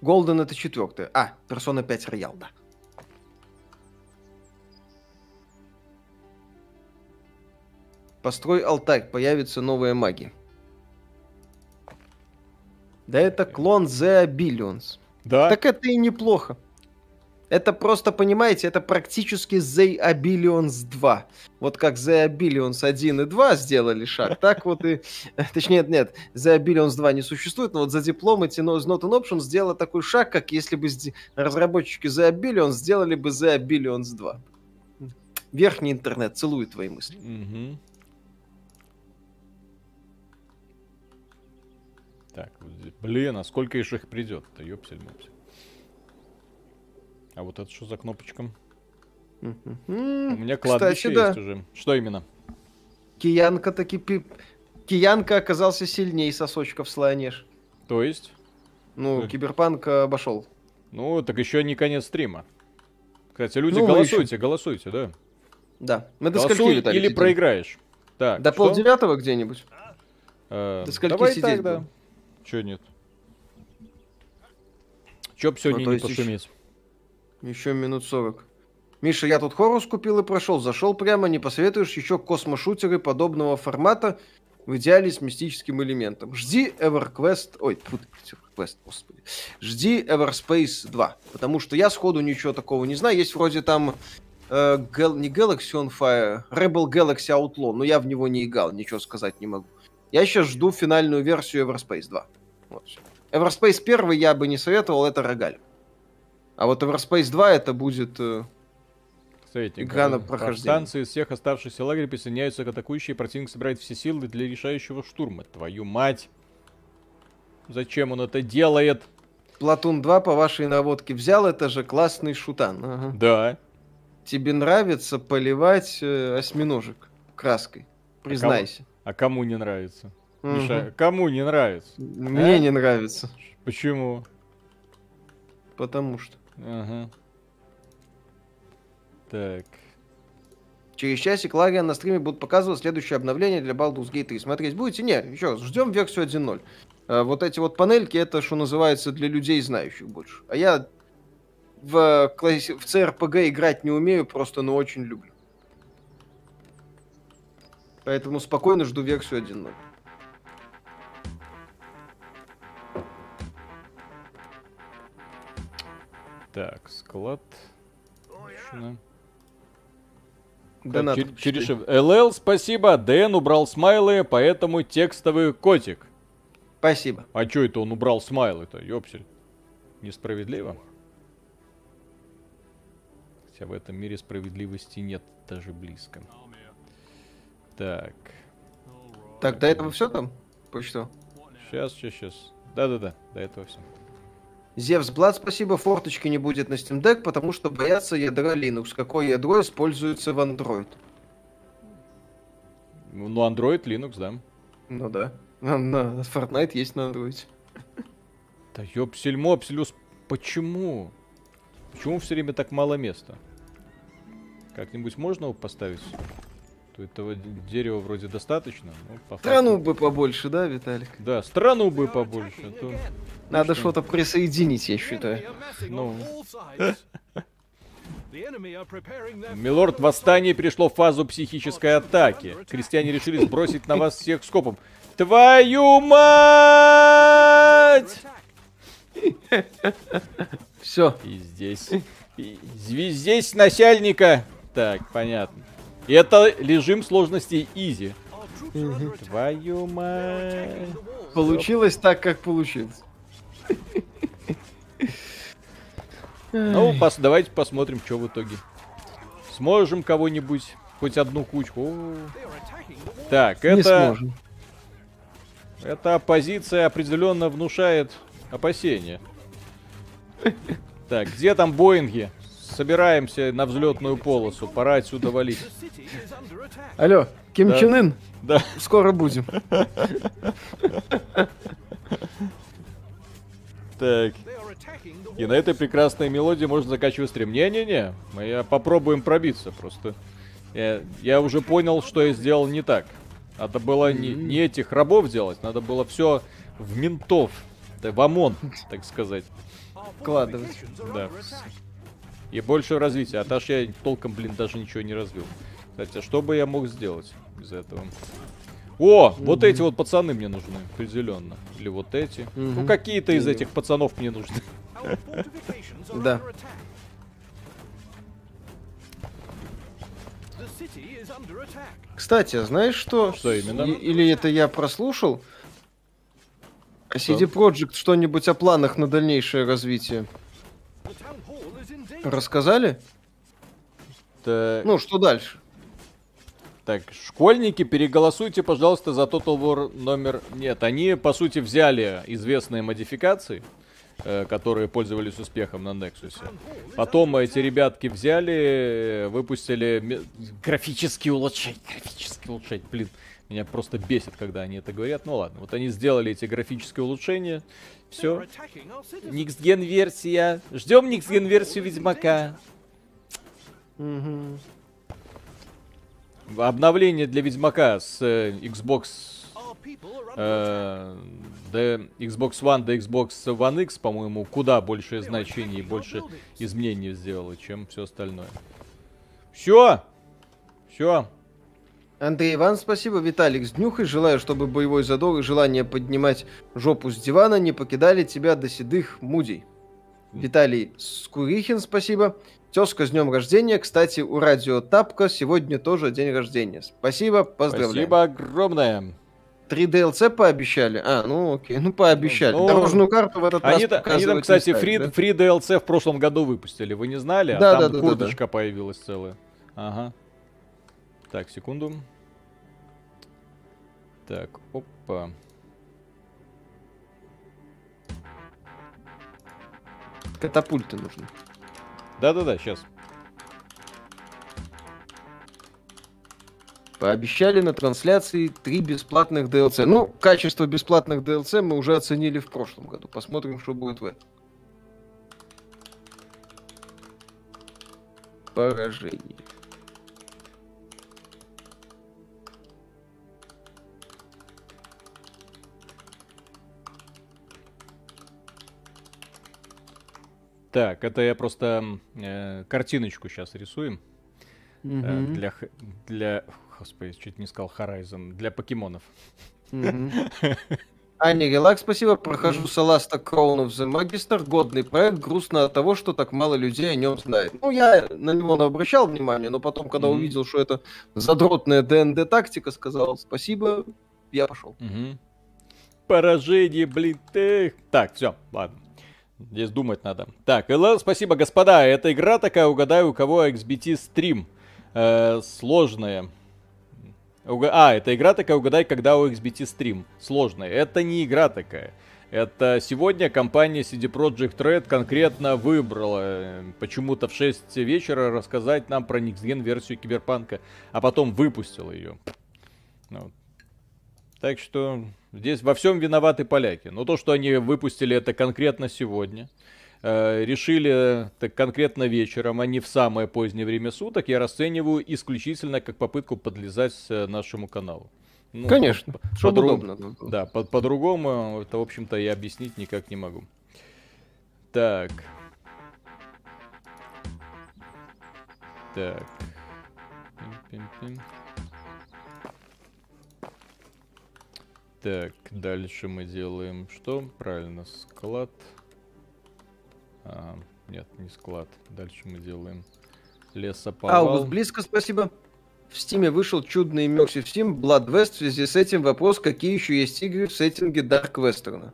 B: Голден это четвертое. А, Персона 5 Роял, да. Построй алтарь, появится новая магия. Да это клон The Billions.
A: Да.
B: Так это и неплохо. Это просто, понимаете, это практически The Abilions 2. Вот как The Abilions 1 и 2 сделали шаг, *laughs* так вот и... Точнее, нет, The Abilions 2 не существует, но вот за No is Not an Option сделала такой шаг, как если бы разработчики The Abilions сделали бы The Abilions 2. Верхний интернет целует твои мысли.
A: Угу. Так, блин, а сколько еще их придет-то, ёпсель-мопсель. А вот это что за кнопочка? У меня кладбище Кстати, есть да. уже. Что именно?
B: Киянка таки... Пи... Киянка оказался сильнее сосочков слонеж.
A: То есть?
B: Ну, Киберпанк обошел.
A: Ну, так еще не конец стрима. Кстати, люди, ну, голосуйте, еще... голосуйте, да.
B: Да. Мы
A: до скольки, Виталий, Или сидим? проиграешь. Так,
B: до полдевятого где-нибудь?
A: Э, до скольки давай сидеть так, да. Че нет? Че б сегодня ну, не пошуметь?
B: Еще минут 40. Миша, я тут Хорус купил и прошел. Зашел прямо, не посоветуешь еще космошутеры подобного формата в идеале с мистическим элементом. Жди EverQuest... Ой, фу, EverQuest, господи. Жди Everspace 2. Потому что я сходу ничего такого не знаю. Есть вроде там э, Gal... не Galaxy on Fire, Rebel Galaxy Outlaw, но я в него не играл, ничего сказать не могу. Я сейчас жду финальную версию Everspace 2. Вот. Everspace 1 я бы не советовал, это рогаль. А вот Everspace 2 это будет э,
A: Советник, игра на прохождение. Станции из всех оставшихся лагерей присоединяются к атакующей, противник собирает все силы для решающего штурма. Твою мать! Зачем он это делает?
B: Платун 2 по вашей наводке взял, это же классный шутан. Ага.
A: Да.
B: Тебе нравится поливать э, осьминожек краской? Признайся.
A: А кому не нравится? Угу. Миша, кому не нравится?
B: Мне а? не нравится.
A: Почему?
B: Потому что.
A: Ага. Так.
B: Через часик Лариан на стриме будут показывать следующее обновление для Baldur's Gate 3. Смотреть будете? Не, еще раз, ждем версию 1.0. А, вот эти вот панельки, это, что называется, для людей, знающих больше. А я в, в CRPG играть не умею, просто, но очень люблю. Поэтому спокойно жду версию 1.0.
A: Так, склад.
B: Донат.
A: Через ЛЛ, спасибо. Дэн убрал смайлы, поэтому текстовый котик.
B: Спасибо.
A: А чё это он убрал смайлы-то, ёпсель? Несправедливо? Хотя в этом мире справедливости нет даже близко. Так.
B: Так, до этого все там? По что?
A: Сейчас, сейчас, сейчас. Да-да-да, до этого все.
B: Зевс Блад, спасибо, форточки не будет на Steam Deck, потому что боятся ядра Linux. Какое ядро используется в Android?
A: Ну, Android, Linux, да.
B: Ну да. На, Fortnite есть на Android.
A: Да ёпсель мопселюс, почему? Почему все время так мало места? Как-нибудь можно его поставить? То этого дерева вроде достаточно.
B: Ну, по страну бы побольше, да, Виталик?
A: Да, страну бы побольше. А то...
B: Надо что-то присоединить, я считаю. Ну. *laughs*
A: Милорд, восстание перешло в фазу психической атаки. Крестьяне решили сбросить на вас всех скопом. Твою мать!
B: Все.
A: И здесь. И здесь начальника. Так, понятно. Это режим сложности изи. Твою мать.
B: Получилось так, как получилось.
A: Ну, пос, давайте посмотрим, что в итоге. Сможем кого-нибудь, хоть одну кучку. О. Так, это... Не сможем. Эта оппозиция определенно внушает опасения. Так, где там Боинги? Собираемся на взлетную полосу. Пора отсюда валить.
B: Алло, Ким да. Чен Ын?
A: Да.
B: Скоро будем.
A: Так. И на этой прекрасной мелодии можно заканчивать стрим. Не-не-не, мы попробуем пробиться просто. Я, я уже понял, что я сделал не так. Надо было не, не этих рабов делать, надо было все в ментов, в ОМОН, так сказать.
B: Вкладывать.
A: Да. И больше развития. А так я толком, блин, даже ничего не развил. Кстати, а что бы я мог сделать из этого? О, mm-hmm. вот эти вот пацаны мне нужны, определенно. Или вот эти. Mm-hmm. Ну, какие-то из этих пацанов мне нужны. *laughs*
B: Да. Кстати, знаешь что?
A: Что именно?
B: Или это я прослушал? А CD Projekt что-нибудь о планах на дальнейшее развитие? Рассказали?
A: Так.
B: Ну, что дальше?
A: Так, школьники, переголосуйте, пожалуйста, за Total War номер... Нет, они, по сути, взяли известные модификации, э, которые пользовались успехом на Nexus. Потом эти ребятки взяли, выпустили графические улучшения. Графические улучшения, блин. Меня просто бесит, когда они это говорят. Ну ладно, вот они сделали эти графические улучшения. Все. Никсген версия. Ждем Никсген версию Ведьмака.
B: Угу.
A: Обновление для Ведьмака с э, Xbox э, до Xbox One до Xbox One X, по-моему, куда большее значение и больше изменений сделало, чем все остальное. Все! Все!
B: Андрей Иван, спасибо. Виталик, с днюхой. Желаю, чтобы боевой задор и желание поднимать жопу с дивана не покидали тебя до седых мудей. Виталий Скурихин, спасибо. Тезка, с днем рождения. Кстати, у Радио Тапка сегодня тоже день рождения. Спасибо, поздравляю.
A: Спасибо огромное.
B: 3 DLC пообещали? А, ну окей, ну пообещали. Ну,
A: Дорожную карту в этот они, раз Они там, кстати, ставят, фри, да? фри DLC в прошлом году выпустили, вы не знали?
B: Да,
A: а
B: да,
A: там
B: да,
A: курточка
B: да, да.
A: появилась целая. Ага. Так, секунду. Так, опа.
B: Катапульты нужны.
A: Да-да-да, сейчас.
B: Пообещали на трансляции три бесплатных DLC. Ну, качество бесплатных DLC мы уже оценили в прошлом году. Посмотрим, что будет в этом. Поражение.
A: Так, это я просто э, картиночку сейчас рисуем. Mm-hmm. Э, для, для, господи, чуть не сказал Horizon, для покемонов.
B: Mm-hmm. *laughs* Аня Релакс, спасибо. Прохожу Саласта Crown of the Magister. Годный проект. Грустно от того, что так мало людей о нем знает. Ну, я на него не обращал внимания, но потом, когда mm-hmm. увидел, что это задротная ДНД тактика, сказал спасибо, я пошел.
A: Mm-hmm. Поражение, блин, ты. Так, все, ладно. Здесь думать надо. Так, ЛЛ, спасибо, господа. Эта игра такая, угадаю, у кого XBT стрим. Э, сложная. А, это игра такая, угадай, когда у XBT стрим. Сложная. Это не игра такая. Это сегодня компания CD Projekt Red конкретно выбрала э, почему-то в 6 вечера рассказать нам про Next версию Киберпанка, а потом выпустила ее. Ну, так что здесь во всем виноваты поляки. Но то, что они выпустили это конкретно сегодня, э, решили так конкретно вечером, а не в самое позднее время суток, я расцениваю исключительно как попытку подлезать э, нашему каналу.
B: Ну, Конечно,
A: чтобы по удобно. Да, по- по-другому это, в общем-то, я объяснить никак не могу. Так. Так. Пим-пим-пим. Так, дальше мы делаем что? Правильно, склад. А, нет, не склад. Дальше мы делаем лесоповал.
B: Аугуст, близко, спасибо. В Стиме вышел чудный Immersive Steam Blood West. В связи с этим вопрос, какие еще есть игры в сеттинге Dark Western?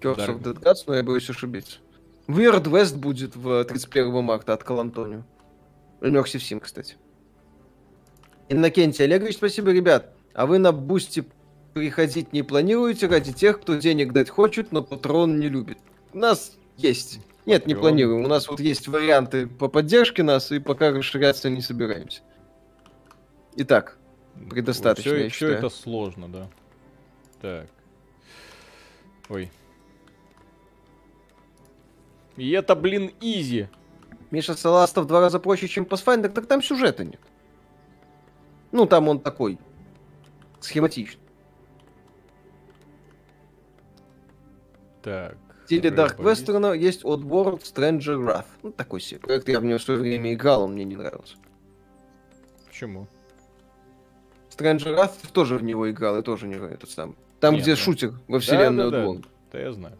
B: Curse Dark... of Dead Gods, но я боюсь ошибиться. Weird West будет в 31 марта от Калантонио. Immersive Sim, кстати. Иннокентий Олегович, спасибо, ребят. А вы на Boosty приходить не планируете ради тех, кто денег дать хочет, но Patreon не любит? У нас есть. Нет, не планируем. У нас вот есть варианты по поддержке нас, и пока расширяться не собираемся. И так, предостаточно,
A: все, я все это сложно, да. Так. Ой. И это, блин, изи.
B: Миша Саласта в два раза проще, чем Pathfinder, так там сюжета нет. Ну, там он такой схематичный.
A: Так
B: стиле Dark Western есть Oddworld Stranger Wrath. Ну, такой себе проект. Я в него в свое время играл, он мне не нравился.
A: Почему?
B: Stranger Wrath тоже в него играл, и тоже не этот сам. Там, Нет, где ну... шутер во вселенной да, да. Да,
A: да, я знаю.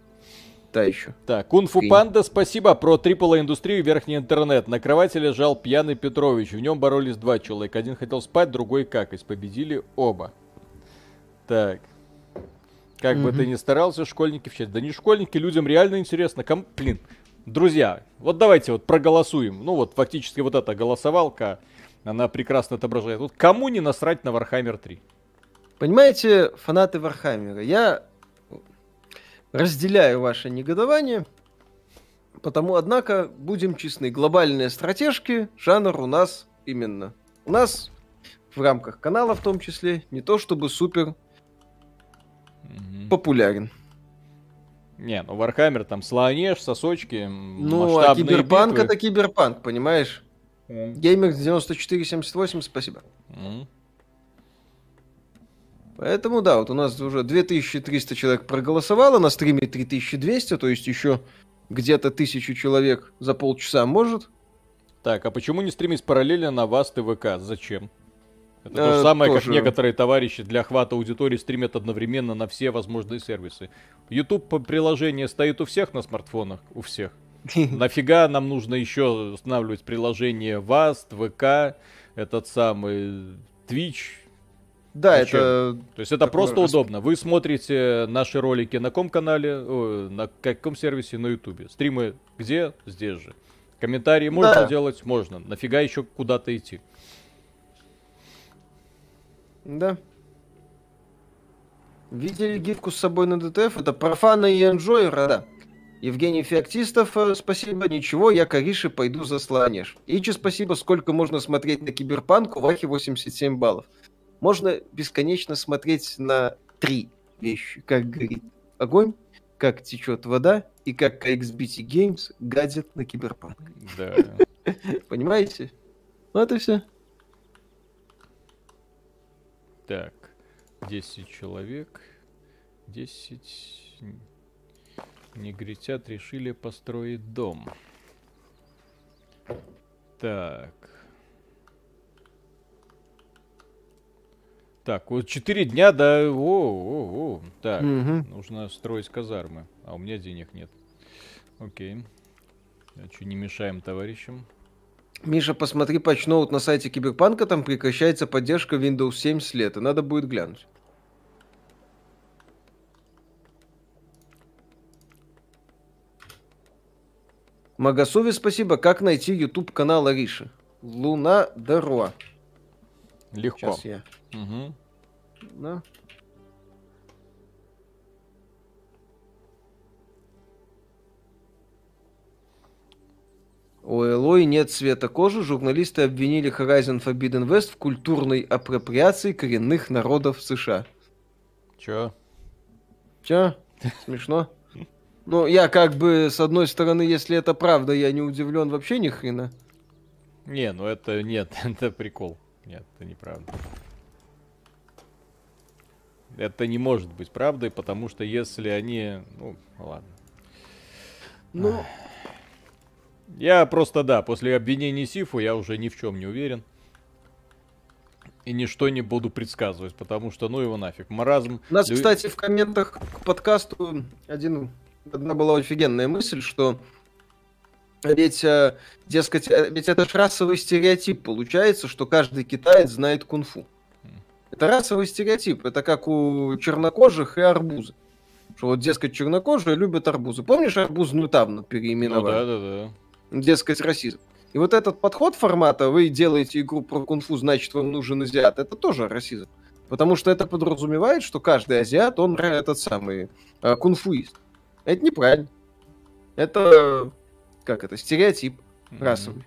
B: Да, еще.
A: Так, Кунфу Панда, спасибо. Про AAA индустрию верхний интернет. На кровати лежал пьяный Петрович. В нем боролись два человека. Один хотел спать, другой какать. Победили оба. Так. Как mm-hmm. бы ты ни старался, школьники в чате. Да не школьники, людям реально интересно. Ком... Блин, друзья, вот давайте вот проголосуем. Ну вот фактически вот эта голосовалка, она прекрасно отображает. Вот кому не насрать на Warhammer 3?
B: Понимаете, фанаты Вархаммера, я разделяю ваше негодование, потому, однако, будем честны, глобальные стратежки, жанр у нас именно. У нас в рамках канала в том числе не то чтобы супер популярен.
A: Не, ну Вархаммер там слонеж, сосочки,
B: Ну, а киберпанк битвы. это киберпанк, понимаешь? Mm. Геймер 9478, спасибо. Mm. Поэтому да, вот у нас уже 2300 человек проголосовало, на стриме 3200, то есть еще где-то тысячу человек за полчаса может.
A: Так, а почему не стримить параллельно на вас ТВК? Зачем? Это то же э, самое, тоже. как некоторые товарищи для охвата аудитории стримят одновременно на все возможные сервисы. YouTube приложение стоит у всех на смартфонах, у всех. *laughs* Нафига нам нужно еще устанавливать приложение VAST, ВК, этот самый Twitch,
B: да, Зачем? это...
A: То есть это просто расп... удобно. Вы смотрите наши ролики на ком канале, о, на каком сервисе, на ютубе. Стримы где? Здесь же. Комментарии можно да. делать? Можно. Нафига еще куда-то идти?
B: Да. Видели гифку с тобой на DTF? Это про фана и enjoyer а, да. Евгений Феоктистов, э, спасибо, ничего, я Кариши пойду за слонеж. Ичи, спасибо, сколько можно смотреть на Киберпанк, у Вахи 87 баллов. Можно бесконечно смотреть на три вещи, как горит огонь, как течет вода и как XBT Games гадят на Киберпанк.
A: Да. *laughs*
B: Понимаете? Ну это все.
A: Так, 10 человек. 10 негритят решили построить дом. Так. Так, вот 4 дня до... О, о, о. Так, угу. нужно строить казармы. А у меня денег нет. Окей. А что, не мешаем товарищам?
B: Миша, посмотри патчноут на сайте Киберпанка, там прекращается поддержка Windows 7 с лета. Надо будет глянуть. Магасове спасибо. Как найти YouTube канал Ариши? Луна Даруа.
A: Легко.
B: Сейчас я.
A: Угу.
B: Да. У Элой нет цвета кожи. Журналисты обвинили Horizon Forbidden West в культурной апроприации коренных народов США.
A: Чё?
B: Чё? Смешно? Ну, я как бы, с одной стороны, если это правда, я не удивлен вообще ни хрена.
A: Не, ну это нет, *laughs* это прикол. Нет, это неправда. Это не может быть правдой, потому что если они... Ну, ладно.
B: Ну...
A: Я просто, да, после обвинений Сифу я уже ни в чем не уверен. И ничто не буду предсказывать, потому что ну его нафиг. Маразм...
B: У нас, кстати, в комментах к подкасту один, одна была офигенная мысль, что ведь, э, дескать, э, ведь это же расовый стереотип получается, что каждый китаец знает кунг-фу. Это расовый стереотип. Это как у чернокожих и арбузы. Что вот, дескать, чернокожие любят арбузы. Помнишь, арбузную тавну переименовали?
A: Ну, да, да,
B: да. Дескать, расизм. И вот этот подход формата, вы делаете игру про кунг-фу, значит, вам нужен азиат, это тоже расизм. Потому что это подразумевает, что каждый азиат, он этот самый э, кунг-фуист. Это неправильно. Это, как это, стереотип mm-hmm. расовый.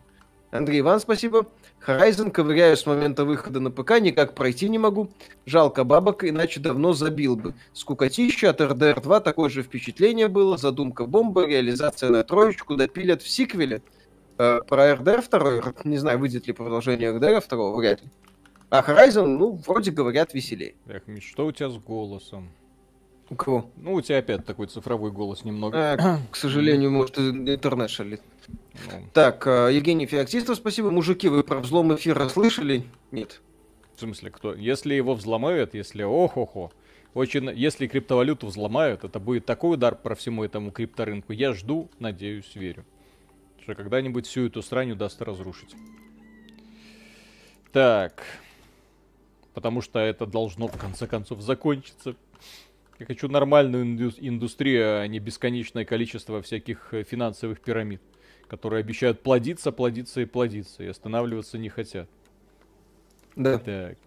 B: Андрей Иван, спасибо. Horizon ковыряю с момента выхода на ПК, никак пройти не могу. Жалко бабок, иначе давно забил бы. Скукотища от RDR 2 такое же впечатление было. Задумка бомба, реализация на троечку, допилят в сиквеле. Э, про RDR 2, не знаю, выйдет ли продолжение RDR 2, вряд ли. А Horizon, ну, вроде говорят, веселее.
A: Эх, Миш, что у тебя с голосом?
B: У кого?
A: Ну, у тебя опять такой цифровой голос немного.
B: А, к сожалению, может, интернет шалит. Ну. Так, э, Евгений Феоктистов, спасибо. Мужики, вы про взлом эфира слышали? Нет.
A: В смысле, кто? Если его взломают, если ох-охо, очень, если криптовалюту взломают, это будет такой удар по всему этому крипторынку. Я жду, надеюсь, верю. Что когда-нибудь всю эту срань удастся разрушить. Так. Потому что это должно в конце концов закончиться. Я хочу нормальную индустрию, а не бесконечное количество всяких э, финансовых пирамид которые обещают плодиться, плодиться и плодиться, и останавливаться не хотят.
B: Да.
A: Так.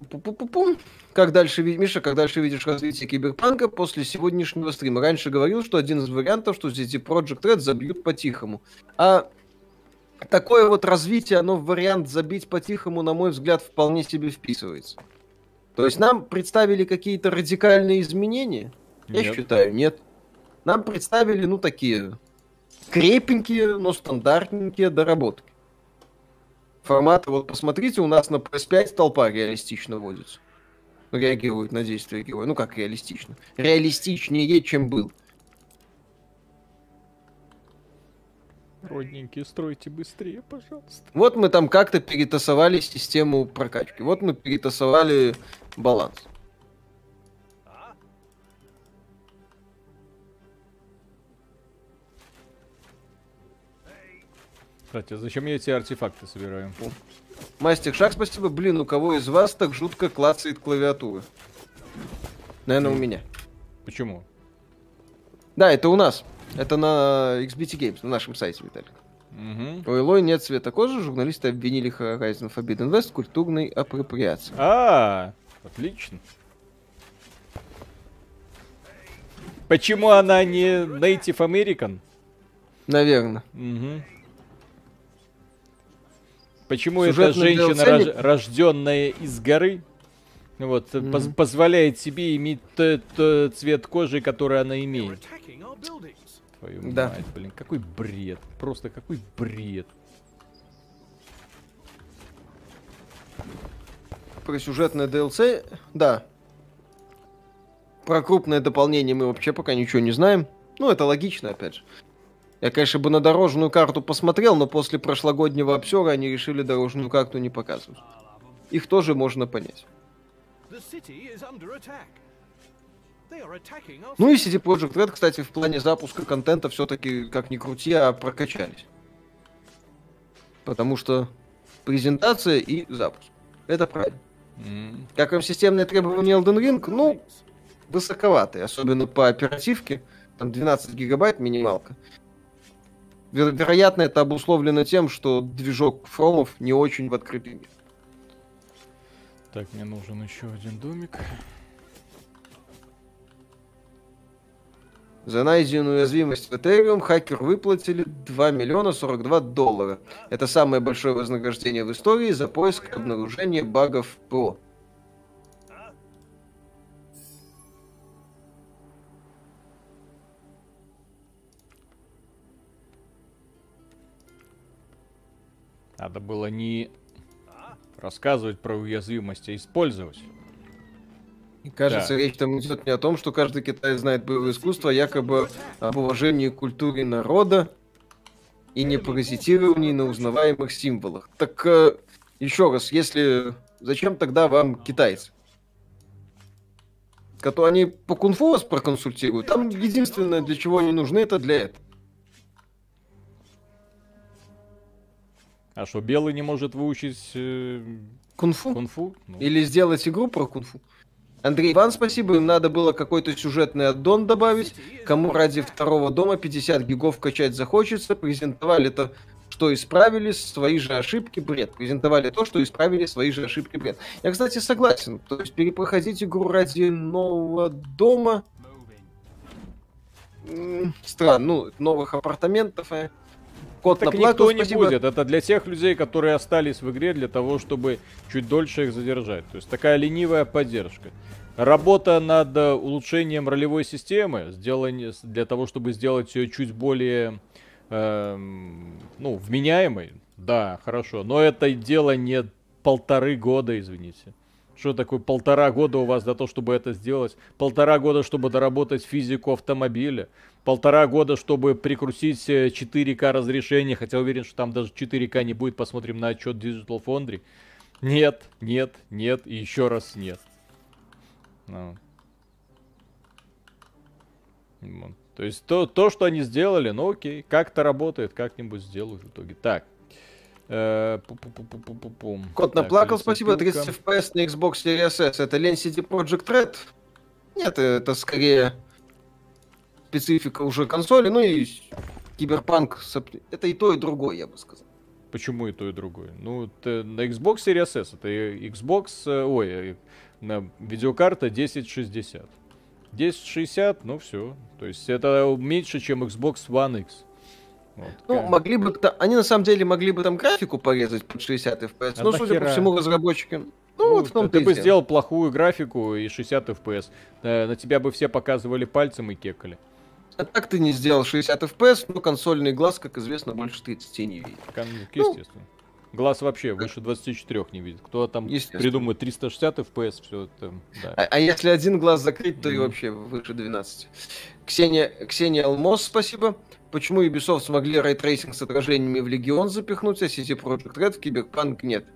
B: Пу-пу-пу-пу. Как дальше, Миша, как дальше видишь развитие киберпанка после сегодняшнего стрима? Раньше говорил, что один из вариантов, что здесь Project Red забьют по-тихому. А такое вот развитие, оно в вариант забить по-тихому, на мой взгляд, вполне себе вписывается. То есть нам представили какие-то радикальные изменения? Нет. Я считаю, нет. Нам представили, ну, такие крепенькие, но стандартненькие доработки. Формат, вот посмотрите, у нас на PS5 толпа реалистично водится. Реагирует на действия героя. Ну как реалистично? Реалистичнее, чем был.
A: Родненькие, стройте быстрее, пожалуйста.
B: Вот мы там как-то перетасовали систему прокачки. Вот мы перетасовали баланс.
A: Кстати, зачем я эти артефакты собираю?
B: Мастер Шаг, спасибо. Блин, у кого из вас так жутко клацает клавиатура? Наверное, у меня.
A: Почему?
B: Да, это у нас. Это на XBT Games, на нашем сайте, Виталик. Угу. У Элой нет цвета кожи, журналисты обвинили Horizon Forbidden West в культурной апроприации.
A: А, отлично. Почему она не Native American?
B: Наверное.
A: Угу. Почему эта женщина, рож, рожденная из горы, вот, mm-hmm. поз- позволяет себе иметь тот, тот цвет кожи, который она имеет? Твою да. мать, блин, какой бред. Просто какой бред.
B: Про сюжетное DLC, да. Про крупное дополнение мы вообще пока ничего не знаем. Ну, это логично, опять же. Я, конечно, бы на дорожную карту посмотрел, но после прошлогоднего обсера они решили дорожную карту не показывать. Их тоже можно понять. Ну и CD Projekt Red, кстати, в плане запуска контента все-таки, как ни крути, а прокачались. Потому что презентация и запуск. Это правильно. Mm. Как вам системные требования Elden Ring? Ну, высоковатые, особенно по оперативке. Там 12 гигабайт минималка. Веро- вероятно, это обусловлено тем, что движок фромов не очень в открытый мир.
A: Так, мне нужен еще один домик.
B: За найденную уязвимость в Ethereum хакер выплатили 2 миллиона 42 доллара. Это самое большое вознаграждение в истории за поиск и обнаружение багов ПО.
A: Надо было не рассказывать про уязвимость, а использовать.
B: И кажется, да. речь там идет не о том, что каждый китаец знает боевое искусство, а якобы об уважении к культуре народа и не паразитировании на узнаваемых символах. Так э, еще раз, если зачем тогда вам китайцы? Которые они по кунфу вас проконсультируют. Там единственное, для чего они нужны, это для этого.
A: А что, белый не может выучить э...
B: кунфу?
A: Кунфу?
B: Ну. Или сделать игру про кунфу? Андрей Иван, спасибо. Им надо было какой-то сюжетный аддон добавить. Кому ради второго дома 50 гигов качать захочется. Презентовали то, что исправили свои же ошибки, бред. Презентовали то, что исправили свои же ошибки, бред. Я, кстати, согласен. То есть перепроходить игру ради нового дома... Странно. Ну, новых апартаментов, а...
A: Кот так наплакал, никто спасибо. не будет. Это для тех людей, которые остались в игре, для того, чтобы чуть дольше их задержать. То есть такая ленивая поддержка. Работа над улучшением ролевой системы, сделание, для того, чтобы сделать ее чуть более э, ну, вменяемой, да, хорошо. Но это дело не полторы года, извините. Что такое полтора года у вас за то, чтобы это сделать? Полтора года, чтобы доработать физику автомобиля? Полтора года, чтобы прикрутить 4К э, разрешение, хотя уверен, что там даже 4К не будет, посмотрим на отчет Digital Foundry. Нет, нет, нет и еще раз нет. Ну. То есть то, то, что они сделали, ну окей, как-то работает, как-нибудь сделают в итоге. Так,
B: Э, Кот наплакал, спасибо. 30 FPS на Xbox Series S. Это лень CD Project Red? Нет, это скорее специфика уже консоли. Ну и Киберпанк. Это и то, и другое, я бы сказал.
A: Почему и то, и другое? Ну, на Xbox Series S это Xbox, э, ой, э, на видеокарта 1060. 1060, ну все. То есть это меньше, чем Xbox One X.
B: Вот, ну, могли бы... Они на самом деле могли бы там графику порезать под 60 FPS. А нахера? судя по всему, разработчики... Ну,
A: ну вот в том ты бы сделал плохую графику и 60 FPS. Э, на тебя бы все показывали пальцем и кекали.
B: А так ты не сделал 60 FPS, но консольный глаз, как известно, больше 30 не видит.
A: Ну, естественно. Глаз вообще выше 24 не видит. Кто там придумает 360 FPS, все это...
B: Да. А, а если один глаз закрыть, то mm. и вообще выше 12. Ксения, Ксения Алмос, спасибо. Почему Ubisoft смогли ray tracing с отражениями в Легион запихнуть, а CD Projekt Red в Киберпанк нет?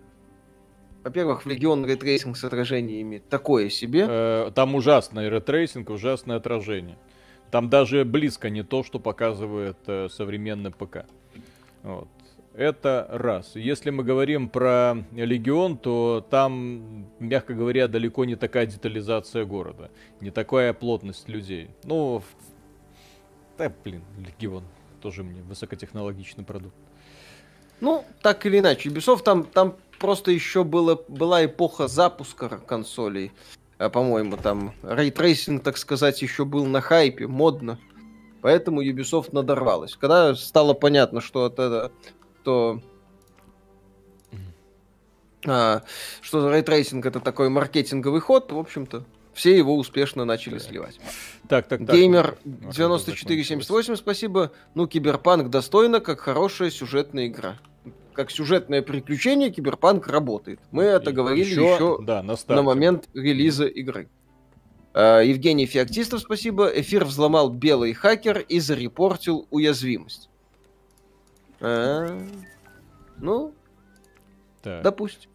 B: Во-первых, в Legion ray tracing с отражениями такое себе.
A: Э, там ужасный ray tracing, ужасное отражение. Там даже близко не то, что показывает э, современный ПК. Вот. Это раз. Если мы говорим про Легион, то там, мягко говоря, далеко не такая детализация города, не такая плотность людей. Ну, да, блин, Легион тоже мне высокотехнологичный продукт.
B: Ну, так или иначе, Ubisoft там, там просто еще было, была эпоха запуска консолей. А, по-моему, там ray tracing, так сказать, еще был на хайпе, модно. Поэтому Ubisoft надорвалась. Когда стало понятно, что это, то а, что ray tracing это такой маркетинговый ход, в общем-то, все его успешно начали сливать. Так, так, так. Геймер 9478, спасибо. Ну, Киберпанк достойно, как хорошая сюжетная игра. Как сюжетное приключение Киберпанк работает. Мы это говорили еще, еще да, на, на момент релиза игры. Uh, Евгений Феоктистов, спасибо. Эфир взломал белый хакер и зарепортил уязвимость. А, ну, так. допустим.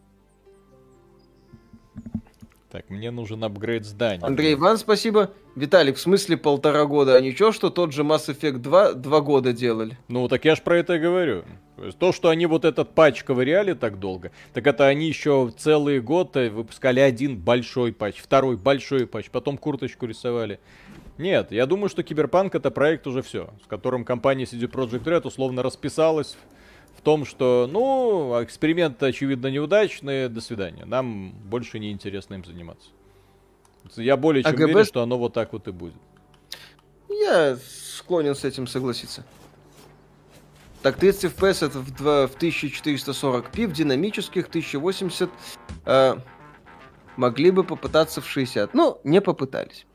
A: Так, мне нужен апгрейд здания.
B: Андрей Иван, спасибо. Виталик, в смысле полтора года? А ничего, что тот же Mass Effect 2 два года делали?
A: Ну, так я ж про это и говорю. То, что они вот этот патч ковыряли так долго, так это они еще целые годы выпускали один большой патч, второй большой патч, потом курточку рисовали. Нет, я думаю, что Киберпанк это проект уже все, с которым компания CD Projekt Red условно расписалась в том, что, ну, эксперименты, очевидно, неудачные, до свидания. Нам больше не интересно им заниматься. Я более чем АГБ... уверен, что оно вот так вот и будет.
B: Я склонен с этим согласиться. Так, 30 FPS это в, 2, в 1440p, в динамических 1080 э, могли бы попытаться в 60. Ну, не попытались.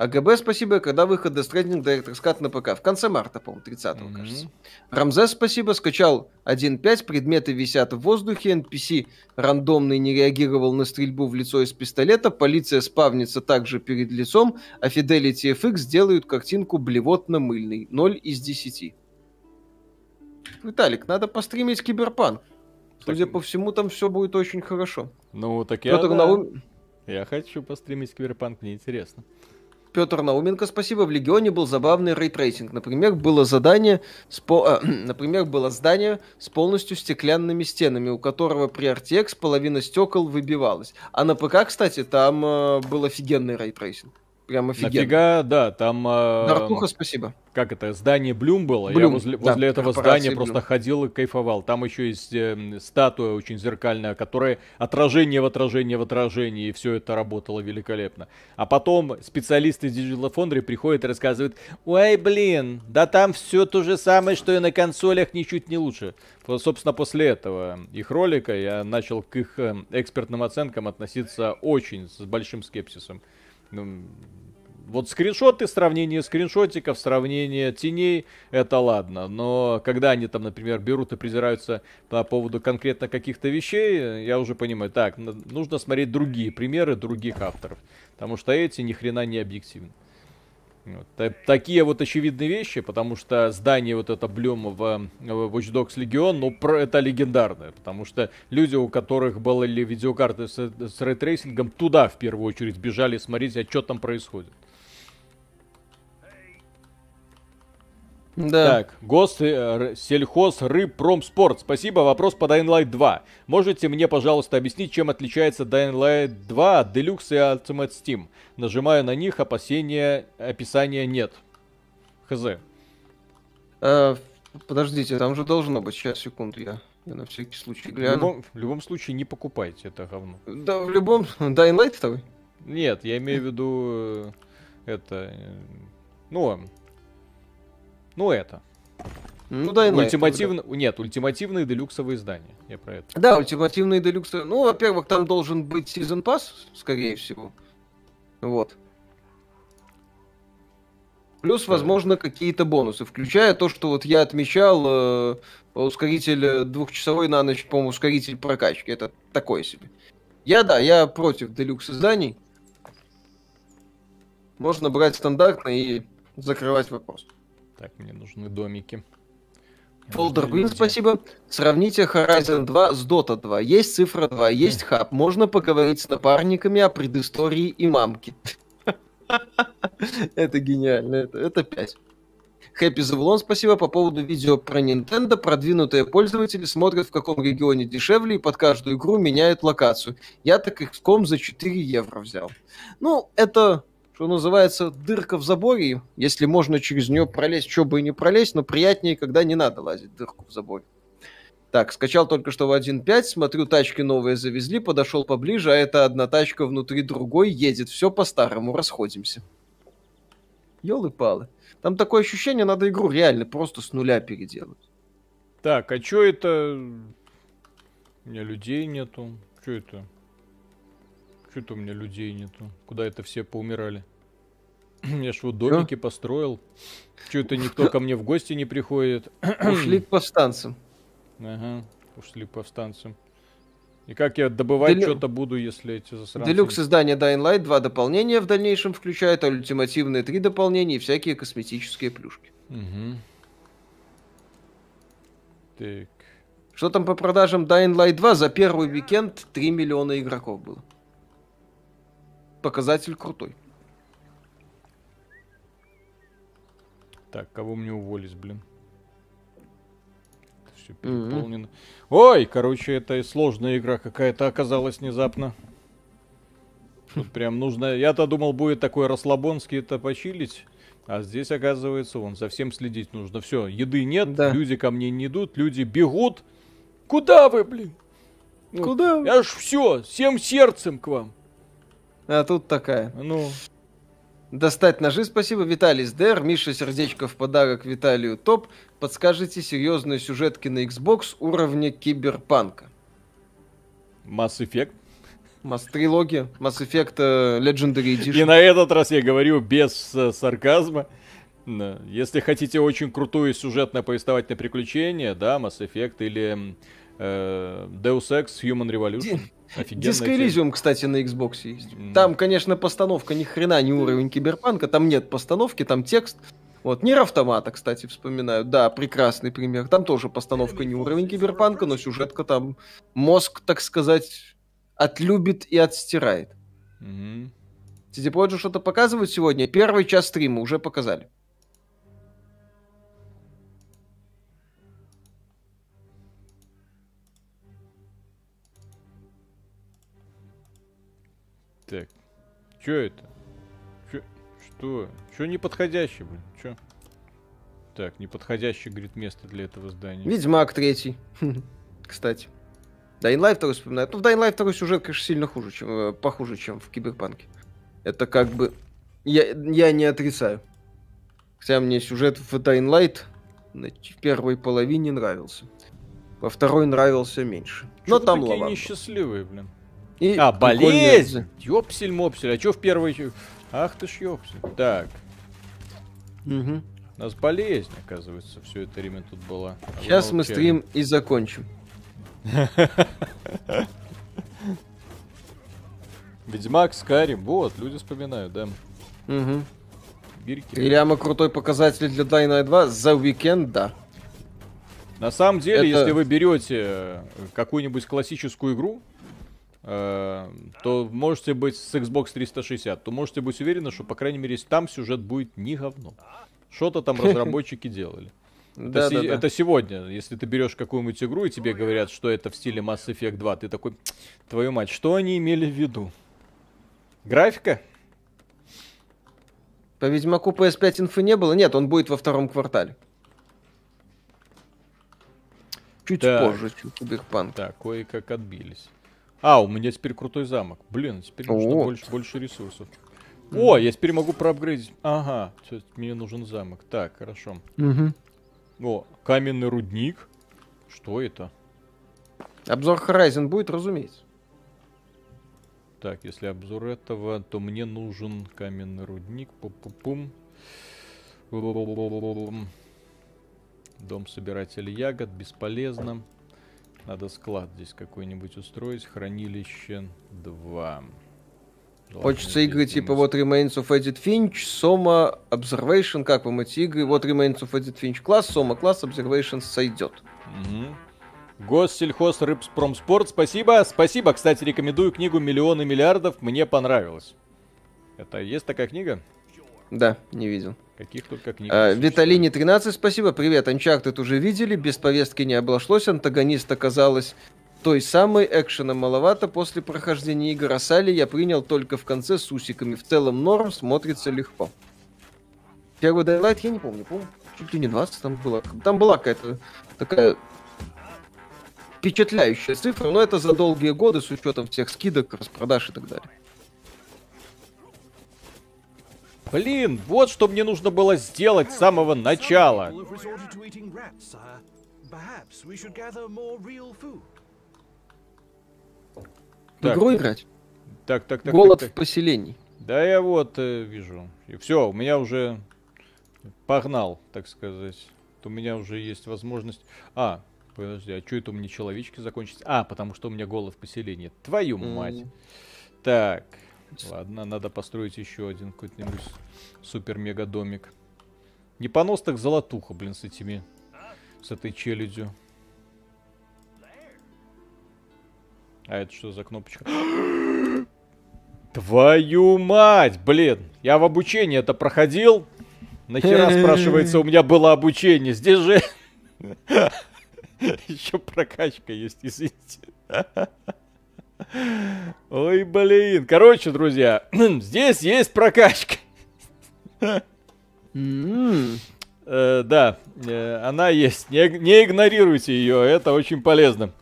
B: АГБ, спасибо, когда выход Death Stranding Director's Cut на ПК? В конце марта, по-моему, 30 mm-hmm. кажется. Рамзес, спасибо, скачал 1.5, предметы висят в воздухе, NPC рандомный не реагировал на стрельбу в лицо из пистолета, полиция спавнится также перед лицом, а Fidelity FX делают картинку блевотно-мыльный. 0 из 10. Виталик, надо постримить Киберпанк. Судя так... по всему, там все будет очень хорошо.
A: Ну, так я, да. Наум... я хочу постримить Киберпанк, мне интересно.
B: Петр Науменко, спасибо. В Легионе был забавный ray tracing. Например, было задание, с по... э, *clears throat* например, было здание с полностью стеклянными стенами, у которого при RTX половина стекол выбивалась. А на ПК, кстати, там э, был офигенный ray tracing. Прям офигенно.
A: Нафига, да, там... Э,
B: Дартуха, спасибо.
A: Как это, здание Блюм было? Блюм, Я возле, да, возле этого здания Блюм. просто ходил и кайфовал. Там еще есть э, статуя очень зеркальная, которая отражение в отражение в отражении, и все это работало великолепно. А потом специалисты из Digital Foundry приходят и рассказывают, ой, блин, да там все то же самое, что и на консолях, ничуть не лучше. Собственно, после этого их ролика я начал к их э, экспертным оценкам относиться очень с большим скепсисом. Ну, вот скриншоты, сравнение скриншотиков, сравнение теней, это ладно. Но когда они там, например, берут и презираются по поводу конкретно каких-то вещей, я уже понимаю, так, нужно смотреть другие примеры других авторов. Потому что эти ни хрена не объективны. Вот. Такие вот очевидные вещи, потому что здание вот это Блюм в, в Watch Dogs Legion, ну, про, это легендарное, потому что люди, у которых были видеокарты с, с ray tracing ом, туда в первую очередь бежали смотреть, а что там происходит. Да. Так, Гос, э, сельхоз, рыб, промспорт. Спасибо. Вопрос по Dying Light 2. Можете мне, пожалуйста, объяснить, чем отличается Dying Light 2 от Deluxe и Ultimate Steam? Нажимаю на них, опасения, описания нет. Хз.
B: А, подождите, там же должно быть. Сейчас, секунду, я, я на всякий случай гляну.
A: В любом, в любом случае, не покупайте это говно.
B: Да, в любом... Dying Light второй?
A: Нет, я имею в виду... Э, это... Э, ну, ну, это. Ну, да, Ультимативно... Да. Нет, ультимативные делюксовые издания. Я про это.
B: Да, ультимативные делюксовые. Ну, во-первых, там должен быть Season Pass, скорее всего. Вот. Плюс, возможно, какие-то бонусы, включая то, что вот я отмечал э, ускоритель двухчасовой на ночь, по-моему, ускоритель прокачки. Это такое себе. Я, да, я против делюкс изданий. Можно брать стандартно и закрывать вопрос.
A: Так, мне нужны домики.
B: Green, спасибо. Сравните Horizon 2 с Dota 2. Есть цифра 2, есть хаб. Можно поговорить с напарниками о предыстории и мамке. *laughs* Это гениально. Это, это 5. Хэппи Завулон, спасибо. По поводу видео про Nintendo. Продвинутые пользователи смотрят, в каком регионе дешевле, и под каждую игру меняют локацию. Я так XCOM за 4 евро взял. Ну, это что называется, дырка в заборе, если можно через нее пролезть, что бы и не пролезть, но приятнее, когда не надо лазить дырку в заборе. Так, скачал только что в 1.5, смотрю, тачки новые завезли, подошел поближе, а это одна тачка внутри другой едет. Все по-старому, расходимся. Ёлы-палы. Там такое ощущение, надо игру реально просто с нуля переделать.
A: Так, а что это? У меня людей нету. Что это? Что-то у меня людей нету. Куда это все поумирали? *clears throat* Я ж вот домики Чё? построил. Что-то никто ко мне в гости не приходит. *clears throat*
B: Ушли к повстанцам.
A: Ага, ушли к повстанцам. И как я добывать Делю... что-то буду, если эти засранцы...
B: Делюкс издания Dying Light два дополнения в дальнейшем включает, а ультимативные три дополнения и всякие косметические плюшки. Угу. Так. Что там по продажам Dying Light 2? За первый уикенд 3 миллиона игроков было. Показатель крутой.
A: Так, кого мне уволить, блин? Все переполнено. Mm-hmm. Ой, короче, это сложная игра какая-то оказалась внезапно. Тут прям нужно... Я-то думал, будет такой расслабонский это почилить. А здесь, оказывается, вон, совсем следить нужно. Все, еды нет, да. люди ко мне не идут, люди бегут. Куда вы, блин? Ну, Куда? Я ж все, всем сердцем к вам.
B: А тут такая.
A: Ну.
B: Достать ножи, спасибо. Виталий СДР, Миша Сердечко в подарок Виталию Топ. Подскажите серьезные сюжетки на Xbox уровня киберпанка.
A: Mass Effect.
B: Mass трилогия, Mass Effect uh, Legendary Edition.
A: И на этот раз я говорю без uh, сарказма. Если хотите очень крутое сюжетное повествовательное приключение, да, Mass Effect или uh, Deus Ex Human Revolution.
B: Disco Elysium, кстати, на Xbox есть. Mm. Там, конечно, постановка ни хрена не уровень киберпанка, там нет постановки, там текст. Вот, Нир Автомата, кстати, вспоминаю. Да, прекрасный пример. Там тоже постановка не уровень киберпанка, но сюжетка там мозг, так сказать, отлюбит и отстирает.
A: Mm-hmm.
B: CD Projekt что-то показывают сегодня. Первый час стрима уже показали.
A: Так. Чё это? Чё? Что? Чё неподходящий, блин? Чё? Так, неподходящий, говорит, место для этого здания.
B: Ведьмак третий. *laughs* Кстати. Dying Light 2 вспоминает. Ну, в Dying Light 2 сюжет, конечно, сильно хуже, чем, э, похуже, чем в Киберпанке. Это как бы... Я, я не отрицаю. Хотя мне сюжет в Dying Light в первой половине нравился. Во второй нравился меньше.
A: Но там такие лаванда. несчастливые, блин. И а, болезнь! Ёпсель-мопсель. А чё в первой... Ах ты ж ёпсель. Так.
B: Угу.
A: У нас болезнь, оказывается, все это время тут была.
B: А Сейчас мы стрим и закончим. *laughs*
A: Ведьмак, Скарим, вот, люди вспоминают, да.
B: Угу. Бирки. Ильяма крутой показатель для Dying 2 за уикенд, да.
A: На самом деле, Это... если вы берете какую-нибудь классическую игру, Э, то можете быть с Xbox 360, то можете быть уверены, что, по крайней мере, там сюжет будет не говно. Что-то там *laughs* разработчики делали. Это, си- это сегодня, если ты берешь какую-нибудь игру и тебе говорят, что это в стиле Mass Effect 2, ты такой, твою мать, что они имели в виду? Графика?
B: По Ведьмаку PS5 инфы не было? Нет, он будет во втором квартале. Чуть так. позже, чуть Киберпанк.
A: Так, кое-как отбились. А, у меня теперь крутой замок. Блин, теперь нужно больше, больше ресурсов. О, я теперь могу проапгрейдить. Ага, мне нужен замок. Так, хорошо.
B: Угу.
A: О, каменный рудник. Что это?
B: Обзор Horizon будет, разумеется.
A: Так, если обзор этого, то мне нужен каменный рудник. Пу-пу-пум. Дом собирателя ягод, бесполезно. Надо склад здесь какой-нибудь устроить. Хранилище 2.
B: Хочется игры типа вот Remains of Edith Finch, Soma, Observation, как вам эти игры? Вот Remains of Edith Finch класс, Soma класс, Observation сойдет.
A: Угу. Госсельхоз Рыбспромспорт, спасибо. Спасибо, кстати, рекомендую книгу «Миллионы миллиардов», мне понравилось. Это есть такая книга?
B: Да, не видел.
A: Каких только книг.
B: А, Виталине 13, спасибо. Привет, Uncharted уже видели, без повестки не обошлось, антагонист оказалась той самой, экшена маловато после прохождения игр Асали я принял только в конце с усиками. В целом норм, смотрится легко. Первый Daylight я не помню, помню, чуть ли не 20 там было. Там была какая-то такая впечатляющая цифра, но это за долгие годы с учетом всех скидок, распродаж и так далее.
A: Блин, вот что мне нужно было сделать с самого начала.
B: Так. Игру играть?
A: Так, так, так.
B: Голод
A: так, так.
B: в поселении.
A: Да, я вот э, вижу. И все, у меня уже погнал, так сказать. У меня уже есть возможность. А, подожди, а что это у меня человечки закончились? А, потому что у меня голод в поселении. Твою мать. Mm. Так. Ладно, надо построить еще один какой-нибудь супер-мега домик. Не понос, так золотуха, блин, с этими... С этой челюдью. А это что за кнопочка? *gasps* Твою мать, блин! Я в обучении это проходил. Нахера, *laughs* спрашивается, у меня было обучение. Здесь же... *laughs* Еще прокачка есть, извините. *laughs* Ой, блин. Короче, друзья, *clears throat* здесь есть прокачка. Э, да, э, она есть. Не, не игнорируйте ее, это очень полезно.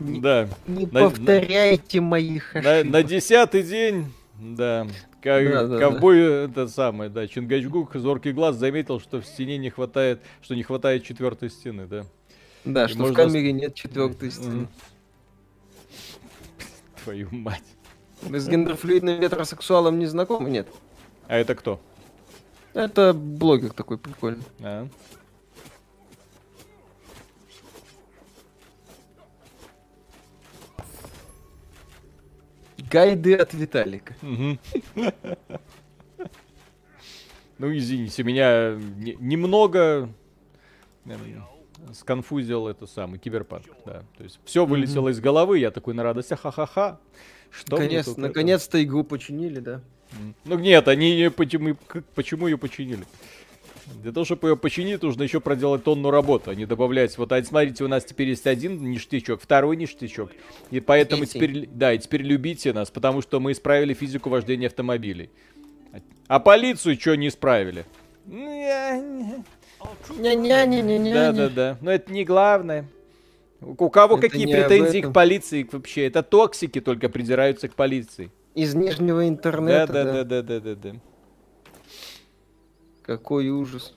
A: Да.
B: Не на, повторяйте на, моих
A: ошибок. На, на десятый день, да, как, да, да, ковбой, да. это самое, да, Чингачгук, зоркий глаз, заметил, что в стене не хватает, что не хватает четвертой стены, да.
B: Да, И что можно... в камере нет четвертой стены.
A: Твою мать.
B: Вы с гендерфлюидным ветросексуалом не знакомы, нет?
A: А это кто?
B: Это блогер такой прикольный. А. Гайды от Виталика. *laughs*
A: Ну, извините, меня немного эм, сконфузил это самый киберпанк, да. То есть все вылетело из головы, я такой на радости, ха-ха-ха.
B: Что Наконец, наконец-то игру починили, да?
A: Ну нет, они почему, почему ее починили? Для того, чтобы ее починить, нужно еще проделать тонну работы, а не добавлять. Вот, а смотрите, у нас теперь есть один ништячок, второй ништячок. И поэтому Третий. теперь, да, и теперь любите нас, потому что мы исправили физику вождения автомобилей. А полицию что не исправили? Да-да-да, но это не главное. У кого это какие претензии к полиции вообще? Это токсики только придираются к полиции.
B: Из нижнего интернета.
A: Да, да, да, да, да, да.
B: Какой ужас.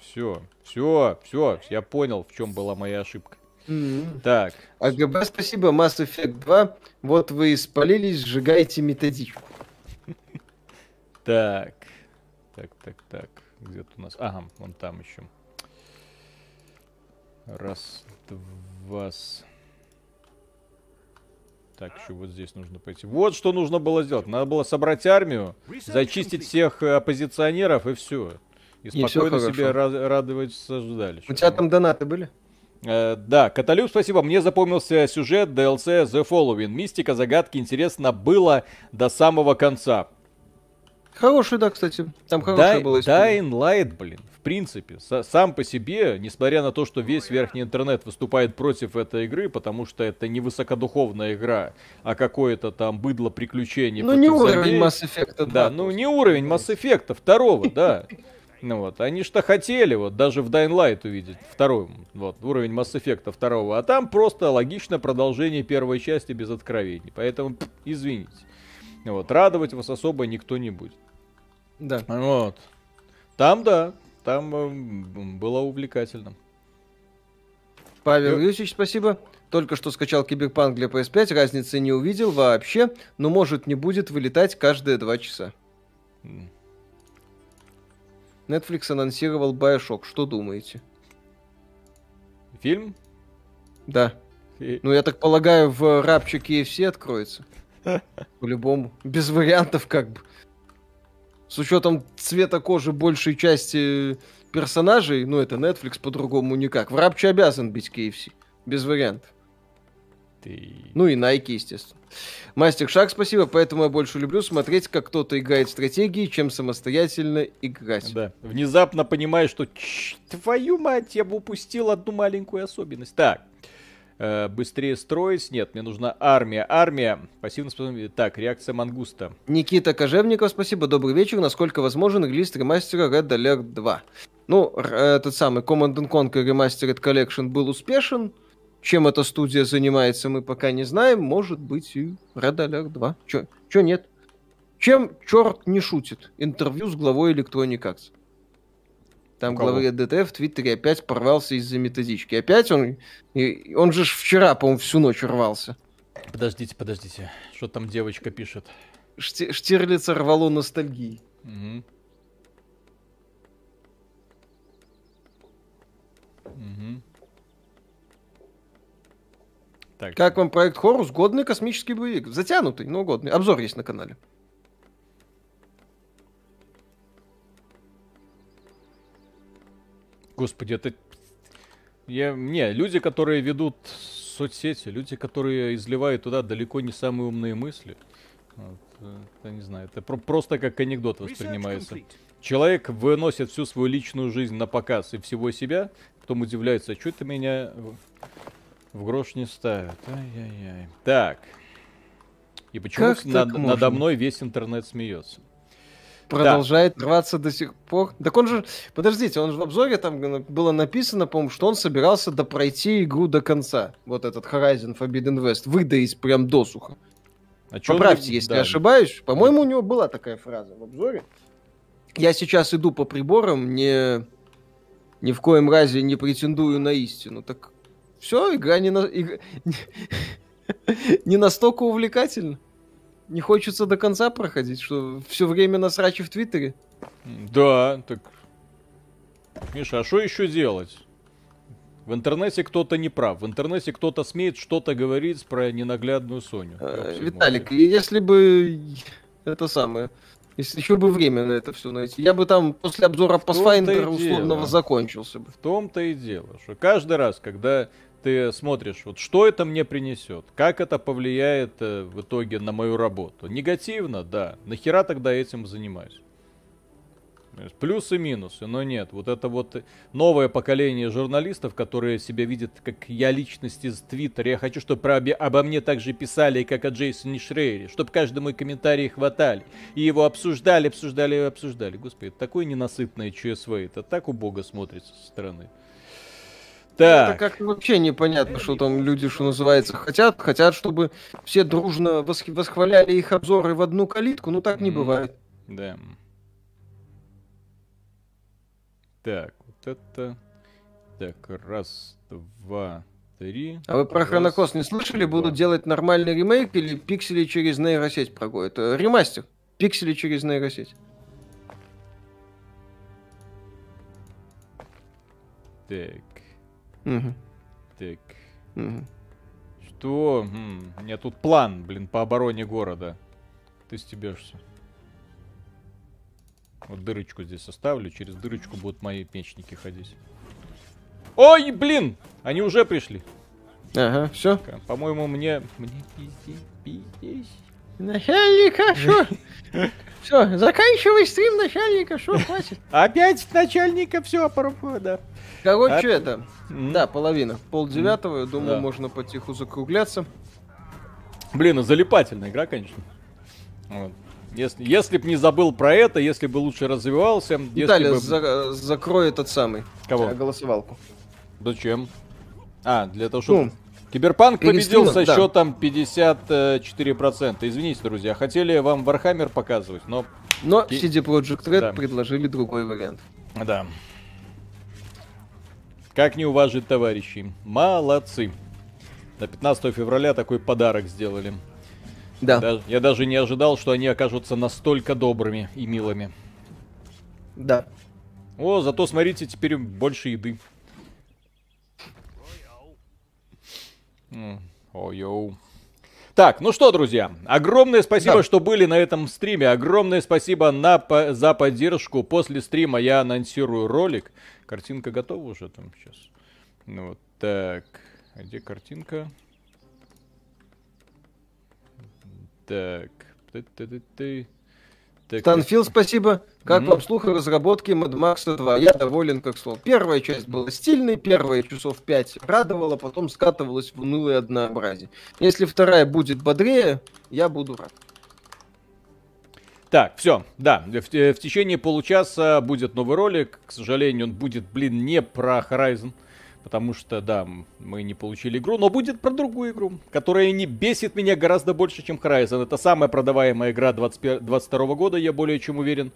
A: Все, все, все, я понял, в чем была моя ошибка. Mm-hmm. Так.
B: АГБ, спасибо, Mass Effect 2. Вот вы испалились, сжигайте методичку.
A: Так. Так, так, так. Где-то у нас... Ага, вон там еще. Раз, два... Так, еще вот здесь нужно пойти. Вот что нужно было сделать. Надо было собрать армию, зачистить всех э, оппозиционеров и все. И спокойно и себе радоваться дальше.
B: У тебя там донаты были?
A: Э, да, Каталюб, спасибо. Мне запомнился сюжет DLC The Following. Мистика, загадки, интересно было до самого конца.
B: Хороший, да, кстати. Там хорошая
A: Дай, была история. Dying Light, блин в принципе, сам по себе, несмотря на то, что весь верхний интернет выступает против этой игры, потому что это не высокодуховная игра, а какое-то там быдло приключений.
B: Ну не уровень Mass Effect.
A: Да, ну не уровень Mass Effect второго, да. *laughs* Ну вот, они что хотели вот даже в Dying Light увидеть второй, вот, уровень Mass Effect второго, а там просто логичное продолжение первой части без откровений, поэтому извините. Вот, радовать вас особо никто не будет.
B: Да.
A: Вот. Там, да, там э, было увлекательно.
B: Павел Юрьевич, спасибо. Только что скачал Киберпанк для PS5, разницы не увидел вообще, но может не будет вылетать каждые два часа. Netflix анонсировал Bioshock. Что думаете?
A: Фильм?
B: Да. И... Ну, я так полагаю, в рапче KFC откроется. По-любому. Без вариантов, как бы с учетом цвета кожи большей части персонажей, ну это Netflix по-другому никак. В Рапче обязан быть KFC. Без вариантов. Ты... Ну и Nike, естественно. Мастер Шаг, спасибо, поэтому я больше люблю смотреть, как кто-то играет в стратегии, чем самостоятельно играть.
A: Да, внезапно понимаешь, что твою мать, я бы упустил одну маленькую особенность. Так, э, быстрее строить. Нет, мне нужна армия. Армия. Пассивно способен... Так, реакция мангуста.
B: Никита Кожевников, спасибо. Добрый вечер. Насколько возможен релиз ремастера Red Alert 2? Ну, этот самый Command Conquer Remastered Collection был успешен. Чем эта студия занимается, мы пока не знаем. Может быть и Red Alert 2. Чё, чё нет? Чем черт не шутит? Интервью с главой Electronic Arts. Там главарь ДТФ в Твиттере опять порвался из-за методички. Опять он... Он же вчера, по-моему, всю ночь рвался.
A: Подождите, подождите. Что там девочка пишет?
B: Шти... Штирлица рвало ностальгии. Угу. Угу. Так. Как вам проект Хорус? Годный космический боевик. Затянутый, но годный. Обзор есть на канале.
A: Господи, это... Я... Не, люди, которые ведут соцсети, люди, которые изливают туда далеко не самые умные мысли. Вот, я не знаю, это про- просто как анекдот воспринимается. Человек выносит всю свою личную жизнь на показ и всего себя, потом удивляется, что это меня в грош не ставят. Ай-яй-яй. Так. И почему над, надо мной весь интернет смеется?
B: Продолжает да. рваться до сих пор. Так он же, подождите, он же в обзоре там было написано, по-моему, что он собирался допройти игру до конца. Вот этот Horizon Forbidden West, выдаить прям досуха. А Поправьте, он... если да. я ошибаюсь. По-моему, у него была такая фраза в обзоре. Я сейчас иду по приборам, не ни в коем разе не претендую на истину. Так все, игра не, на... игра... *laughs* не настолько увлекательна не хочется до конца проходить, что все время насрачи в Твиттере.
A: Да, так... Миша, а что еще делать? В интернете кто-то не прав. В интернете кто-то смеет что-то говорить про ненаглядную Соню.
B: А, Виталик, если бы это самое, если еще бы время на это все найти, я бы там после обзора Pathfinder условного закончился бы.
A: В том-то и дело, что каждый раз, когда ты смотришь, вот что это мне принесет, как это повлияет э, в итоге на мою работу. Негативно, да. Нахера тогда этим занимаюсь? Плюсы и минусы, но нет. Вот это вот новое поколение журналистов, которые себя видят как я личность из Твиттера. Я хочу, чтобы про, обо мне так же писали, как о Джейсоне Шрейере. Чтобы каждый мой комментарий хватали. И его обсуждали, обсуждали и обсуждали. Господи, такое ненасытное ЧСВ. Это так убого смотрится со стороны.
B: Так. Это как вообще непонятно, что там люди, что называется, хотят. Хотят, чтобы все дружно восхваляли их обзоры в одну калитку. Ну так не бывает.
A: Да. Так, вот это... Так, раз, два, три.
B: А вы про
A: раз...
B: Хронокос не слышали? Два. Будут делать нормальный ремейк или пиксели через нейросеть проходят? Э, ремастер. Пиксели через нейросеть.
A: Так. Угу. Так. Угу. Что? М-м, у меня тут план, блин, по обороне города. Ты стебешься. Вот дырочку здесь оставлю, через дырочку будут мои мечники ходить. Ой, блин! Они уже пришли.
B: Ага, все.
A: По-моему, мне... Мне пиздец, пиздец.
B: Начальника, что? *laughs* Все, заканчивай стрим начальника, что, хватит.
A: Опять начальника, все, да.
B: Короче, а... это... Да, половина. Пол девятого, я думаю, да. можно потиху закругляться.
A: Блин, ну залипательная игра, конечно. Вот. Если, если б не забыл про это, если бы лучше развивался.
B: Виталий, бы... за, закрой этот самый.
A: Кого?
B: Э, голосовалку.
A: Зачем? А, для того, чтобы... Ну, Киберпанк победил со да. счетом 54%. Извините, друзья, хотели вам Вархаммер показывать, но...
B: Но CD Projekt Red да. предложили другой вариант.
A: Да. Как не уважить товарищей. Молодцы. На 15 февраля такой подарок сделали.
B: Да.
A: Я даже не ожидал, что они окажутся настолько добрыми и милыми.
B: Да.
A: О, зато смотрите, теперь больше еды. Ой-йоу. Так, ну что, друзья, огромное спасибо, да. что были на этом стриме. Огромное спасибо на, по, за поддержку. После стрима я анонсирую ролик. Картинка готова уже там сейчас. Ну вот так. А где картинка? Так. Ты-ты-ты-ты.
B: Так, Станфил, спасибо. Как mm-hmm. вам слух о разработке Mad Max 2? Я доволен как слон. Первая часть была стильной, первая часов 5 радовала, потом скатывалась в унылое однообразие. Если вторая будет бодрее, я буду рад.
A: Так, все, да, в, в течение получаса будет новый ролик. К сожалению, он будет, блин, не про Horizon. Потому что, да, мы не получили игру, но будет про другую игру, которая не бесит меня гораздо больше, чем Horizon. Это самая продаваемая игра 2022 года, я более чем уверен.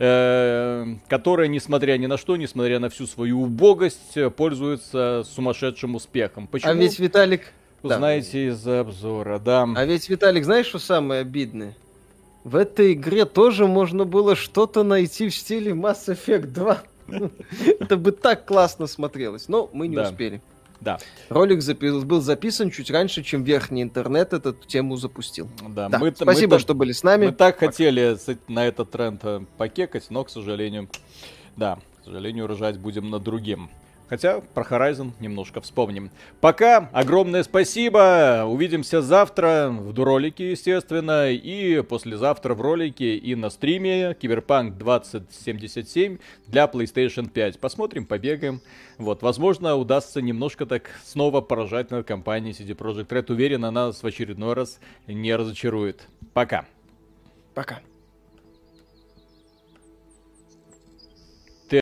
A: Э, которая, несмотря ни на что, несмотря на всю свою убогость, пользуется сумасшедшим успехом.
B: Почему? А ведь Виталик...
A: Узнаете да. из обзора, да.
B: А ведь, Виталик, знаешь, что самое обидное? В этой игре тоже можно было что-то найти в стиле Mass Effect 2. *laughs* Это бы так классно смотрелось, но мы не да. успели.
A: Да.
B: Ролик запи- был записан чуть раньше, чем верхний интернет эту тему запустил.
A: Да, да. Мы,
B: спасибо, мы, что были с нами.
A: Мы так Пока. хотели на этот тренд э, покекать, но, к сожалению, да, к сожалению, рожать будем на другим. Хотя про Horizon немножко вспомним. Пока, огромное спасибо. Увидимся завтра в ролике, естественно, и послезавтра в ролике и на стриме Киберпанк 2077 для PlayStation 5. Посмотрим, побегаем. Вот, возможно, удастся немножко так снова поражать над компанией CD Projekt Red. Уверен, она нас в очередной раз не разочарует. Пока.
B: Пока.